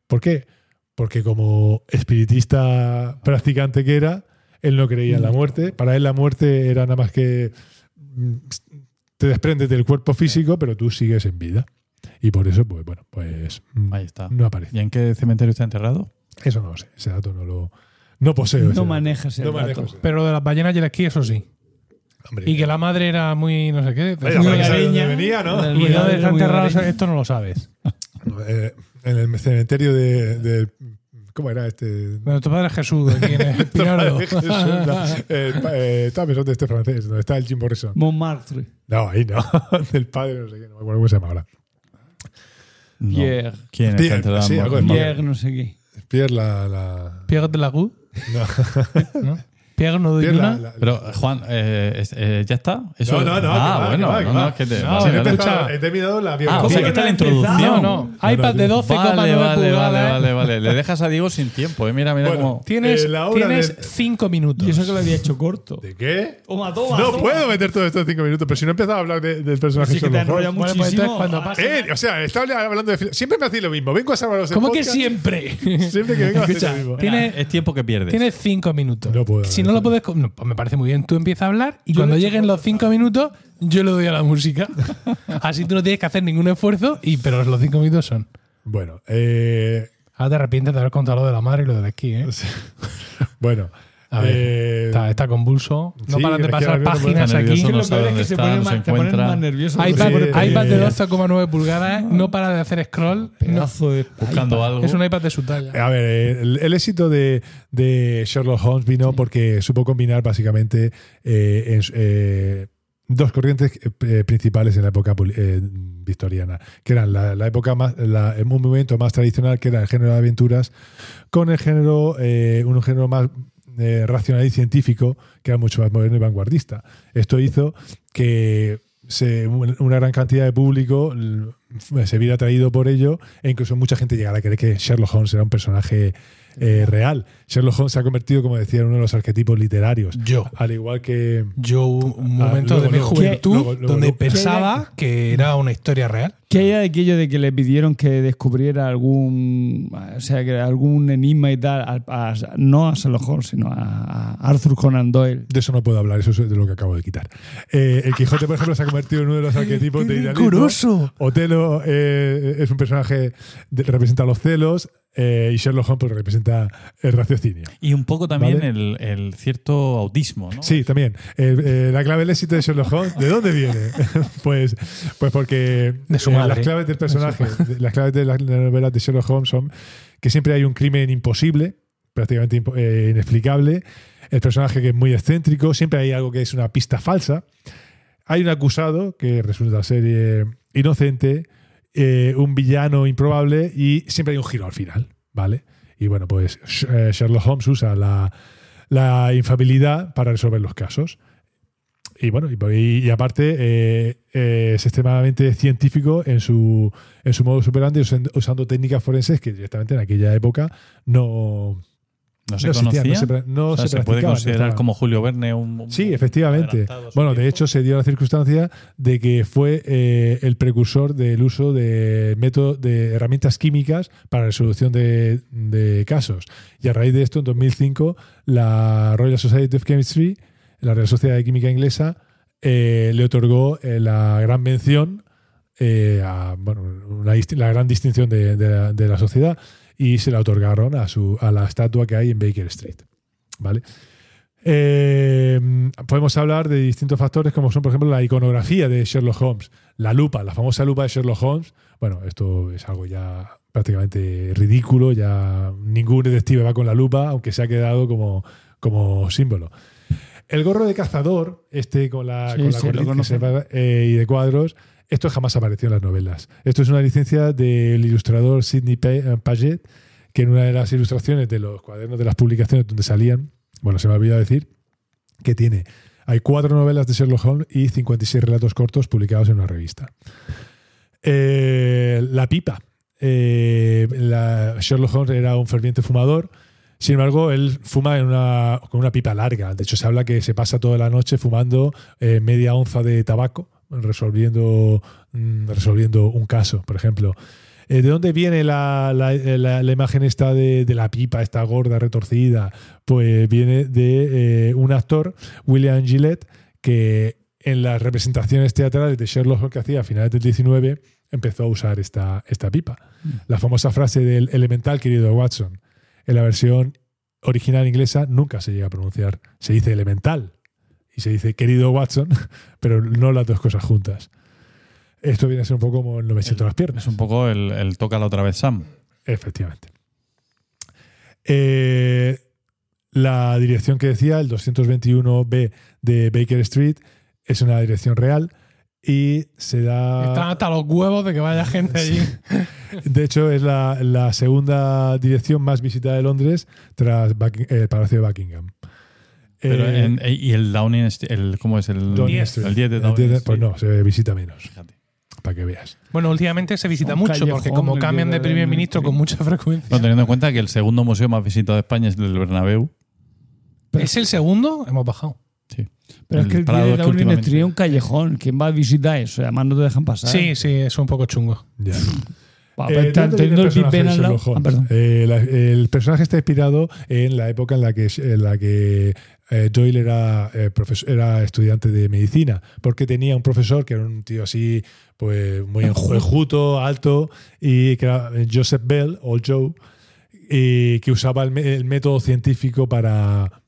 ¿Por qué? Porque como espiritista practicante que era, él no creía en la muerte. Para él la muerte era nada más que mm, te desprendes del cuerpo físico, pero tú sigues en vida. Y por eso, pues bueno, pues mm, Ahí está. no aparece. ¿Y en qué cementerio está enterrado? Eso no lo sé. Ese dato no lo no poseo. ese No manejas el No dato. manejo ese dato. Pero lo de las ballenas y el esquí, eso sí. Hombre, Y que la madre era muy no sé qué. Muy Y dónde está muy enterrado, hogareña. esto no lo sabes. Eh, en el cementerio de, de- ¿Cómo era este? Bueno, tu padre es Jesús, Espinardo. Jesús, no. Eh, estaba pensando de este francés, donde está el Jim Morrison. Montmartre. No, ahí no. Del padre, no sé qué, no me acuerdo cómo se llama ahora. No. Pierre. ¿Quién Pierre, sí, en algo de? Pierre, no sé qué. Pierre la. la Pierre de la Gu, no. ¿no? Pierre no doy Pierre la- una. la- Pero, Juan, eh, es- eh, ¿ya está? Eso- No, no, no, Ah, que va, bueno, que va, que no, va. no, es que te- No, vale, no he, vale. escucha. empezado, he terminado la Ah, o biografía. sea, que está la no introducción. No, no. no, iPad de no. 12,9 Vale, vale, pulgadas. vale, vale, vale. Le dejas a Diego sin tiempo, eh. Mira, mira Bueno, cómo. Tienes, Eh, la obra tienes de- cinco minutos. Y eso que lo había hecho corto. ¿De qué? Toma, toma. No toma. puedo meter todo esto en cinco minutos, pero si no he empezado a hablar de- del personaje Sí que te Sherlock enrolla Holmes. Bueno, pues muchísimo. entonces cuando pase- Eh, o sea, estaba hablando de. Siempre me hacéis lo mismo. Vengo a salvaros el ¿Cómo que podcast. siempre? Siempre que vengo a hacer Escucha, lo mismo. tiene- es tiempo que pierdes. Tienes cinco minutos. No puedo si hablar. No lo puedes. no, pues me parece muy bien. Tú empiezas a hablar y Yo cuando he lleguen los cinco minutos, yo le doy a la música. Así tú no tienes que hacer ningún esfuerzo, y pero los cinco minutos son. Bueno, eh, Ahora te arrepientes de haber contado lo de la madre y lo del esquí, ¿eh? bueno. A ver, eh, está, está convulso. No sí, paran de pasar páginas aquí. no lo sabe peor es dónde que se está, ponen no más, se te ponen encuentra. más nervioso. iPad, Sí, eh, iPad de 12,9 pulgadas, no para de hacer scroll. no. Pedazo de Buscando algo. Es un iPad de su talla. A ver, eh, el, el éxito de, de Sherlock Holmes vino porque supo combinar básicamente eh, en eh, dos corrientes eh, principales en la época eh, victoriana, que eran la, la época más, la- un movimiento más tradicional que era el género de aventuras, con el género, eh, un género más eh, racional y científico, que era mucho más moderno y vanguardista. Esto hizo que se- una gran cantidad de público se viera atraído por ello e incluso mucha gente llegara a creer que Sherlock Holmes era un personaje eh, real. Sherlock Holmes se ha convertido, como decía, en uno de los arquetipos literarios. Yo. Al igual que... Yo, un Ah, momento luego, de mi luego. juventud Luego, luego, donde luego. pensaba que era una historia real. ¿Qué hay de aquello de que le pidieron que descubriera algún, o sea, que algún enigma y tal, a- a- no a Sherlock Holmes, sino a, a Arthur Conan Doyle? De eso no puedo hablar, eso es de lo que acabo de quitar. Eh, el Quijote, por ejemplo, se ha convertido en uno de los arquetipos de idealismo. ¡Curioso! Otelo eh, es un personaje que representa los celos eh, y Sherlock Holmes pues, representa el raciocinio. Y un poco también Vale. el, el cierto autismo, ¿no? Sí, también. Eh, eh, la clave del éxito de Sherlock Holmes, ¿de dónde viene? pues, pues porque De su madre. las claves del personaje, de- las claves de la, la novela de Sherlock Holmes son que siempre hay un crimen imposible, prácticamente eh, inexplicable, el personaje que es muy excéntrico, siempre hay algo que es una pista falsa, hay un acusado que resulta ser eh, inocente, eh, un villano improbable y siempre hay un giro al final, ¿vale? Y bueno, pues Sh- Sherlock Holmes usa la, la infabilidad para resolver los casos. Y bueno, y, y aparte eh, eh, es extremadamente científico en su, en su modo superante, usando, usando técnicas forenses que directamente en aquella época no, No se no conocía. no se, pra- no O sea, se se puede considerar como Julio Verne un. un- Sí, efectivamente. Bueno, de hecho se dio la circunstancia de que fue eh, el precursor del uso de método de herramientas químicas para la resolución de, de casos. Y a raíz de esto, en 2005, la Royal Society of Chemistry, la Real Sociedad de Química Inglesa, eh, le otorgó eh, la gran mención eh, bueno, la gran distinción de, de de la sociedad y se la otorgaron a, su, a la estatua que hay en Baker Street. ¿Vale? Podemos hablar de distintos factores como son, por ejemplo, la iconografía de Sherlock Holmes, la lupa, la famosa lupa de Sherlock Holmes. Bueno, esto es algo ya prácticamente ridículo, ya ningún detective va con la lupa, aunque se ha quedado como, como símbolo. El gorro de cazador, este con la, Sí, con la que eh, y de cuadros, esto jamás apareció en las novelas. Esto es una licencia del ilustrador Sidney eh, Paget, que en una de las ilustraciones de los cuadernos de las publicaciones donde salían, bueno, se me ha olvidado decir, que tiene, hay cuatro novelas de Sherlock Holmes y 56 relatos cortos publicados en una revista. Eh, la pipa. Eh, la- Sherlock Holmes era un ferviente fumador. Sin embargo, él fuma en una, con una pipa larga. De hecho, se habla que se pasa toda la noche fumando eh, media onza de tabaco, resolviendo, mm, resolviendo un caso, por ejemplo. Eh, ¿De dónde viene la, la- la- la imagen esta de, de la pipa, esta gorda, retorcida? Pues viene de eh, un actor, William Gillette, que en las representaciones teatrales de Sherlock Holmes que hacía a finales del 19 empezó a usar esta, esta pipa. La famosa frase del elemental querido Watson. En la versión original inglesa nunca se llega a pronunciar. Se dice elemental y se dice querido Watson, pero no las dos cosas juntas. Esto viene a ser un poco como el no me siento las piernas. Es un poco el, el tócala otra vez, Sam. Efectivamente. Eh, la dirección que decía, el 221B de Baker Street, es una dirección real y se da... Están hasta los huevos de que vaya gente allí. De hecho, es la, la segunda dirección más visitada de Londres tras Bucking- el Palacio de Buckingham. Pero Eh, en- y el Downing, Street- el, ¿cómo es? El, Downing diez. Street. el 10 de Downing 10 de- Street. Pues no, se visita menos, Fíjate. para que veas. Bueno, últimamente se visita Un mucho porque como cambian de primer ministro con mucha frecuencia. No, teniendo en cuenta que el segundo museo más visitado de España es el del Bernabéu. ¿Es el segundo? Hemos bajado. Pero es que el Prado día de Downing es un callejón. ¿Quién va a visitar eso? Además no te dejan pasar. Sí, sí, es un poco chungo. Ya. Eh, pa- ¿de está dónde viene teniendo el personaje al lado. Ah. Eh, la- el personaje está inspirado en la época en la que, en la que eh, Doyle era, eh, profes- era estudiante de medicina, porque tenía un profesor que era un tío así, pues muy enju- enjuto, alto, y que era Joseph Bell, o Joe, y que usaba el, me- el método científico para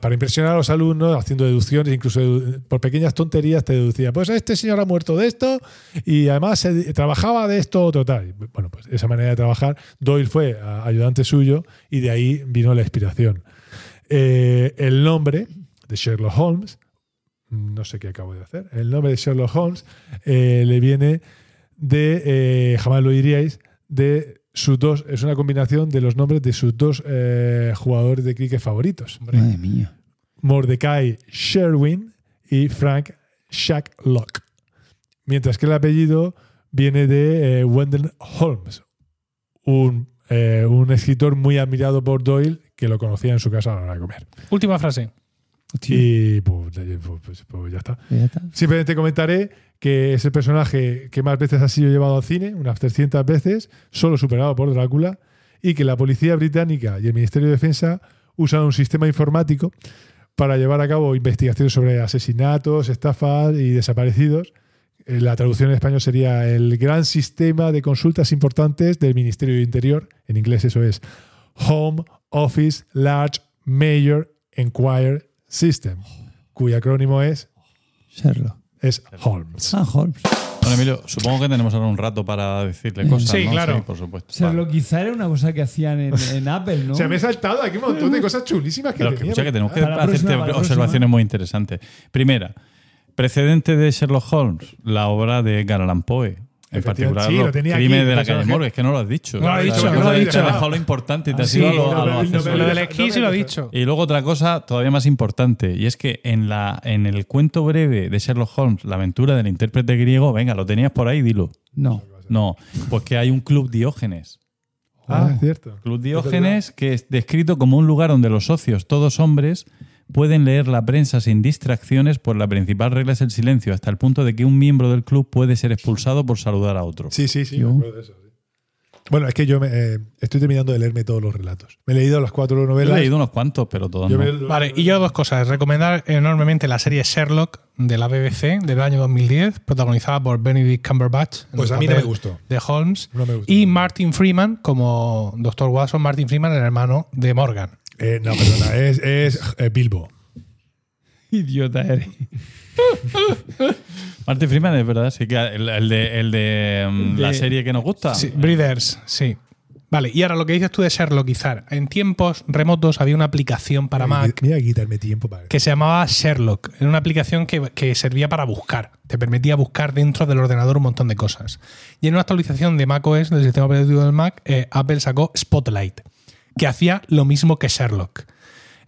para impresionar a los alumnos haciendo deducciones, incluso por pequeñas tonterías te deducía, pues este señor ha muerto de esto y además se- trabajaba de esto otro tal. Bueno, pues esa manera de trabajar, Doyle fue ayudante suyo y de ahí vino la inspiración. Eh, el nombre de Sherlock Holmes, no sé qué acabo de hacer, el nombre de Sherlock Holmes eh, le viene de, eh, jamás lo diríais, de sus dos, es una combinación de los nombres de sus dos eh, jugadores de cricket favoritos. Madre mía. Mordecai Sherwin y Frank Shacklock. Mientras que el apellido viene de eh, Wendell Holmes, un, eh, un escritor muy admirado por Doyle que lo conocía en su casa a la hora de comer. Última frase. Hostia, Y pues, pues- pues- pues ya está. ya está. Simplemente comentaré que es el personaje que más veces ha sido llevado al cine, unas 300 veces, solo superado por Drácula, y que la policía británica y el Ministerio de Defensa usan un sistema informático para llevar a cabo investigaciones sobre asesinatos, estafas y desaparecidos. Eh, La traducción en español sería el gran sistema de consultas importantes del Ministerio de Interior. En inglés eso es Home Office Large Major Enquiry System, cuyo acrónimo es, Sherlock. Es Holmes. Ah, Holmes. Bueno, Emilio, supongo que tenemos ahora un rato para decirle cosas. Sí, ¿no? claro. por supuesto. Sherlock quizá era una cosa que hacían en, en Apple, ¿no? O sea, me he saltado aquí un montón de cosas chulísimas que Claro, tenía. que tenemos que hacerte próxima, la observaciones próxima. muy interesantes. Primera, precedente de Sherlock Holmes, la obra de Edgar Allan Poe. En particular, sí, lo tenía crímenes de la calle Morgue. Es que no lo has dicho. No lo sea, dicho, no lo ha te- dicho. Te has dejado lo importante y te Ah, has sí, ido a lo, del no, esquí sí lo he dicho. Y luego otra cosa todavía más importante, y es que en, la, en el cuento breve de Sherlock Holmes, La aventura del intérprete griego, venga, lo tenías por ahí, dilo. No. No, pues que hay un club Diógenes. Ah, es cierto. Club Diógenes, que es descrito como un lugar donde los socios, todos hombres, pueden leer la prensa sin distracciones, pues la principal regla es el silencio, hasta el punto de que un miembro del club puede ser expulsado por saludar a otro. Sí, sí, sí. Yo. me acuerdo de eso, sí. Bueno, es que yo me, eh, estoy terminando de leerme todos los relatos. Me he leído las cuatro Yo novelas. he leído unos cuantos, pero todos no. me- Vale, y yo dos cosas. Recomendar enormemente la serie Sherlock de la BBC del año 2010, protagonizada por Benedict Cumberbatch. Pues a mí no me gustó. De Holmes. No me gustó. Y Martin Freeman como Dr. Watson. Martin Freeman, el hermano de Morgan. Eh, no, perdona, es, es eh, Bilbo. Idiota eres. Martin Freeman es verdad, sí que el, el de, el de, mm, De- la serie que nos gusta. Sí, Breeders, sí. Vale, y ahora lo que dices tú de Sherlockizar. En tiempos remotos había una aplicación para Mira, Mac Mira, quitarme tiempo para. que se llamaba Sherlock. Era una aplicación que, que servía para buscar. Te permitía buscar dentro del ordenador un montón de cosas. Y en una actualización de macOS, del sistema operativo del Mac, eh, Apple sacó Spotlight, que hacía lo mismo que Sherlock.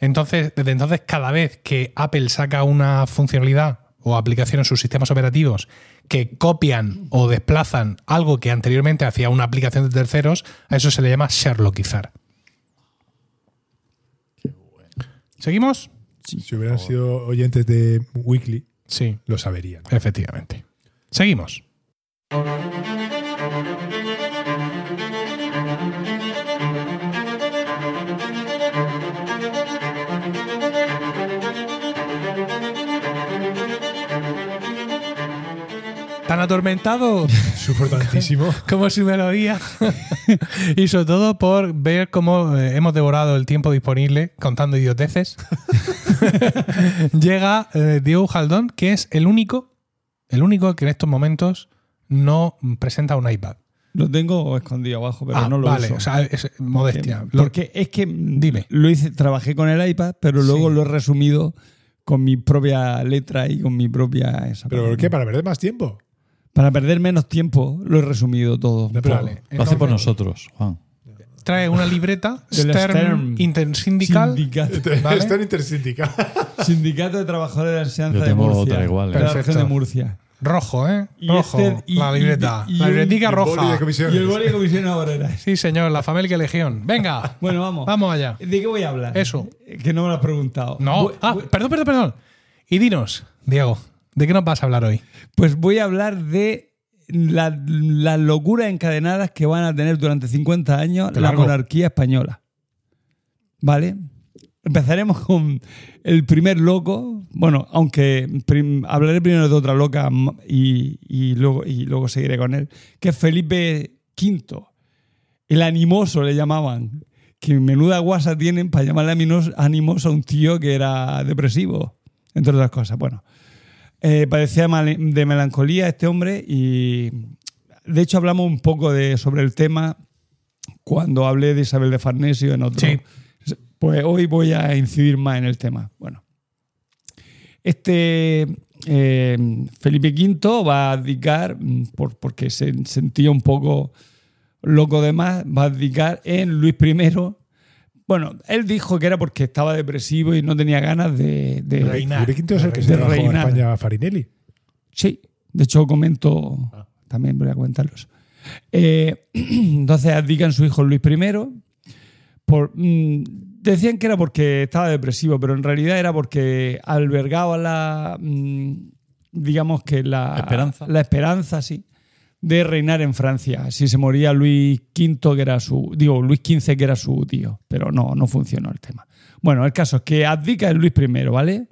Entonces, desde entonces, cada vez que Apple saca una funcionalidad o aplicación en sus sistemas operativos que copian o desplazan algo que anteriormente hacía una aplicación de terceros, a eso se le llama Sherlockizar. ¿Seguimos? Si hubieran sido oyentes de Weekly, Sí. lo saberían. Efectivamente. Seguimos. Tan atormentado Sufro tantísimo. como su melodía. y sobre todo por ver cómo eh, hemos devorado el tiempo disponible contando idioteces. Llega eh, Diego Jaldón, que es el único, el único que en estos momentos no presenta un iPad. Lo tengo escondido abajo, pero Ah, no lo vale, uso. o sea, es modestia. Lo- Porque es que Dime. lo hice, trabajé con el iPad, pero luego Sí. lo he resumido con mi propia letra y con mi propia esa ¿Pero por qué? ¿Para perder más tiempo? Para perder menos tiempo lo he resumido todo. Vale. Lo hace por nosotros, Juan. Trae una libreta Del Stern, Stern. Intersindical. Sindicato, Vale. Está en intersindical. Sindicato de Trabajadores de la Enseñanza Yo de tengo Murcia. otra igual, de la Perfecto. región de Murcia. Rojo, ¿eh? Y Rojo. este- y- la libreta. y- y la libretica roja. Y el boli de comisiones obreras. Sí, señor, la familia Legión. Venga. Bueno, vamos. Vamos allá. ¿De qué voy a hablar? Eso. Que no me lo has preguntado. No. Voy- Ah, voy- perdón, perdón, perdón. Y dinos, Diego, ¿de qué nos vas a hablar hoy? Pues voy a hablar de la- las locuras encadenadas que van a tener durante 50 años la monarquía española. ¿Vale? Empezaremos con el primer loco. Bueno, aunque prim- hablaré primero de otra loca y, y luego, y luego seguiré con él, que es Felipe V. El animoso le llamaban. Que menuda guasa tienen para llamarle animoso a un tío que era depresivo, entre otras cosas. Bueno, eh, padecía de melancolía este hombre y de hecho hablamos un poco de, sobre el tema cuando hablé de Isabel de Farnesio en otro. Sí. Pues hoy voy a incidir más en el tema. Bueno, este eh, Felipe V va a abdicar, mm, por, porque se sentía un poco loco de más, va a abdicar en Luis I. Bueno, él dijo que era porque estaba depresivo y no tenía ganas de, de- Reinar. Felipe V es el que se trajo a reinar. España a Farinelli. Sí, de hecho comento, también voy a comentarlos. Eh, entonces abdican su hijo Luis I. Por, mm, decían que era porque estaba depresivo, pero en realidad era porque albergaba la, mm, digamos que la Esperanza. la esperanza, sí, de reinar en Francia. Si se moría Luis V, que era su, digo, Luis XV, que era su tío, pero no, no funcionó el tema. Bueno, el caso es que abdica el Luis I, ¿vale?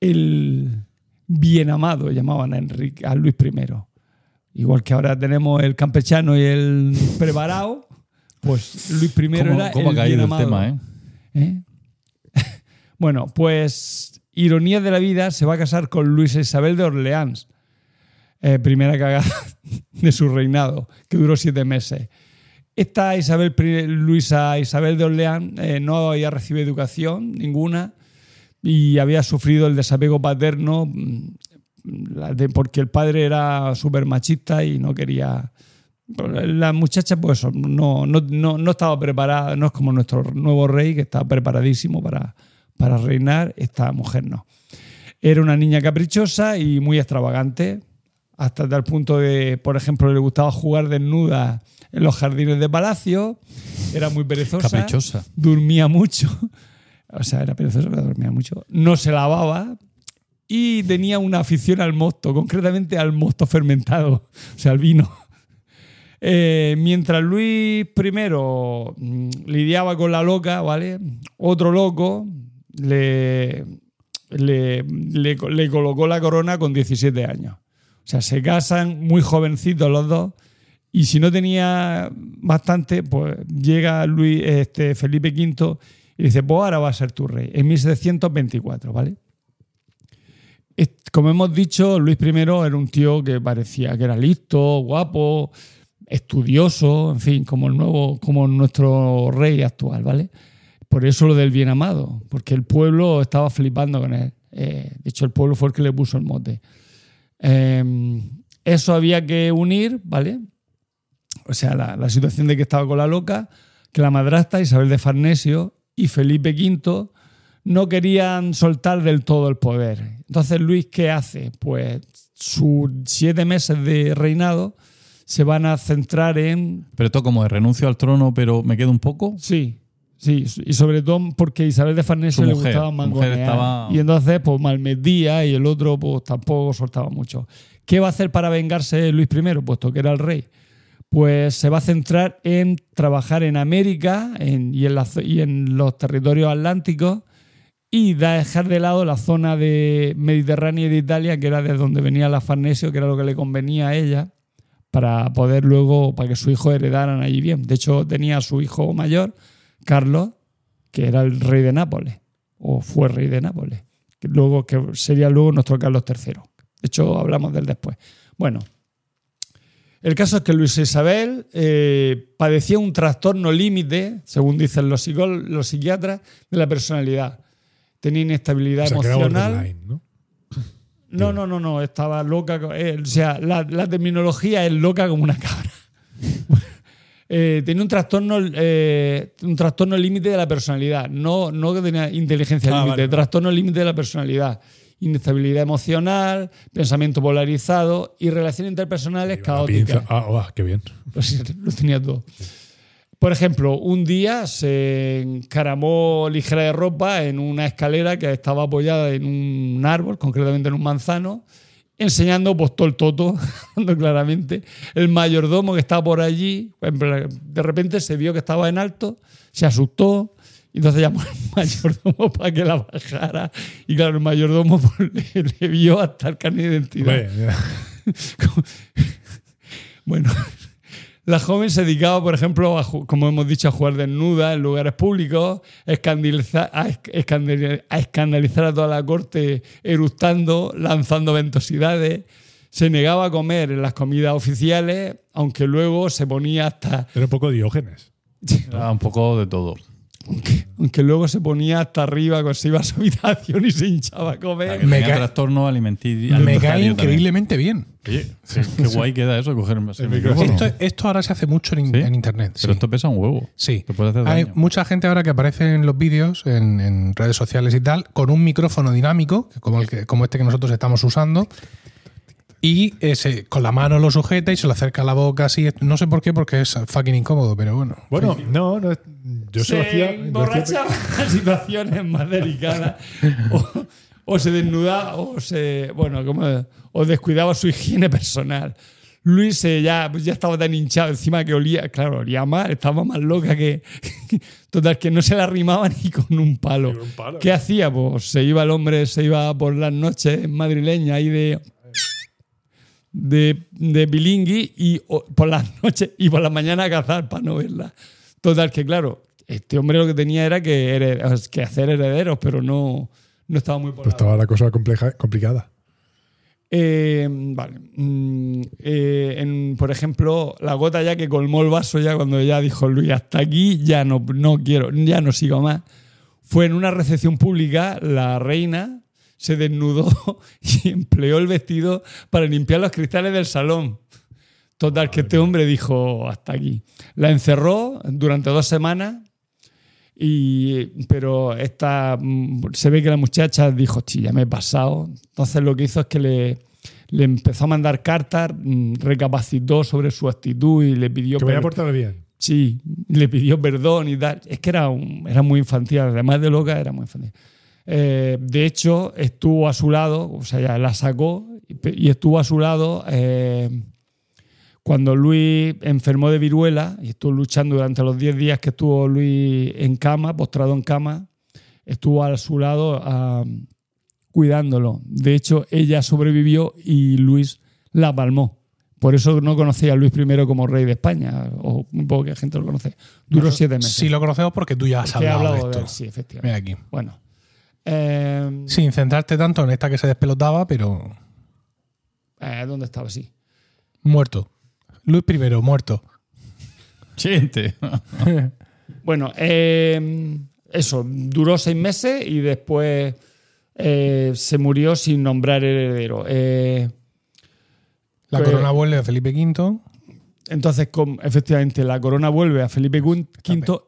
El bien amado llamaban a, Enrique, a Luis I. Igual que ahora tenemos el campechano y el preparado, pues Luis I ¿Cómo, era cómo ha el caído bien el amado. tema, eh? ¿Eh? bueno, pues ironía de la vida, se va a casar con Luisa Isabel de Orleans. Eh, primera cagada de su reinado, que duró siete meses. Esta Isabel, Luisa Isabel de Orleans eh, no había recibido educación ninguna y había sufrido el desapego paterno mm, porque el padre era súper machista y no quería... La muchacha pues no, no, no, no estaba preparada, no es como nuestro nuevo rey que está preparadísimo para, para reinar, esta mujer no. Era una niña caprichosa y muy extravagante, hasta tal punto de, por ejemplo, le gustaba jugar desnuda en los jardines de palacio, era muy perezosa, Caprichosa. dormía mucho, o sea, era perezosa, pero dormía mucho, no se lavaba y tenía una afición al mosto, concretamente al mosto fermentado, o sea, al vino. Eh, mientras Luis I mm, lidiaba con la loca, ¿vale? Otro loco le, le, le- le colocó la corona con 17 años. Sea, se casan muy jovencitos los dos. Y si no tenía bastante, pues llega Luis, este, Felipe V y dice, pues ahora va a ser tu rey, en 1724, ¿vale? Como hemos dicho, Luis I era un tío que parecía que era listo, guapo, estudioso, en fin, como el nuevo, como nuestro rey actual, ¿vale? Por eso lo del bien amado, porque el pueblo estaba flipando con él. Eh, de hecho, el pueblo fue el que le puso el mote. Eh, eso había que unir, ¿vale? O sea, la, la situación de que estaba con la loca, que la madrastra Isabel de Farnesio y Felipe V no querían soltar del todo el poder. Entonces, Luis, ¿qué hace? Pues sus siete meses de reinado se van a centrar en Pero esto como de renuncio al trono, pero me quedo un poco. Sí, sí, y sobre todo porque Isabel de Farnesio Su le mujer, gustaba mangonear. estaba- Y entonces, pues malmetía y el otro, pues tampoco soltaba mucho. ¿Qué va a hacer para vengarse Luis I, puesto que era el rey? Pues se va a centrar en trabajar en América en- y, en la y en los territorios atlánticos y dejar de lado la zona de Mediterránea y de Italia, que era de donde venía la Farnesio, que era lo que le convenía a ella, para poder luego, para que su hijo heredaran allí bien. De hecho, tenía a su hijo mayor, Carlos, que era el rey de Nápoles, o fue rey de Nápoles, que, luego, que sería luego nuestro Carlos III. De hecho, hablamos del después. Bueno, el caso es que Luisa Isabel eh, padecía un trastorno límite, según dicen los, los psiquiatras, de la personalidad. Tenía inestabilidad O sea, emocional. ¿no? No, no, no, no, estaba loca. eh, o sea, la, la terminología es loca como una cabra. Eh, tenía un trastorno, eh, un trastorno límite de la personalidad, no, no que tenía inteligencia Ah, límite, vale. trastorno límite de la personalidad. Inestabilidad emocional, pensamiento polarizado y relaciones interpersonales La caóticas. Ah, oh, qué bien. Lo, lo tenía todo. Por ejemplo, un día se encaramó ligera de ropa en una escalera que estaba apoyada en un árbol, concretamente en un manzano, enseñando pues todo el toto, claramente. El mayordomo que estaba por allí, de repente se vio que estaba en alto, se asustó, y entonces llamó al mayordomo para que la bajara. Y claro, el mayordomo pues, le, le vio hasta el carnet de identidad. Bueno, la joven se dedicaba, por ejemplo, a como hemos dicho, a jugar desnuda en lugares públicos, escandalizar, a, esc- escandali- a escandalizar a toda la corte, eructando, lanzando ventosidades. Se negaba a comer en las comidas oficiales, aunque luego se ponía hasta, Era un poco Diógenes. Era un poco de todo. Aunque luego se ponía hasta arriba, cuando se iba a su habitación y se hinchaba a comer. Me cae- trastorno alimenti- Me cae también. increíblemente bien. Oye, sí, qué guay queda eso, coger El micrófono. Esto, esto ahora se hace mucho en, ¿Sí? en internet. Pero sí. esto pesa un huevo. Sí. Te puede hacer Hay daño. mucha gente ahora que aparece en los vídeos, en, en redes sociales y tal, con un micrófono dinámico, como, el que, como este que nosotros estamos usando, y eh, se- con la mano lo sujeta y se lo acerca a la boca así. No sé por qué, porque es fucking incómodo, pero bueno. Bueno, no, no es- yo se lo hacía. se lo hacía- emborrachaba en situaciones más delicadas o, o se desnudaba o se bueno como o descuidaba su higiene personal Luis eh, ya, pues ya estaba tan hinchado encima que olía claro olía mal estaba más loca que total que no se la arrimaba ni con un palo, Ni con un palo. ¿qué hacía? pues se iba el hombre se iba por las noches madrileñas ahí de de, de bilingui y o- por las noches y por la mañana a cazar para no verla. Total, que claro, este hombre lo que tenía era que, hered- que hacer herederos, pero no, no estaba muy por Pues estaba la cosa compleja, complicada. Eh, vale. Mm, eh, en, por ejemplo, la gota ya que colmó el vaso, ya cuando ya dijo Luis, hasta aquí ya no, no quiero, ya no sigo más. Fue en una recepción pública, la reina se desnudó y empleó el vestido para limpiar los cristales del salón. Total, que este hombre dijo hasta aquí. La encerró durante dos semanas, y, pero esta, mm, se ve que la muchacha dijo, "Chi, ya me he pasado. Entonces lo que hizo es que le, le empezó a mandar cartas, mm, recapacitó sobre su actitud y le pidió Que haya per- portado bien. Sí, le pidió perdón y tal. Es que era, un- era muy infantil, además de loca, era muy infantil. Eh, de hecho, estuvo a su lado, o sea, ya la sacó y estuvo a su lado eh, cuando Luis enfermó de viruela y estuvo luchando durante los 10 días que estuvo Luis en cama, postrado en cama, estuvo a su lado cuidándolo. De hecho, ella sobrevivió y Luis la palmó. Por eso no conocía a Luis I como rey de España, o muy poca gente lo conoce. Duró siete meses. Sí, lo conocemos porque tú ya has Que he hablado, hablado de de esto. él, sí, Mira efectivamente. aquí. Bueno. Eh, Sin centrarte tanto en esta que se despelotaba, pero eh, ¿Dónde estaba? Sí. muerto. Luis I, muerto. Chente. Bueno, eh, eso, duró seis meses y después eh, se murió sin nombrar heredero. Eh, La Pues- corona vuelve a Felipe V. entonces, efectivamente, la corona vuelve a Felipe V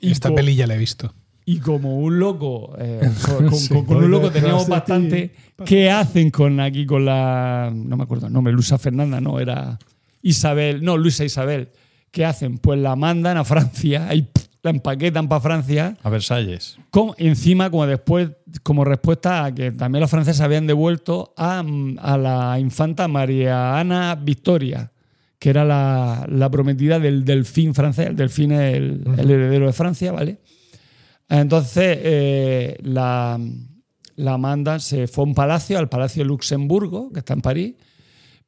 y, Esta co- peli ya la he visto. Y como un loco, eh, con, con- Sí, con- con un loco teníamos bastante. ¿Qué hacen con aquí con la. No me acuerdo el nombre, Luisa Fernanda, no, era Isabel, no, Luisa Isabel. ¿Qué hacen? Pues la mandan a Francia, ahí la empaquetan para Francia. A Versalles. Encima, como después, como respuesta a que también los franceses habían devuelto a, a la infanta María Ana Victoria, que era la, la prometida del delfín francés. El delfín es el, el heredero de Francia, ¿vale? Entonces, eh, la, la mandan, se fue a un palacio, al Palacio de Luxemburgo, que está en París,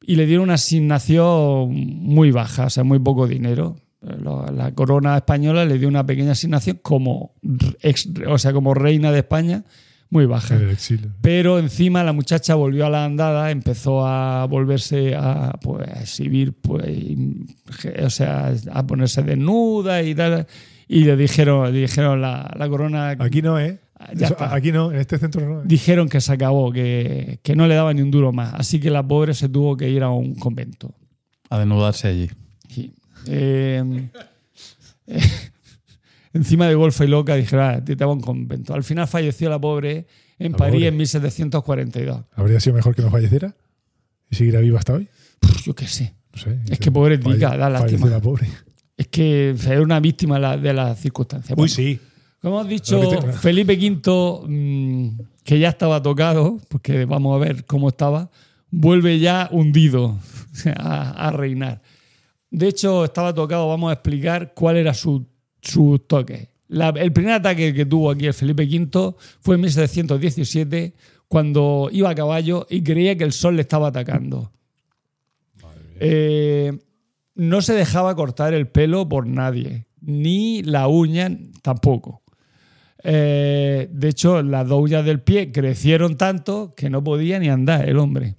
y le dieron una asignación muy baja, o sea, muy poco dinero. La corona española le dio una pequeña asignación como, ex- o sea, como reina de España, muy baja. Pero encima la muchacha volvió a la andada, empezó a volverse a, pues, a exhibir, pues, y- o sea, a ponerse desnuda y tal. Y le dijeron, le dijeron la, la corona, Aquí no, ¿eh? Ya Eso- está. aquí no, en este centro no. ¿eh? dijeron que se acabó, que, que no le daba ni un duro más. Así que la pobre se tuvo que ir a un convento. A desnudarse allí. Sí. Eh, eh, encima de golfa y loca dijeron, ah, te va a un convento. Al final falleció la pobre en La París pobre. en 1742. ¿Habría sido mejor que no falleciera? ¿Y seguirá viva hasta hoy? Pff, Yo qué sé. No sé. Es que pobre tica, da lástima. falleció la pobre. Es que era una víctima de las circunstancias. Uy, Bueno, sí. Como hemos dicho, Felipe V, mm, que ya estaba tocado, porque vamos a ver cómo estaba, vuelve ya hundido a, a reinar. De hecho, estaba tocado, vamos a explicar cuál era su, su toque. La- el primer ataque que tuvo aquí el Felipe V fue en 1717, cuando iba a caballo y creía que el sol le estaba atacando. Eh, no se dejaba cortar el pelo por nadie, ni la uña tampoco. Eh, de hecho, las dos uñas del pie crecieron tanto que no podía ni andar el hombre.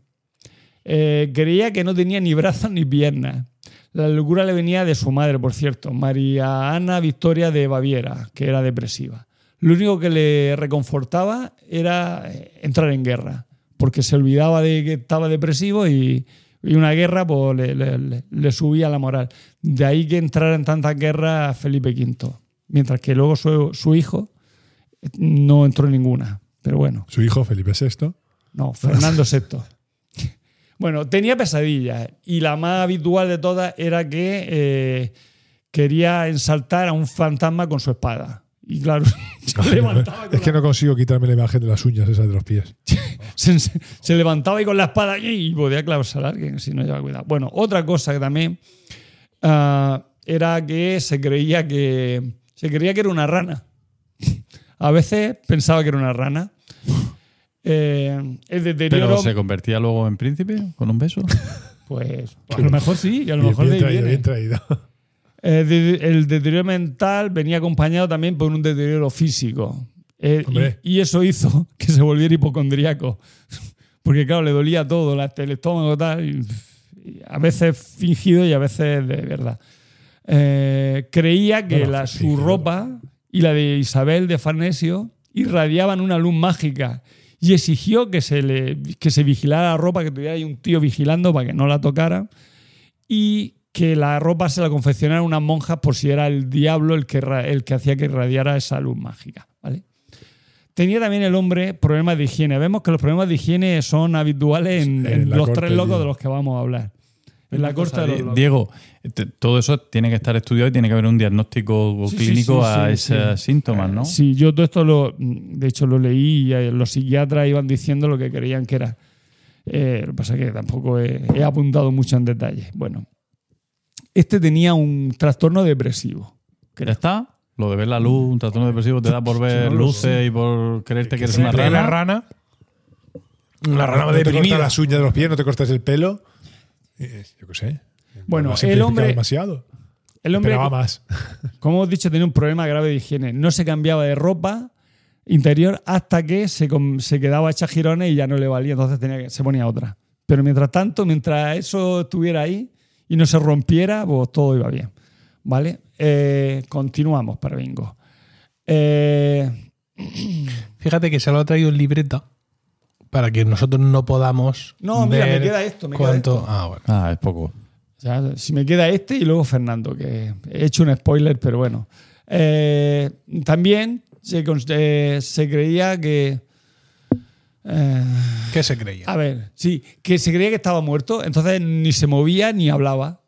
Eh, creía que no tenía ni brazos ni piernas. La locura le venía de su madre, por cierto, María Ana Victoria de Baviera, que era depresiva. Lo único que le reconfortaba era entrar en guerra, porque se olvidaba de que estaba depresivo y, y una guerra pues, le, le- le- le subía la moral. De ahí que entrara en tantas guerras Felipe V. Mientras que luego su, su hijo no entró en ninguna. Pero bueno, Su hijo, Felipe VI. no, Fernando VI. Bueno, tenía pesadillas y la más habitual de todas era que eh, quería ensaltar a un fantasma con su espada. Y claro, se levantaba, con Es que la- no consigo quitarme la imagen de las uñas esas de los pies. se, se- se levantaba y con la espada allí y podía clavarse a alguien si no llevaba cuidado. Bueno, otra cosa que también ah, era que se creía que se creía que era una rana. A veces pensaba que era una rana. Eh, el deterioro, Pero se convertía luego en príncipe con un beso. pues a lo mejor sí, y a lo Bien, mejor de bien ahí traído, viene. bien traído. Eh, el deterioro mental venía acompañado también por un deterioro físico. Eh, y, y eso hizo que se volviera hipocondríaco. Porque, claro, le dolía todo, el estómago tal. y- y a veces fingido y a veces de verdad. Eh, creía que la- su ropa y la de Isabel de Farnesio irradiaban una luz mágica y exigió que se, le, que se vigilara la ropa, que tuviera ahí un tío vigilando para que no la tocara y que la ropa se la confeccionaran unas monjas por si era el diablo el que, el que hacía que irradiara esa luz mágica. ¿vale? Tenía también el hombre problemas de higiene. Vemos que los problemas de higiene son habituales en, En en la los corte tres locos de los que vamos a hablar. En la corte de los locos. Diego, todo eso tiene que estar estudiado y tiene que haber un diagnóstico Sí, clínico sí, a sí, esos sí. síntomas, ¿no? Sí, yo todo esto lo, de hecho lo leí y los psiquiatras iban diciendo lo que creían que era. Eh, lo que pasa es que tampoco he, he apuntado mucho en detalle. Bueno, este tenía un trastorno depresivo. ¿Ya está? Lo de ver la luz, un trastorno depresivo te da por ver no luces y por creerte que eres que una se Creía la rana. rana. Una rana no te cortas deprimida. las uñas de los pies, no te cortas el pelo. Eh, Yo qué sé. Bueno, has el hombre- demasiado. El hombre, Esperaba más. como hemos dicho, tenía un problema grave de higiene. No se cambiaba de ropa interior hasta que se quedaba hecha girones y ya no le valía, entonces tenía que, se ponía otra. Pero mientras tanto, mientras eso estuviera ahí y no se rompiera, pues todo iba bien. ¿Vale? Eh, continuamos para bingo. Eh, Fíjate que se lo ha traído en libreta para que nosotros no podamos. No, mira, me queda esto, me queda cuánto- esto. Ah, bueno. Ah, es poco. o sea, si me queda este y luego Fernando, que he hecho un spoiler, pero bueno. Eh, también eh, se creía que... eh, ¿Qué se creía? A ver, sí, que se creía que estaba muerto, entonces ni se movía ni hablaba.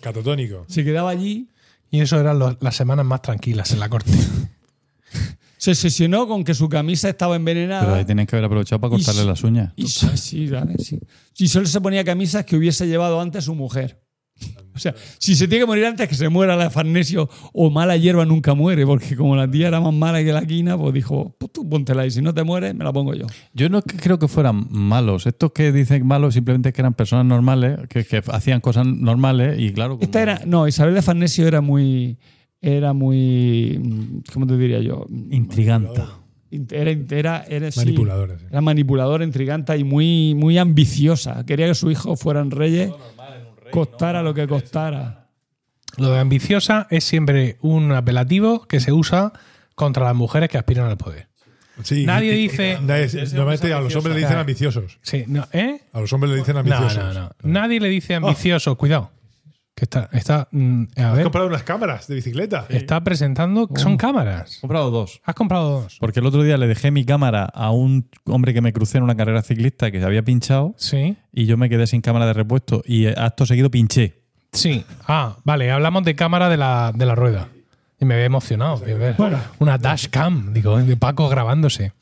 Catatónico. Se quedaba allí, Y eso eran los- las semanas más tranquilas en la corte. se obsesionó con que su camisa estaba envenenada. Pero ahí tienes que haber aprovechado para Y cortarle s- las uñas. y, sí, vale, sí. Y solo se ponía camisas que hubiese llevado antes su mujer. O sea, si se tiene que morir antes que se muera la Farnesio o mala hierba nunca muere, porque como la tía era más mala que la quina, pues dijo, pues tú póntela y si no te mueres, me la pongo yo. Yo no creo que fueran malos. Estos que dicen malos simplemente que eran personas normales, que, que hacían cosas normales y claro. como- Esta era, no, Isabel de Farnesio era muy, era muy, ¿cómo te diría yo? Intriganta. Era, era, era, sí, Manipuladora, sí. Era manipuladora, intrigante y muy, muy ambiciosa. Quería que sus hijos fueran reyes, costara lo que costara. Lo de ambiciosa es siempre un apelativo que se usa contra las mujeres que aspiran al poder. Sí, Nadie dice- nadie- normalmente a los hombres le dicen ambiciosos. Sí, no, ¿eh? A los hombres le dicen No, ambiciosos. no, no. Nadie le dice ambicioso. Cuidado. Que está, está, mm, a Has ver, comprado unas cámaras de bicicleta. está presentando. Son cámaras. He comprado dos. Has comprado dos. Porque el otro día le dejé mi cámara a un hombre que me crucé en una carrera ciclista que se había pinchado Sí. y yo me quedé sin cámara de repuesto y eh, acto seguido pinché. Sí. Ah, vale. Hablamos de cámara de la, de la rueda. Y me había emocionado. de ver una dashcam, digo, de Paco grabándose.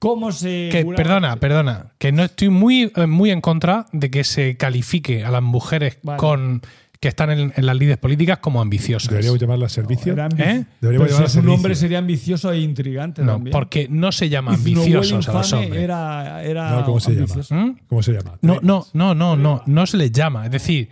¿Cómo se. Que, perdona, perdona, que no estoy muy, eh, muy en contra de que se califique a las mujeres Vale. con que están en, en las lides políticas como ambiciosas. Deberíamos llamarlas servicio. Ambi- ¿Eh? Deberíamos Pero llamarlas si un hombre sería ambicioso e intrigante No, también. porque no se llama ambiciosos a los hombres. Era, era No, ¿cómo se. ¿Mm? ¿Cómo se llama? No, no, no, no, no, no se les llama. Es decir,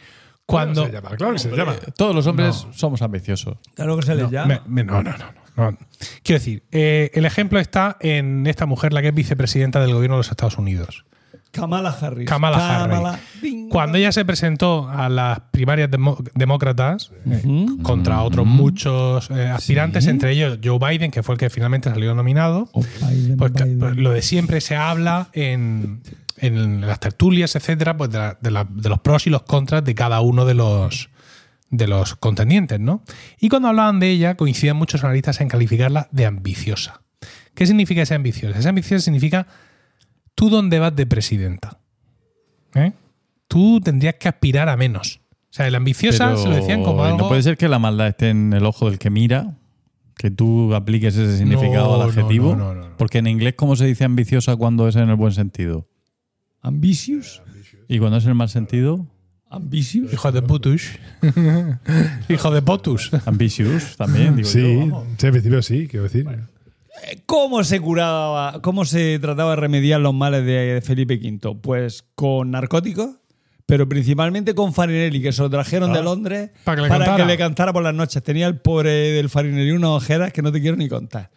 cuando. ¿Cómo se llama? Claro que se llama. Todos los hombres somos ambiciosos. Claro que se les No, llama. me- me- no, no, no, no, no. Quiero decir, eh, el ejemplo está en esta mujer, la que es vicepresidenta del gobierno de los Estados Unidos. Kamala Harris. Kamala Harris. Ding. Cuando ella se presentó a las primarias demócratas eh, contra otros muchos eh, aspirantes, entre ellos Joe Biden, que fue el que finalmente salió nominado, Oh, Biden, pues, ca- Biden. pues, lo de siempre se habla en, en las tertulias, etcétera, pues de, la- de la- de los pros y los contras de cada uno de los de los contendientes, ¿no? Y cuando hablaban de ella, coincidían muchos analistas en calificarla de ambiciosa. ¿Qué significa esa ambiciosa? Esa ambiciosa significa tú dónde vas de presidenta. ¿Eh? Tú tendrías que aspirar a menos. O sea, el ambiciosa Pero se lo decían como algo. No puede ser que la maldad esté en el ojo del que mira, que tú apliques ese significado No, al adjetivo. no, no, no, no. Porque en inglés, ¿cómo se dice ambiciosa cuando es en el buen sentido? Ambitious. Y cuando es en el mal sentido, Ambitious. Hijo de putus. Hijo de potus. ambitious también. Digo Sí, yo, vamos. sí, en principio sí, quiero decir. ¿Cómo se curaba, cómo se trataba de remediar los males de Felipe V? Pues con narcóticos, pero principalmente con Farinelli, que se lo trajeron de Londres Para que le cantara. le cantara por las noches. Tenía el pobre del Farinelli unas ojeras que no te quiero ni contar.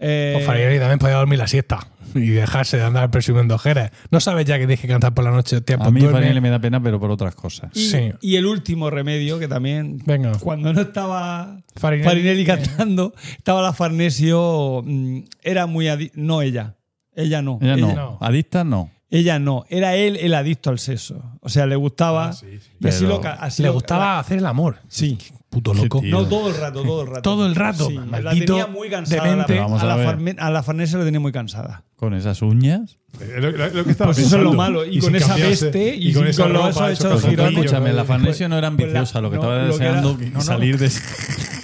Eh, O Farinelli también podía dormir la siesta y dejarse de andar presumiendo ojeras. No sabes ya que tienes que cantar por la noche. Tía, A pues mí. Farinelli me da pena, pero por otras cosas. y, sí. y el último remedio, que también, Venga. cuando no estaba Farinelli- Farinelli, cantando, estaba la Farnesio, mm, era muy... adi- No ella, ella no. Ella no. no. Adicta no. Ella no, era él el adicto al sexo. O sea, le gustaba. Ah, sí, sí. Y así Pero lo, ca- así Le lo- gustaba hacer el amor. Sí. Puto loco. No, todo el rato, todo el rato. Todo el rato. Sí, la tenía muy cansada. la- vamos a, la a ver. Farme- a la Farnesio la tenía muy cansada. Con esas uñas. Eh, Lo, lo- lo que estaba Pues eso es lo malo. Y, con esa cambiarse- peste y, con esa ropa Pero girones. escúchame, la Farnesio no era pues la- ambiciosa. lo que no, estaba lo que deseando era- no, no. salir de,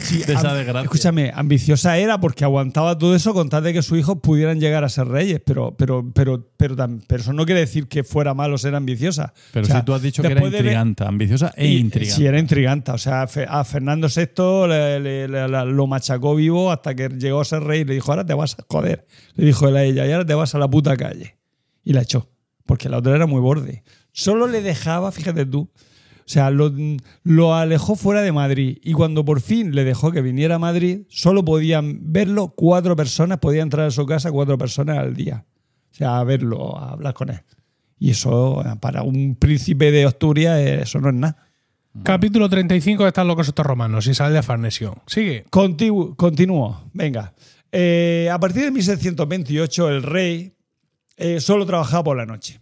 Sí, de esa am- desgracia. Escúchame, ambiciosa era porque aguantaba todo eso con tal de que sus hijos pudieran llegar a ser reyes, pero, pero, pero, pero, pero eso no quiere decir que fuera malo ser ambiciosa. Pero O sea, si tú has dicho que era de intrigante, ambiciosa e Y- intrigante. Sí, era intrigante. O sea, a Fernando VI le- le- le- la- lo machacó vivo hasta que llegó a ser rey y le dijo, ahora te vas a joder. Le dijo él a ella, y ahora te vas a la puta calle. Y la echó, porque la otra era muy borde. Solo le dejaba, fíjate tú, sea, lo, lo alejó fuera de Madrid. Y cuando por fin le dejó que viniera a Madrid, solo podían verlo cuatro personas, podían entrar a su casa cuatro personas al día. O sea, a verlo, a hablar con él. Y eso, para un príncipe de Asturias, eh, eso no es nada. Capítulo 35 de Están locos estos romanos. Isabel de Farnesio. Sigue. Contigu- continúo. Venga. Eh, a partir de 1628, el rey eh, solo trabajaba por la noche.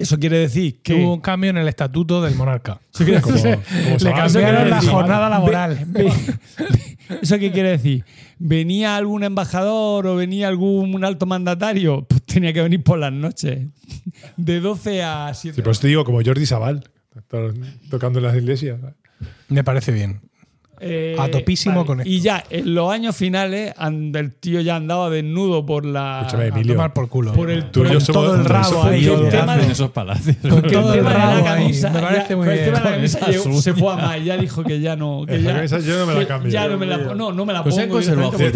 Eso quiere decir Que hubo un cambio en el estatuto del monarca. Como- como Le Sabal, cambiaron eso la quiere jornada laboral. Ve- ¿Eso qué quiere decir? ¿Venía algún embajador o venía algún alto mandatario? Pues tenía que venir por las noches. De 12 a 7. Sí, pues te digo, como Jordi Sabal, to- tocando en las iglesias. Me parece bien. Eh, A topísimo con esto. Y ya en los años finales, and- el tío ya andaba desnudo por la. Escúchame, A Emilio. tomar por culo. Por el- Tú por yo todo el rabo ahí. Yo el tema en de- esos palacios. Con todo el el tema de rabo la ahí, camisa, me parece ya- muy con el tema de la bien. camisa Con llegó- esas se fue a más. Ya dijo que ya no. Que Esa ya, camisa yo no me la cambio. Ya no me la, no, no me la Pues pongo. jirones- porque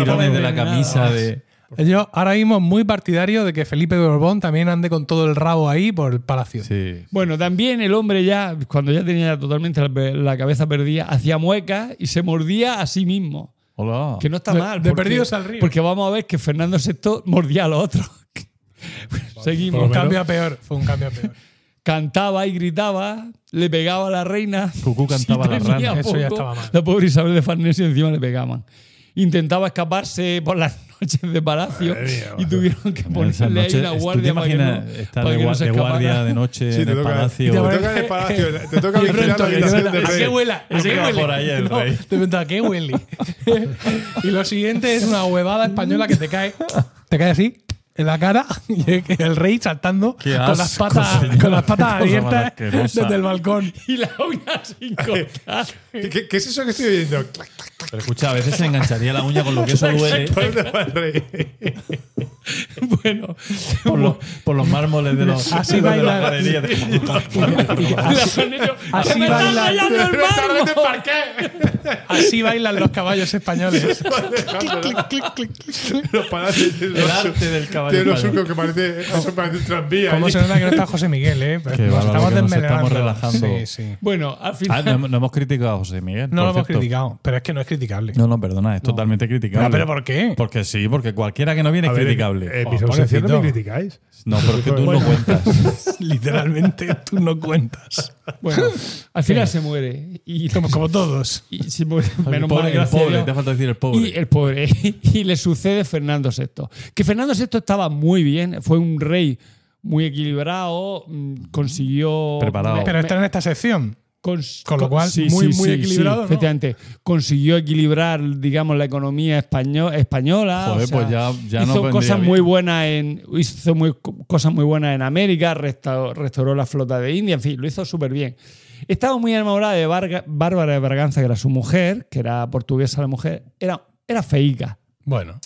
jirones de la camisa de. Yo ahora mismo muy partidario de que Felipe de Borbón también ande con todo el rabo ahí por el palacio. Sí. Bueno, también el hombre ya, cuando ya tenía totalmente la, cabeza perdida, hacía muecas y se mordía a sí mismo. Hola. Que no está De- mal. de porque- perdidos al río. Porque vamos a ver que Fernando VI mordía a los otros. Fue Seguimos. un menos. cambio a peor. Fue un cambio a peor. Cantaba y gritaba, le pegaba a la reina. Cucú cantaba a la rana. Eso ya estaba mal. La pobre Isabel de Farnesio encima le pegaban. Intentaba escaparse por las noches de palacio mía, y tuvieron que ponerle ahí noches- una ¿tú te guardia para que no, estar para de, que no se de guardia de noche Sí, en te el toca, palacio? te toca en el palacio. Te toca vigilar la habitación del ¿a qué rey. huele? ¿A qué que va huele? por ahí el No, rey. De pronto, ¿a qué huele? y lo siguiente es una huevada española que te cae, te cae así en la cara y el rey saltando Qué con las patas, señor. con las patas abiertas desde el balcón. Y la uña sin cortar. ¿Qué, es eso que estoy oyendo? Pero escucha, a veces se engancharía la uña con lo que eso duele bueno, por, los- por los mármoles de los Así de baila- la galería. Así, así ¡Que me están bailan, los caballos españoles. El arte del caballo Tiene unos español. surcos que parece, eso parece un tranvía. ¿Cómo allí. se nota que no está José Miguel, eh? Pues nos estamos nos estamos relajando. Sí, sí. Bueno, al Ah, final. no, no hemos criticado a José Miguel. No lo hemos cierto. criticado, pero es que no es criticable. No, no, perdona, es totalmente criticable. Ah, ¿Pero por qué? Porque sí, porque cualquiera que no viene A es ver, criticable. En Oh, mis ausencias no me criticáis. No, pero es que tú Bueno. no cuentas. Literalmente tú no cuentas. Bueno, al final se muere. Y, Como, como todos. y se muere. el Menos pobre, mal, el pobre, te falta decir el pobre. Y el pobre. Y le sucede Fernando VI. Que Fernando VI estaba muy bien, fue un rey muy equilibrado, mm, consiguió. Preparado. Pero está en esta sección. Cons- con lo cual, muy, muy equilibrado, ¿no? efectivamente. Consiguió equilibrar, digamos, la economía español- española. Joder, o sea, pues ya- ya no hizo vendría cosas bien. muy buenas en. Hizo muy, cosas muy buenas en América, restauró, restauró la flota de India, en fin, lo hizo súper bien. Estaba muy enamorada de Bárbara de Braganza, que era su mujer, que era portuguesa la mujer. Era, era feica. Bueno.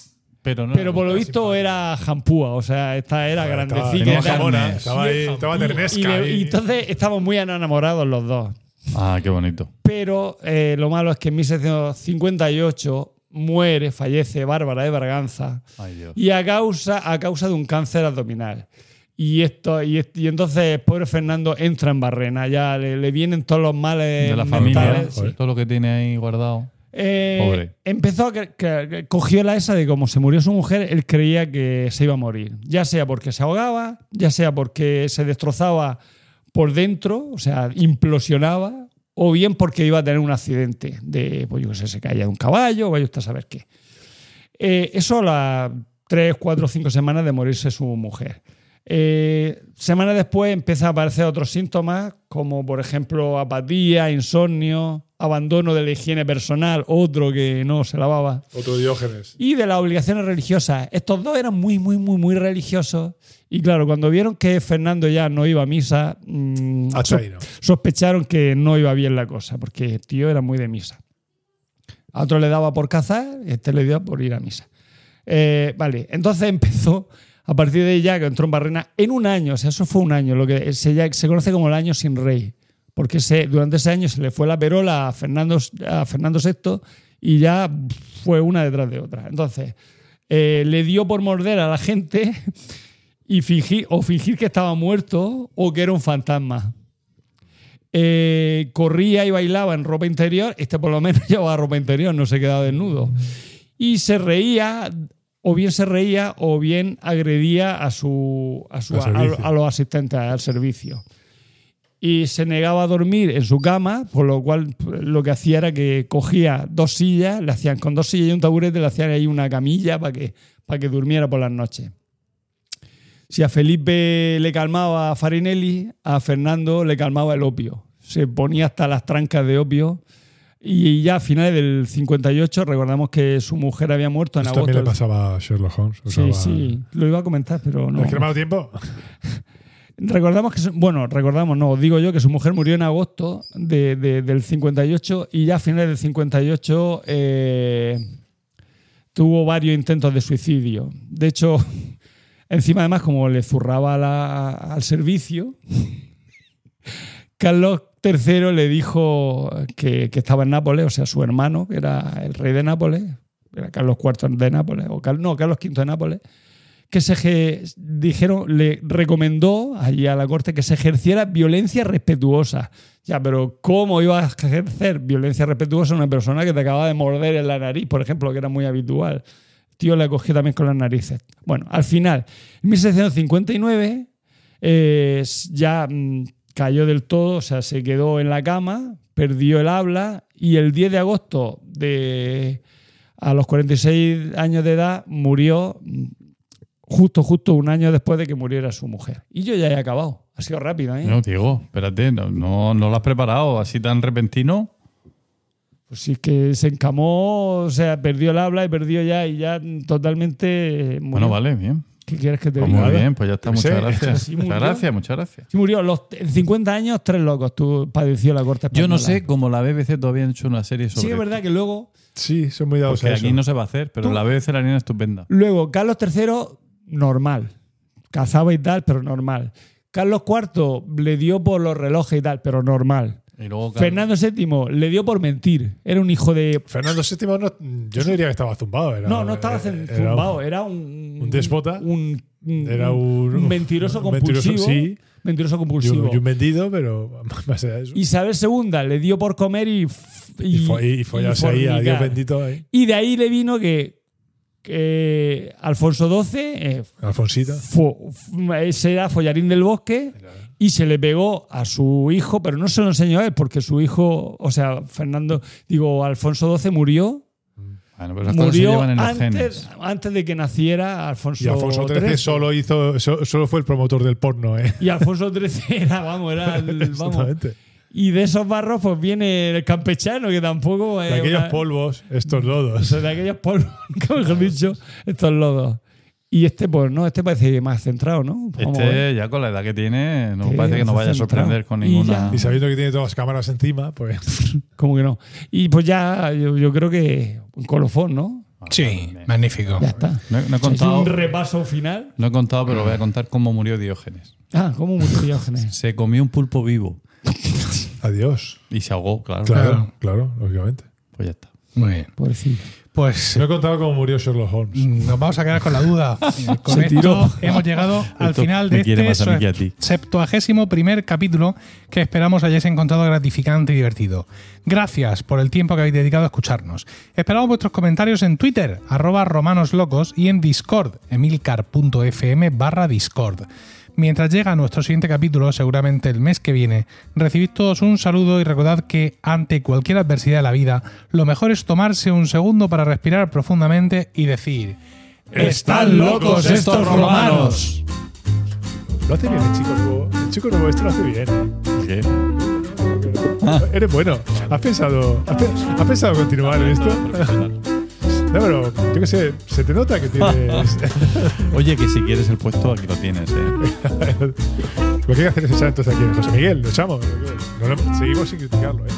Pero, no, Pero por lo visto era jampúa, o sea, esta era Estaba, jamona, carnes. estaba ahí, estaba Y- ternesca. y, y entonces estábamos muy enamorados los dos. Ah, qué bonito. Pero eh, lo malo es que en 1758 muere, fallece Bárbara de Braganza Ay, Dios. y a causa, a causa de un cáncer abdominal. Y, esto, y, entonces pobre Fernando entra en barrena, ya le, le vienen todos los males De la mentales, familia, sí. todo lo que tiene ahí guardado. Eh, Pobre. Empezó a que cogió la esa de como se murió su mujer, él creía que se iba a morir. Ya sea porque se ahogaba, ya sea porque se destrozaba por dentro, o sea, implosionaba, o bien porque iba a tener un accidente de, pues yo qué sé, se caía de un caballo, vaya usted a saber qué. Eh, eso a las tres, cuatro, cinco semanas de morirse su mujer. Eh, semanas después empieza a aparecer otros síntomas, como por ejemplo apatía, insomnio, abandono de la higiene personal, otro que no se lavaba, Otro Diógenes. y de las obligaciones religiosas. Estos dos eran muy, muy, muy, muy religiosos. Y claro, cuando vieron que Fernando ya no iba a misa, mm, sospecharon que no iba bien la cosa, porque el tío era muy de misa. A otro le daba por cazar, este le dio por ir a misa. Eh, vale, entonces empezó, a partir de ya que entró en Barrena, en un año, o sea, eso fue un año, lo que se, se conoce como el año sin rey, porque durante ese año se le fue la perola a Fernando, a Fernando VI y ya fue una detrás de otra. Entonces, eh, le dio por morder a la gente y fingir, o fingir que estaba muerto o que era un fantasma. Eh, corría y bailaba en ropa interior, este por lo menos llevaba ropa interior, no se quedaba desnudo. Y se reía, o bien se reía, o bien agredía a, su, a, su- a- los asistentes al servicio. Y se negaba a dormir en su cama, por lo cual lo que hacía era que cogía dos sillas, le hacían con dos sillas y un taburete, le hacían ahí una camilla para que, para que durmiera por las noches. Si a Felipe le calmaba a Farinelli, a Fernando le calmaba el opio. Se ponía hasta las trancas de opio. Y ya a finales del 58 recordamos que su mujer había muerto en Esto agosto. también le pasaba a Sherlock Holmes. Sí, usaba- sí, lo iba a comentar, pero no. ¿Es que no me ha dado tiempo? Recordamos que, bueno, recordamos, no, digo yo que su mujer murió en agosto de- de- del 58 y ya a finales del 58 eh, tuvo varios intentos de suicidio. De hecho, encima además como le zurraba la- al servicio, Carlos III le dijo que, estaba en Nápoles, o sea, su hermano, que era el rey de Nápoles, era Carlos IV de Nápoles, o Car- no, Carlos V de Nápoles, que se dijeron, le recomendó allí a la corte que se ejerciera violencia respetuosa. Ya, pero ¿cómo iba a ejercer violencia respetuosa una persona que te acaba de morder en la nariz, por ejemplo, que era muy habitual? El tío le cogió también con las narices. Bueno, al final, en 1659 eh, ya mm, cayó del todo, o sea, se quedó en la cama, perdió el habla y el 10 de agosto de a los 46 años de edad murió mm, justo, justo un año después de que muriera su mujer. Y yo ya he acabado. Ha sido rápido, ¿eh? No, Diego, espérate, no, no, no lo has preparado así tan repentino. Pues sí, es que se encamó, o sea, perdió el habla y perdió ya y ya totalmente murió. Bueno, vale, bien. ¿Qué quieres que te Pues diga? muy bien, pues ya está, muchas gracias. sí Muchas gracias, muchas gracias. Sí, murió. Los, en 50 años, tres locos tú padeció la corte Yo no española. sé cómo la BBC todavía ha hecho una serie sobre Sí, es verdad que luego, Sí, son muy dados Porque a eso. aquí no se va a hacer, pero Tú- la BBC la harían estupenda. luego Carlos III, normal. Cazaba y tal, pero normal. Carlos IV le dio por los relojes y tal, pero normal. Y luego, claro, Fernando VII le dio por mentir. Era un hijo de. Fernando VII, no, yo no diría que estaba zumbado. Era, No, no estaba era- era zumbado, un- era un. un déspota. Un, un- Era un- un mentiroso un mentiroso, compulsivo. sí. Mentiroso compulsivo. y un vendido, pero más allá de eso. Isabel II le dio por comer y. Y, fo- y, y follarse ahí, a Dios bendito ahí. Y de ahí le vino que, que Alfonso XII eh, Alfonsita. ese era follarín del bosque y se le pegó a su hijo, pero no se lo enseñó a él, porque su hijo, o sea, Fernando, digo, Alfonso XII murió, Bueno, pero se murió llevan en los antes, genes. antes de que naciera Alfonso Y Alfonso XIII solo hizo, so- solo fue el promotor del porno, ¿eh? Y Alfonso XIII era, vamos, era el, vamos. Y de esos barros, pues viene el campechano, que tampoco De aquellos una- polvos, estos lodos. de aquellos polvos, que mejor dicho, estos lodos. Y este, pues no, este parece más centrado, ¿no? Vamos. Este, ya con la edad que tiene, no Sí, parece que nos vaya a centrado. sorprender con ninguna. Y sabiendo que tiene todas las cámaras encima, pues. ¿Cómo que no? Y pues ya, yo, yo creo que un colofón, ¿no? Sí, magnífico. Ya está. No, he- no he Es contado, un repaso final. no he contado, pero voy a contar cómo murió Diógenes. Ah, ¿cómo murió Diógenes? Se comió un pulpo vivo Adiós. y se ahogó, claro. Claro, claro, lógicamente. Pues ya está. Muy bien. Pobrecito. Pues No he contado cómo murió Sherlock Holmes. nos vamos a quedar con la duda. Con Se esto tiró. hemos llegado al Esto final de este septuagésimo primer capítulo que esperamos hayáis encontrado gratificante y divertido. Gracias por el tiempo que habéis dedicado a escucharnos. Esperamos vuestros comentarios en Twitter, arroba romanoslocos y en Discord, emilcar.fm barra Discord. Mientras llega nuestro siguiente capítulo, seguramente el mes que viene, recibid todos un saludo y recordad que ante cualquier adversidad de la vida, lo mejor es tomarse un segundo para respirar profundamente y decir... ¡Están locos estos romanos! Lo hace bien el chico nuevo. El chico nuevo este lo hace bien. ¿Qué? Eres bueno. ¿Has pensado, has, pe- has pensado continuar en esto? No, pero yo qué sé, se te nota que tienes. Oye, que si quieres el puesto, aquí lo tienes, ¿eh? lo que hay que hacer es echar entonces aquí José Miguel, lo echamos. No lo- seguimos sin criticarlo, ¿eh?